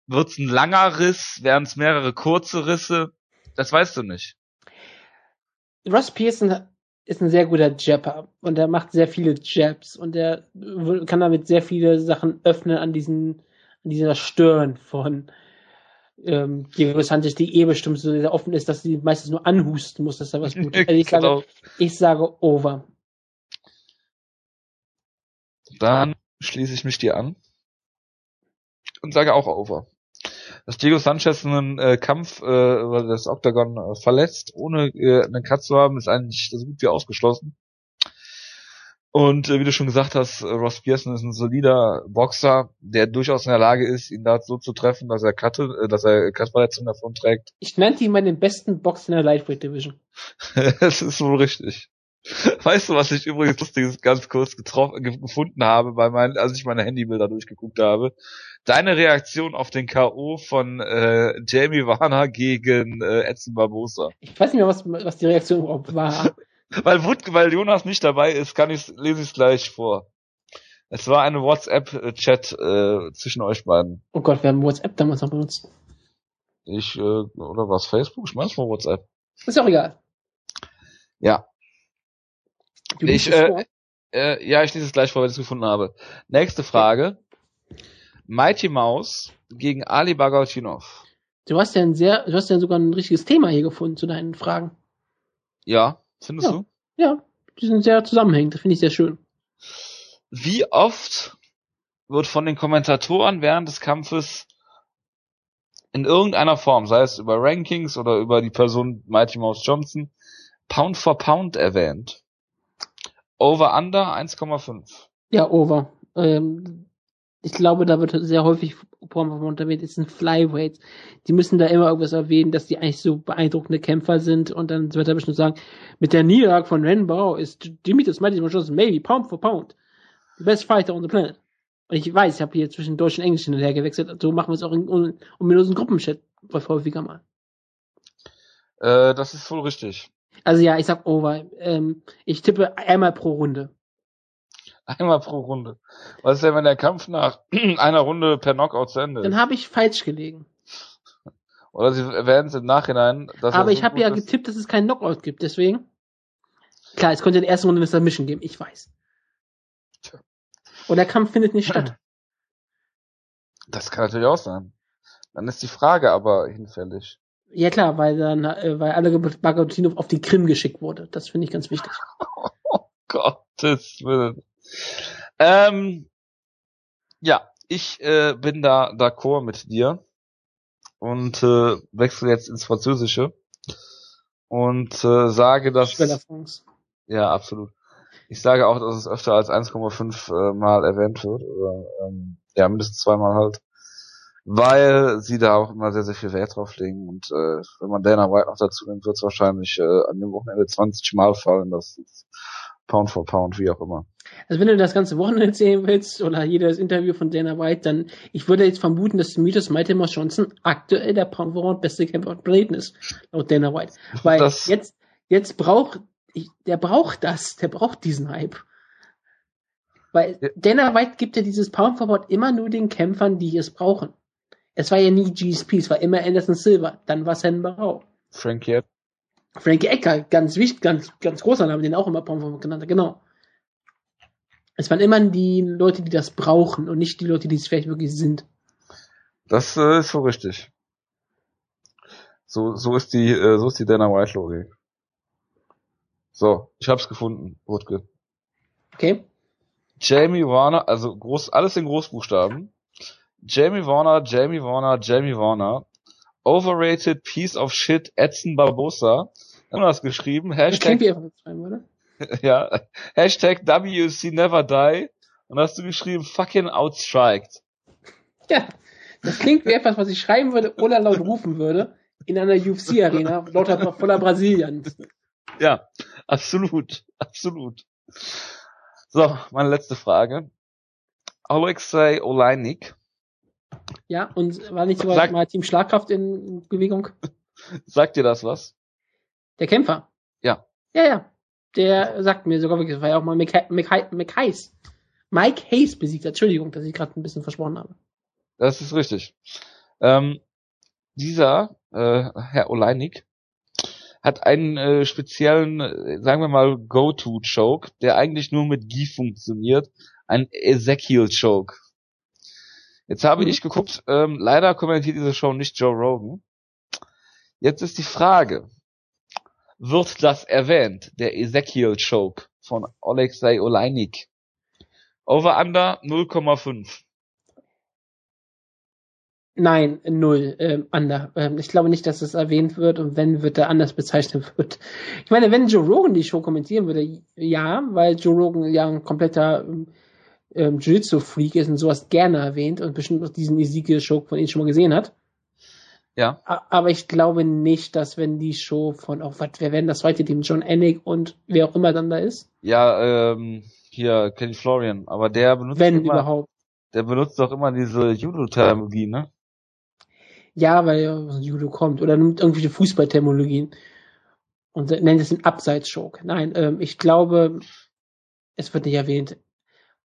wird es ein langer Riss, werden es mehrere kurze Risse, das weißt du nicht. Ross Pearson ist ein sehr guter Jabber und er macht sehr viele Jabs und er kann damit sehr viele Sachen öffnen an diesen, an dieser Stirn von ähm, Diego Sanchez, die eh bestimmt so sehr offen ist, dass sie meistens nur anhusten muss, dass er was gut ist. Also ich, sage, genau. ich sage over. Dann schließe ich mich dir an und sage auch over. Dass Diego Sanchez einen äh, Kampf äh, über das Octagon äh, verlässt, ohne äh, einen Cut zu haben, ist eigentlich so gut wie ausgeschlossen. Und äh, wie du schon gesagt hast, äh, Ross Pearson ist ein solider Boxer, der durchaus in der Lage ist, ihn da so zu treffen, dass er Cutte, äh, dass er Cutverletzungen davon trägt. Ich nannte ihn mal den besten Boxer in der Lightweight Division. das ist wohl richtig. Weißt du, was ich übrigens lustiges ganz kurz getroffen, gefunden habe, bei meinen, als ich meine Handybilder durchgeguckt habe? Deine Reaktion auf den K.O. von äh, Jamie Warner gegen äh, Edson Barbosa. Ich weiß nicht mehr, was, was die Reaktion überhaupt war. weil, Wood, weil Jonas nicht dabei ist, kann ich lese ich es gleich vor. Es war eine WhatsApp-Chat äh, zwischen euch beiden. Oh Gott, wir haben WhatsApp damals noch benutzt. Ich, äh, oder was, Facebook? Ich mein's mal WhatsApp. Ist auch egal. Ja. Ich, äh, äh, ja, ich lese es gleich vor, wenn ich es gefunden habe. Nächste Frage. Mighty Mouse gegen Ali Bagautinov. Du hast ja ein sehr, du hast ja sogar ein richtiges Thema hier gefunden zu deinen Fragen. Ja, findest Ja. du? Ja, die sind sehr zusammenhängend, das finde ich sehr schön. Wie oft wird von den Kommentatoren während des Kampfes in irgendeiner Form, sei es über Rankings oder über die Person Mighty Mouse Johnson, Pound for Pound erwähnt? Over Under 1,5. Ja, over. Ähm, ich glaube, da wird sehr häufig Pound erwähnt, es sind Flyweights. Die müssen da immer irgendwas erwähnen, dass die eigentlich so beeindruckende Kämpfer sind und dann wird er bestimmt sagen, mit der Niederlage von Ren Barrow ist Mouse Johnson maybe Pound for Pound the best fighter on the planet. Und ich weiß, ich habe hier zwischen Deutsch und Englisch hin und her gewechselt, so machen wir es auch in, in ominösen Gruppenchat häufiger mal. Äh, das ist wohl richtig. Also ja, ich sag over. Ähm, ich tippe einmal pro Runde. Einmal pro Runde. Was ist denn, wenn der Kampf nach einer Runde per Knockout zu Ende Dann ist? habe ich falsch gelegen. Oder sie erwähnen es im Nachhinein, dass er Aber so ich habe gut ja ist. getippt, dass es keinen Knockout gibt, deswegen. Klar, es könnte in der ersten Runde eine Submission geben, ich weiß. Tja. Und der Kampf findet nicht statt. Das kann natürlich auch sein. Dann ist die Frage aber hinfällig. Ja klar, weil dann, äh, weil alle Bagotinov auf die Krim geschickt wurde. Das finde ich ganz wichtig. Gottes Willen. Ähm, ja, ich äh, bin da d'accord mit dir und äh, wechsle jetzt ins Französische und äh, sage, dass ja absolut. Ich sage auch, dass es öfter als 1,5 äh, Mal erwähnt wird oder ähm, ja mindestens zweimal halt, weil sie da auch immer sehr sehr viel Wert drauf legen und äh, wenn man Dana White noch dazu nimmt, wird es wahrscheinlich äh, an dem Wochenende 20 Mal fallen. Das ist Pound for Pound, wie auch immer. Also wenn du das ganze Wochenende sehen willst oder jedes Interview von Dana White, dann ich würde jetzt vermuten, dass Demetrius Mighty Mouse Johnson aktuell der Pound for Pound beste Kämpfer auf Planeten ist, laut Dana White. Weil Das- jetzt jetzt braucht ich, der braucht das, der braucht diesen Hype. Weil Ja. Dana White gibt ja dieses Pound for Pound immer nur den Kämpfern, die es brauchen. Es war ja nie GSP, es war immer Anderson Silva, dann war Sam Barrow. Frankie Ed- Frankie Ecker, ganz wichtig, ganz, ganz großer Name, den auch immer Pound genannt hat, genau. Es waren immer die Leute, die das brauchen und nicht die Leute, die es vielleicht wirklich sind. Das äh, ist so richtig. So, so ist die, äh, so ist die Dana White Logik. So, ich hab's gefunden, Wutke. Okay? Jamie Warner, also groß, alles in Großbuchstaben. Jamie Warner, Jamie Warner, Jamie Warner. Overrated piece of shit, Edson Barbosa. Dann hast geschrieben, Das Hashtag, einfach schreiben, ja, Hashtag WC never die. Und hast du geschrieben, fucking outstriked. Ja. Das klingt wie etwas, was ich schreiben würde oder laut rufen würde in einer UFC-Arena, lauter voller Brasiliens. Ja, absolut, absolut. So, meine letzte Frage. Alexei Oleinik, Ja, und war nicht sogar Sag- mal Team Schlagkraft in Bewegung? sagt dir das was? Der Kämpfer. Ja. Ja, ja. Der sagt mir sogar wirklich, das war ja auch mal Mike, Mike, Mike Hayes. Mike Hayes besiegt. Entschuldigung, dass ich gerade ein bisschen versprochen habe. Das ist richtig. Ähm, dieser äh, Herr Oleinik hat einen äh, speziellen, äh, sagen wir mal, Go-To-Choke, der eigentlich nur mit Gi funktioniert. Ein Ezekiel-Choke. Jetzt habe Mhm. ich geguckt, ähm, leider kommentiert diese Show nicht Joe Rogan. Jetzt ist die Frage, wird das erwähnt, der Ezekiel-Choke von Alexei Oleinik? Over Under 0,5. Nein, null, ähm, Ander. Ähm, ich glaube nicht, dass es erwähnt wird und wenn, wird er anders bezeichnet wird. Ich meine, wenn Joe Rogan die Show kommentieren würde, ja, weil Joe Rogan ja ein kompletter ähm, ähm, Jiu-Jitsu-Freak ist und sowas gerne erwähnt und bestimmt auch diesen Ezekiel-Show von ihm schon mal gesehen hat. Ja. Aber ich glaube nicht, dass wenn die Show von, auch was, wer werden das zweite Team, John Ennick und wer auch immer dann da ist, Ja, ähm, hier, Kenny Florian, aber der benutzt wenn immer, überhaupt. der benutzt doch immer diese Judo-Terminologie, ne? Ja, weil ja dem Judo kommt. Oder nimmt irgendwelche Fußballterminologien und nennt es einen Abseits-Choke. Nein, ähm, ich glaube, es wird nicht erwähnt.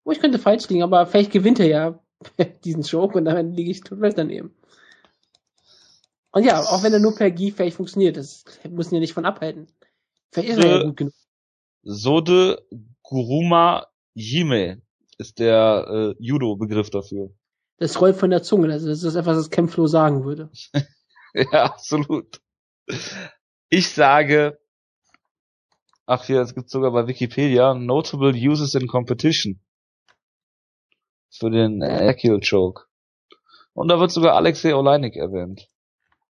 Oh, ich könnte falsch liegen, aber vielleicht gewinnt er ja diesen Choke und dann liege ich komplett daneben. Und ja, auch wenn er nur per Gi vielleicht funktioniert, das muss ihn ja nicht von abhalten. Vielleicht ist er ja gut genug. Sode Guruma Jime ist der äh, Judo-Begriff dafür. Das rollt von der Zunge. Das ist etwas, was Campflo sagen würde. ja, absolut. Ich sage, ach hier, es gibt sogar bei Wikipedia Notable Uses in Competition für den Ezekiel Choke. Und da wird sogar Alexei Oleinik erwähnt.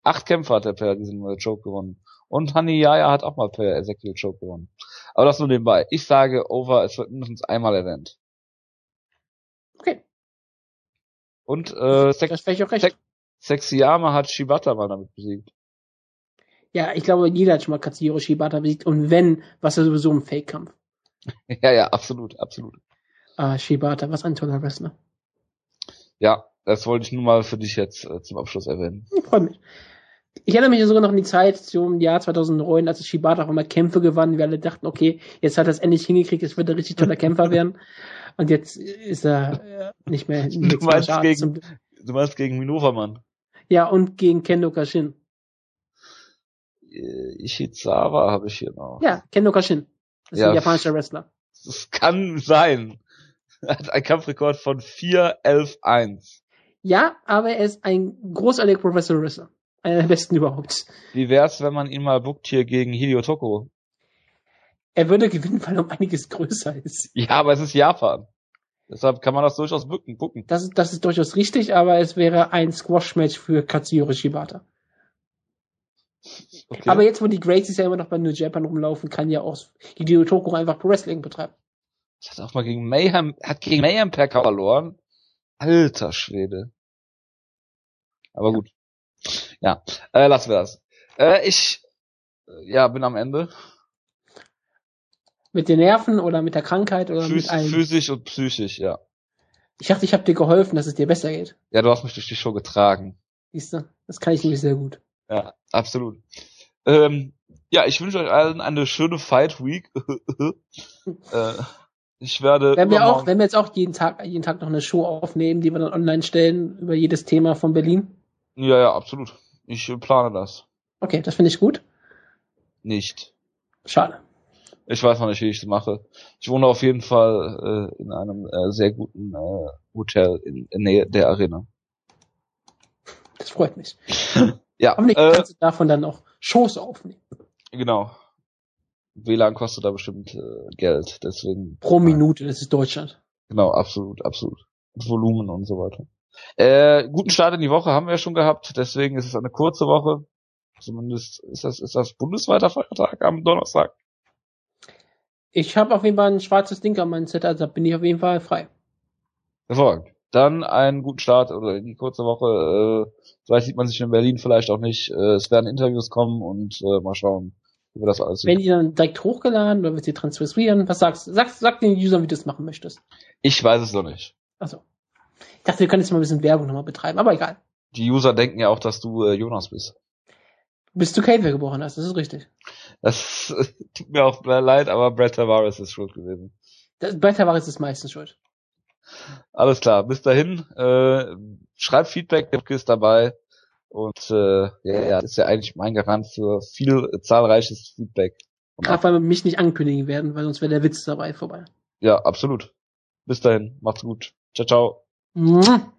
Acht Kämpfe hat er per diesem Choke gewonnen. Und Hani Yaya hat auch mal per Ezekiel Choke gewonnen. Aber das nur nebenbei. Ich sage over, es wird mindestens einmal erwähnt. Okay. Und äh, Sex. Sex Sexyama hat Shibata mal damit besiegt. Ja, ich glaube, jeder hat schon mal Katsuyori Shibata besiegt. Und wenn, was er sowieso im Fake-Kampf. Ja, ja, absolut, absolut. Ah, Shibata, was ein toller Wrestler. Ja, das wollte ich nur mal für dich jetzt äh, zum Abschluss erwähnen. Hm, Freut mich. Ich erinnere mich sogar noch an die Zeit zum Jahr 2009, als Shibata auch immer Kämpfe gewann. Wir alle dachten, okay, jetzt hat er es endlich hingekriegt, jetzt wird er richtig toller Kämpfer werden. Und jetzt ist er äh, nicht mehr. Du meinst gegen- Du meinst gegen Minovermann. Ja, und gegen Kendo Kashin. Äh, Ishizawa habe ich hier noch. Ja, Kendo Kashin. Das ist Ja. ein japanischer Wrestler. Das kann sein. Er hat einen Kampfrekord von 4-11-1. Ja, aber er ist ein großartiger Professor Wrestler. Einer der besten überhaupt. Wie wär's, wenn man ihn mal bookt hier gegen Hideo Toko? Er würde gewinnen, weil er um einiges größer ist. Ja, aber es ist Japan. Deshalb kann man das durchaus bücken, gucken. Das, ist- das ist durchaus richtig, aber es wäre ein Squash-Match für Katsuyori Shibata. Okay. Aber jetzt, wo die Gracies ja immer noch bei New Japan rumlaufen, kann ja auch Hideo Toko einfach Pro Wrestling betreiben. Das hat auch mal gegen Mayhem, hat gegen Mayhem per K verloren. Alter Schwede. Aber gut. Ja, äh, lassen wir das. Äh, ich, ja, bin am Ende. Mit den Nerven oder mit der Krankheit oder Phys mit allem. physisch und psychisch, ja. Ich dachte, ich habe dir geholfen, dass es dir besser geht. Ja, du hast mich durch die Show getragen. Siehst du? Das kann ich nämlich sehr gut. Ja, absolut. Ähm, ja, ich wünsche euch allen eine schöne Fight Week. äh, ich werde Wenn wir auch, wenn wir jetzt auch jeden Tag, jeden Tag noch eine Show aufnehmen, die wir dann online stellen über jedes Thema von Berlin. Ja, ja, absolut. Ich plane das. Okay, das finde ich gut. Nicht. Schade. Ich weiß noch nicht, wie ich das mache. Ich wohne auf jeden Fall äh, in einem äh, sehr guten äh, Hotel in, in Nähe der Arena. Das freut mich. Ja, Hoffentlich äh, kannst du davon dann auch Shows aufnehmen. genau. WLAN kostet da bestimmt äh, Geld, deswegen. Pro Minute, das ist Deutschland. Genau, absolut, absolut. Und Volumen und so weiter. Äh, guten Start in die Woche haben wir schon gehabt, deswegen ist es eine kurze Woche. Zumindest ist das, ist das bundesweiter Feiertag am Donnerstag. Ich habe auf jeden Fall ein schwarzes Ding an meinem Set, also bin ich auf jeden Fall frei. Hervorragend. Dann einen guten Start oder in die kurze Woche. Äh, vielleicht sieht man sich in Berlin, vielleicht auch nicht. Äh, es werden Interviews kommen und äh, mal schauen, wie wir das alles Werden die dann direkt hochgeladen oder wird sie transferieren? Was sagst du? Sag, sag den Usern, wie du es machen möchtest. Ich weiß es noch nicht. Also. Ich dachte, wir können jetzt mal ein bisschen Werbung nochmal betreiben, aber egal. Die User denken ja auch, dass du äh, Jonas bist. Bis du Kate gebrochen hast, das ist richtig. Das tut mir auch leid, aber Brett Tavares ist schuld gewesen. Das, bei Tavares ist meistens schuld. Alles klar, bis dahin. Äh, schreibt Feedback, der ist dabei. Und äh, ja, ja, ist ja eigentlich mein Garant für viel äh, zahlreiches Feedback. Gerade weil wir mich nicht ankündigen werden, weil sonst wäre der Witz dabei vorbei. Ja, absolut. Bis dahin, macht's gut. Ciao, ciao. Mua.